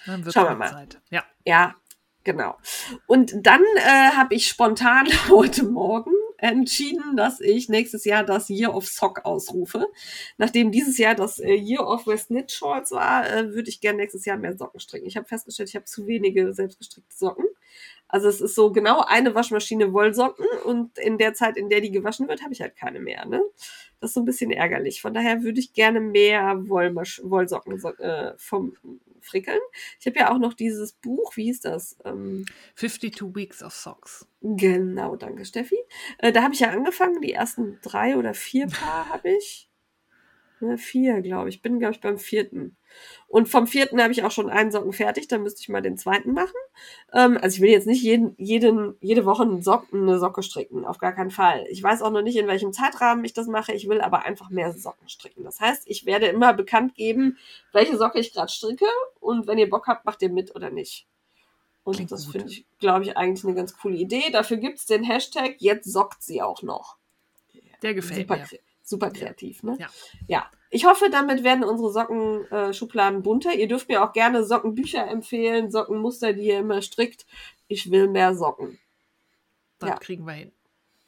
Dann wird Schauen wir mal. Zeit. Ja. Ja, genau. Und dann äh, habe ich spontan heute Morgen entschieden, dass ich nächstes Jahr das Year of Sock ausrufe. Nachdem dieses Jahr das äh, Year of West Knit Shorts war, äh, würde ich gerne nächstes Jahr mehr Socken stricken. Ich habe festgestellt, ich habe zu wenige selbstgestrickte Socken. Also es ist so genau eine Waschmaschine Wollsocken und in der Zeit, in der die gewaschen wird, habe ich halt keine mehr. Ne? Das ist so ein bisschen ärgerlich. Von daher würde ich gerne mehr Wollmasch Wollsocken so, äh, vom Frickeln. Ich habe ja auch noch dieses Buch, wie hieß das? Ähm, 52 Weeks of Socks. genau, danke Steffi. Äh, da habe ich ja angefangen, die ersten drei oder vier Paar habe ich. Ne, vier, glaube ich. Bin, glaube ich, beim vierten. Und vom vierten habe ich auch schon einen Socken fertig, dann müsste ich mal den zweiten machen. Ähm, also ich will jetzt nicht jeden, jeden, jede Woche einen Socken, eine Socke stricken, auf gar keinen Fall. Ich weiß auch noch nicht, in welchem Zeitrahmen ich das mache. Ich will aber einfach mehr Socken stricken. Das heißt, ich werde immer bekannt geben, welche Socke ich gerade stricke. Und wenn ihr Bock habt, macht ihr mit oder nicht. Und Klingt das finde ich, glaube ich, eigentlich eine ganz coole Idee. Dafür gibt es den Hashtag, jetzt sockt sie auch noch. Der gefällt Super, mir. Super kreativ, ne? Ja. ja. Ich hoffe, damit werden unsere Sockenschubladen äh, bunter. Ihr dürft mir auch gerne Sockenbücher empfehlen, Sockenmuster, die ihr immer strickt. Ich will mehr Socken. Das Ja. kriegen wir hin.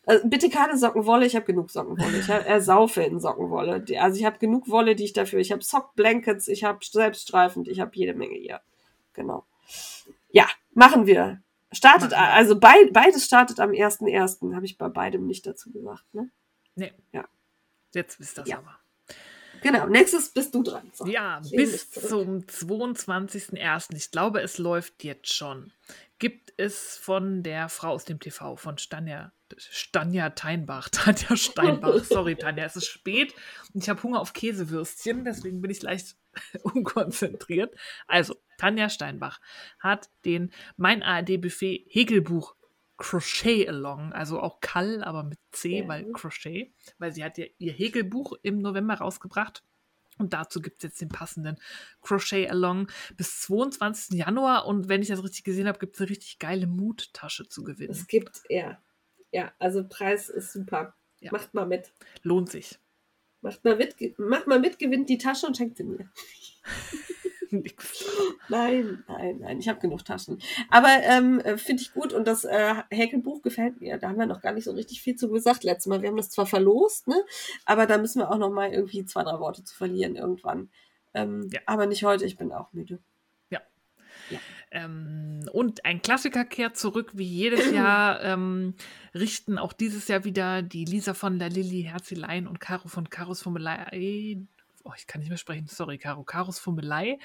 Also bitte keine Sockenwolle, ich habe genug Sockenwolle. Ich hab- ersaufe in Sockenwolle. Also ich habe genug Wolle, die ich dafür. Ich habe Sockblankets, ich habe selbststreifend, ich habe jede Menge hier. Genau. Ja, machen wir. Startet, Machen wir. also bei, beides startet am 1.1. Habe ich bei beidem nicht dazu gesagt. Ne? Nee. Ja. Jetzt wisst ihr das Ja. aber. Genau, nächstes bist du dran. So. Ja, ich bis zum 22.01. Ich glaube, es läuft jetzt schon. Gibt es von der Frau aus dem TV, von Stanja, Stanja Teinbach. Tanja Steinbach. Sorry, Tanja, es ist spät und ich habe Hunger auf Käsewürstchen, deswegen bin ich leicht unkonzentriert. Also, Tanja Steinbach hat den Mein ARD Buffet Häkelbuch Crochet Along, also auch Kall, aber mit C, weil Crochet, weil sie hat ja ihr Häkelbuch im November rausgebracht. Und dazu gibt es jetzt den passenden Crochet Along bis 22. Januar. Und wenn ich das richtig gesehen habe, gibt es eine richtig geile Muttasche zu gewinnen. Es gibt, ja. Ja, also Preis ist super. Ja. Macht mal mit. Lohnt sich. Macht mal mit, macht mal mit, gewinnt die Tasche und schenkt sie mir. Nix. Nein, nein, nein, ich habe genug Taschen. Aber ähm, äh, finde ich gut und das äh, Häkelbuch gefällt mir. Da haben wir noch gar nicht so richtig viel zu gesagt letztes Mal. Wir haben das zwar verlost, ne? aber da müssen wir auch noch mal irgendwie zwei, drei Worte zu verlieren irgendwann. Ähm, Ja. Aber nicht heute, ich bin auch müde. Ähm, und ein Klassiker kehrt zurück, wie jedes Jahr. Ähm, richten auch dieses Jahr wieder die Lisa von der Lilly Herzelein und Caro von Karos Fummelei. Oh, ich kann nicht mehr sprechen. Sorry, Caro. Karos Fummelei.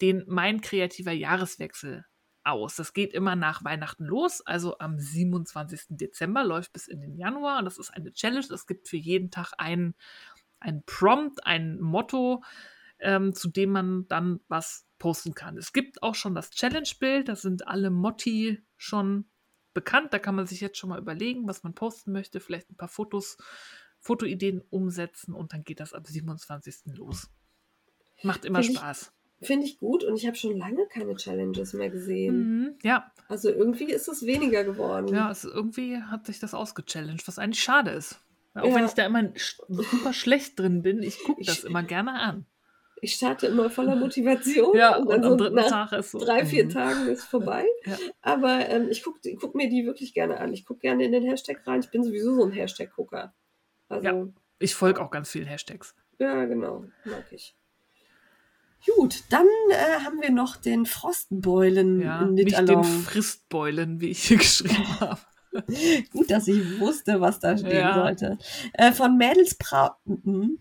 Den Mein kreativer Jahreswechsel aus. Das geht immer nach Weihnachten los, also am 27. Dezember, läuft bis in den Januar. Und das ist eine Challenge. Es gibt für jeden Tag ein, ein Prompt, ein Motto, ähm, zu dem man dann was posten kann. Es gibt auch schon das Challenge-Bild, da sind alle Motti schon bekannt. Da kann man sich jetzt schon mal überlegen, was man posten möchte, vielleicht ein paar Fotos, Fotoideen umsetzen und dann geht das am 27. los. Macht immer Finde ich- Spaß. Finde ich gut und ich habe schon lange keine Challenges mehr gesehen. Mhm, ja, Also irgendwie ist es weniger geworden. ja, es, irgendwie hat sich das ausgechallenged, was eigentlich schade ist. Auch Ja. wenn ich da immer super schlecht drin bin, ich gucke das Ich- immer gerne an. Ich starte immer voller Motivation Ja, und und am so dritten nach Tag ist so. drei, vier mhm. Tagen ist vorbei. Ja. Aber ähm, ich gucke guck mir die wirklich gerne an. Ich gucke gerne in den Hashtag rein. Ich bin sowieso so ein Hashtag-Gucker. Also, Ja. ja. Ich folge auch ganz vielen Hashtags. genau. Mag ich. Gut, dann äh, haben wir noch den Frostbeulen Ja, nicht den Along. Fristbeulen, wie ich hier geschrieben habe. Gut, dass ich wusste, was da stehen Ja. sollte. Äh, von Mädelsbrau. Mhm.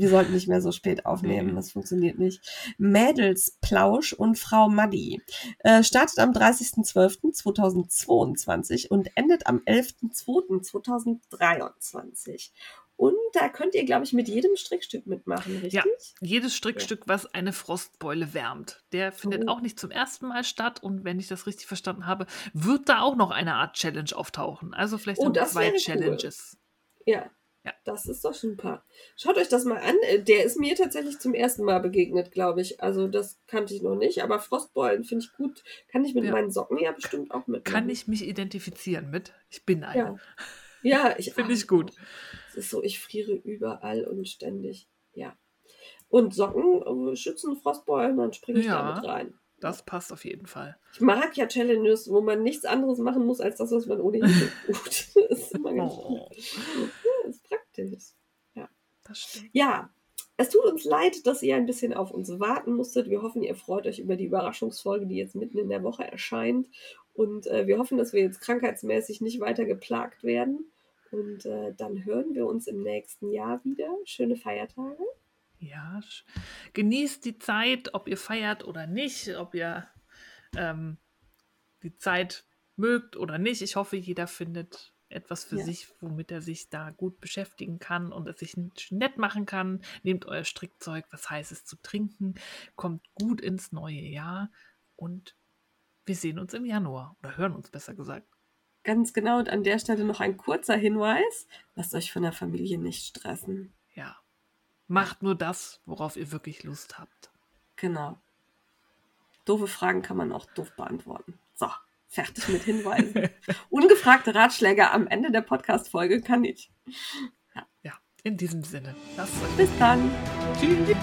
Wir sollten nicht mehr so spät aufnehmen, Nee. das funktioniert nicht. Mädelsplausch und Frau Maddi. Äh, startet am 30.12.2022 und endet am 11.02.2023. Und da könnt ihr, glaube ich, mit jedem Strickstück mitmachen, richtig? Ja. Jedes Strickstück, was eine Frostbeule wärmt, der findet Oh. auch nicht zum ersten Mal statt. Und wenn ich das richtig verstanden habe, wird da auch noch eine Art Challenge auftauchen. Also vielleicht Oh, haben wir das zwei wäre cool. Challenges. Ja. Ja. Das ist doch super. Schaut euch das mal an. Äh, Der ist mir tatsächlich zum ersten Mal begegnet, glaube ich. Also das kannte ich noch nicht. Aber Frostbeulen finde ich gut. Kann ich mit Ja. meinen Socken ja bestimmt auch mitmachen. Kann ich mich identifizieren mit? Ich bin eine. Ja. Ja, ich Finde ich gut. Es ist so, ich friere überall und ständig. Ja. Und Socken äh, schützen Frostbeulen, dann springe ich Ja. da mit rein. Das passt auf jeden Fall. Ich mag ja Challenges, wo man nichts anderes machen muss, als das, was man ohnehin tut. Das ist immer ganz Oh, gut. Ja, das stimmt. Ja, es tut uns leid, dass ihr ein bisschen auf uns warten musstet. Wir hoffen, ihr freut euch über die Überraschungsfolge, die jetzt mitten in der Woche erscheint. Und äh, wir hoffen, dass wir jetzt krankheitsmäßig nicht weiter geplagt werden. Und äh, dann hören wir uns im nächsten Jahr wieder. Schöne Feiertage. Ja, genießt die Zeit, ob ihr feiert oder nicht, ob ihr ähm, die Zeit mögt oder nicht. Ich hoffe, jeder findet etwas für Ja. sich, womit er sich da gut beschäftigen kann und es sich nett machen kann. Nehmt euer Strickzeug, was Heißes zu trinken, kommt gut ins neue Jahr und wir sehen uns im Januar oder hören uns besser gesagt. Ganz genau. Und an der Stelle noch ein kurzer Hinweis. Lasst euch von der Familie nicht stressen. Ja, macht nur das, worauf ihr wirklich Lust habt. Genau. Doofe Fragen kann man auch doof beantworten. So, fertig mit Hinweisen. Ungefragte Ratschläge am Ende der Podcast-Folge kann ich. Ja, in diesem Sinne, Bis dann. Tschüss.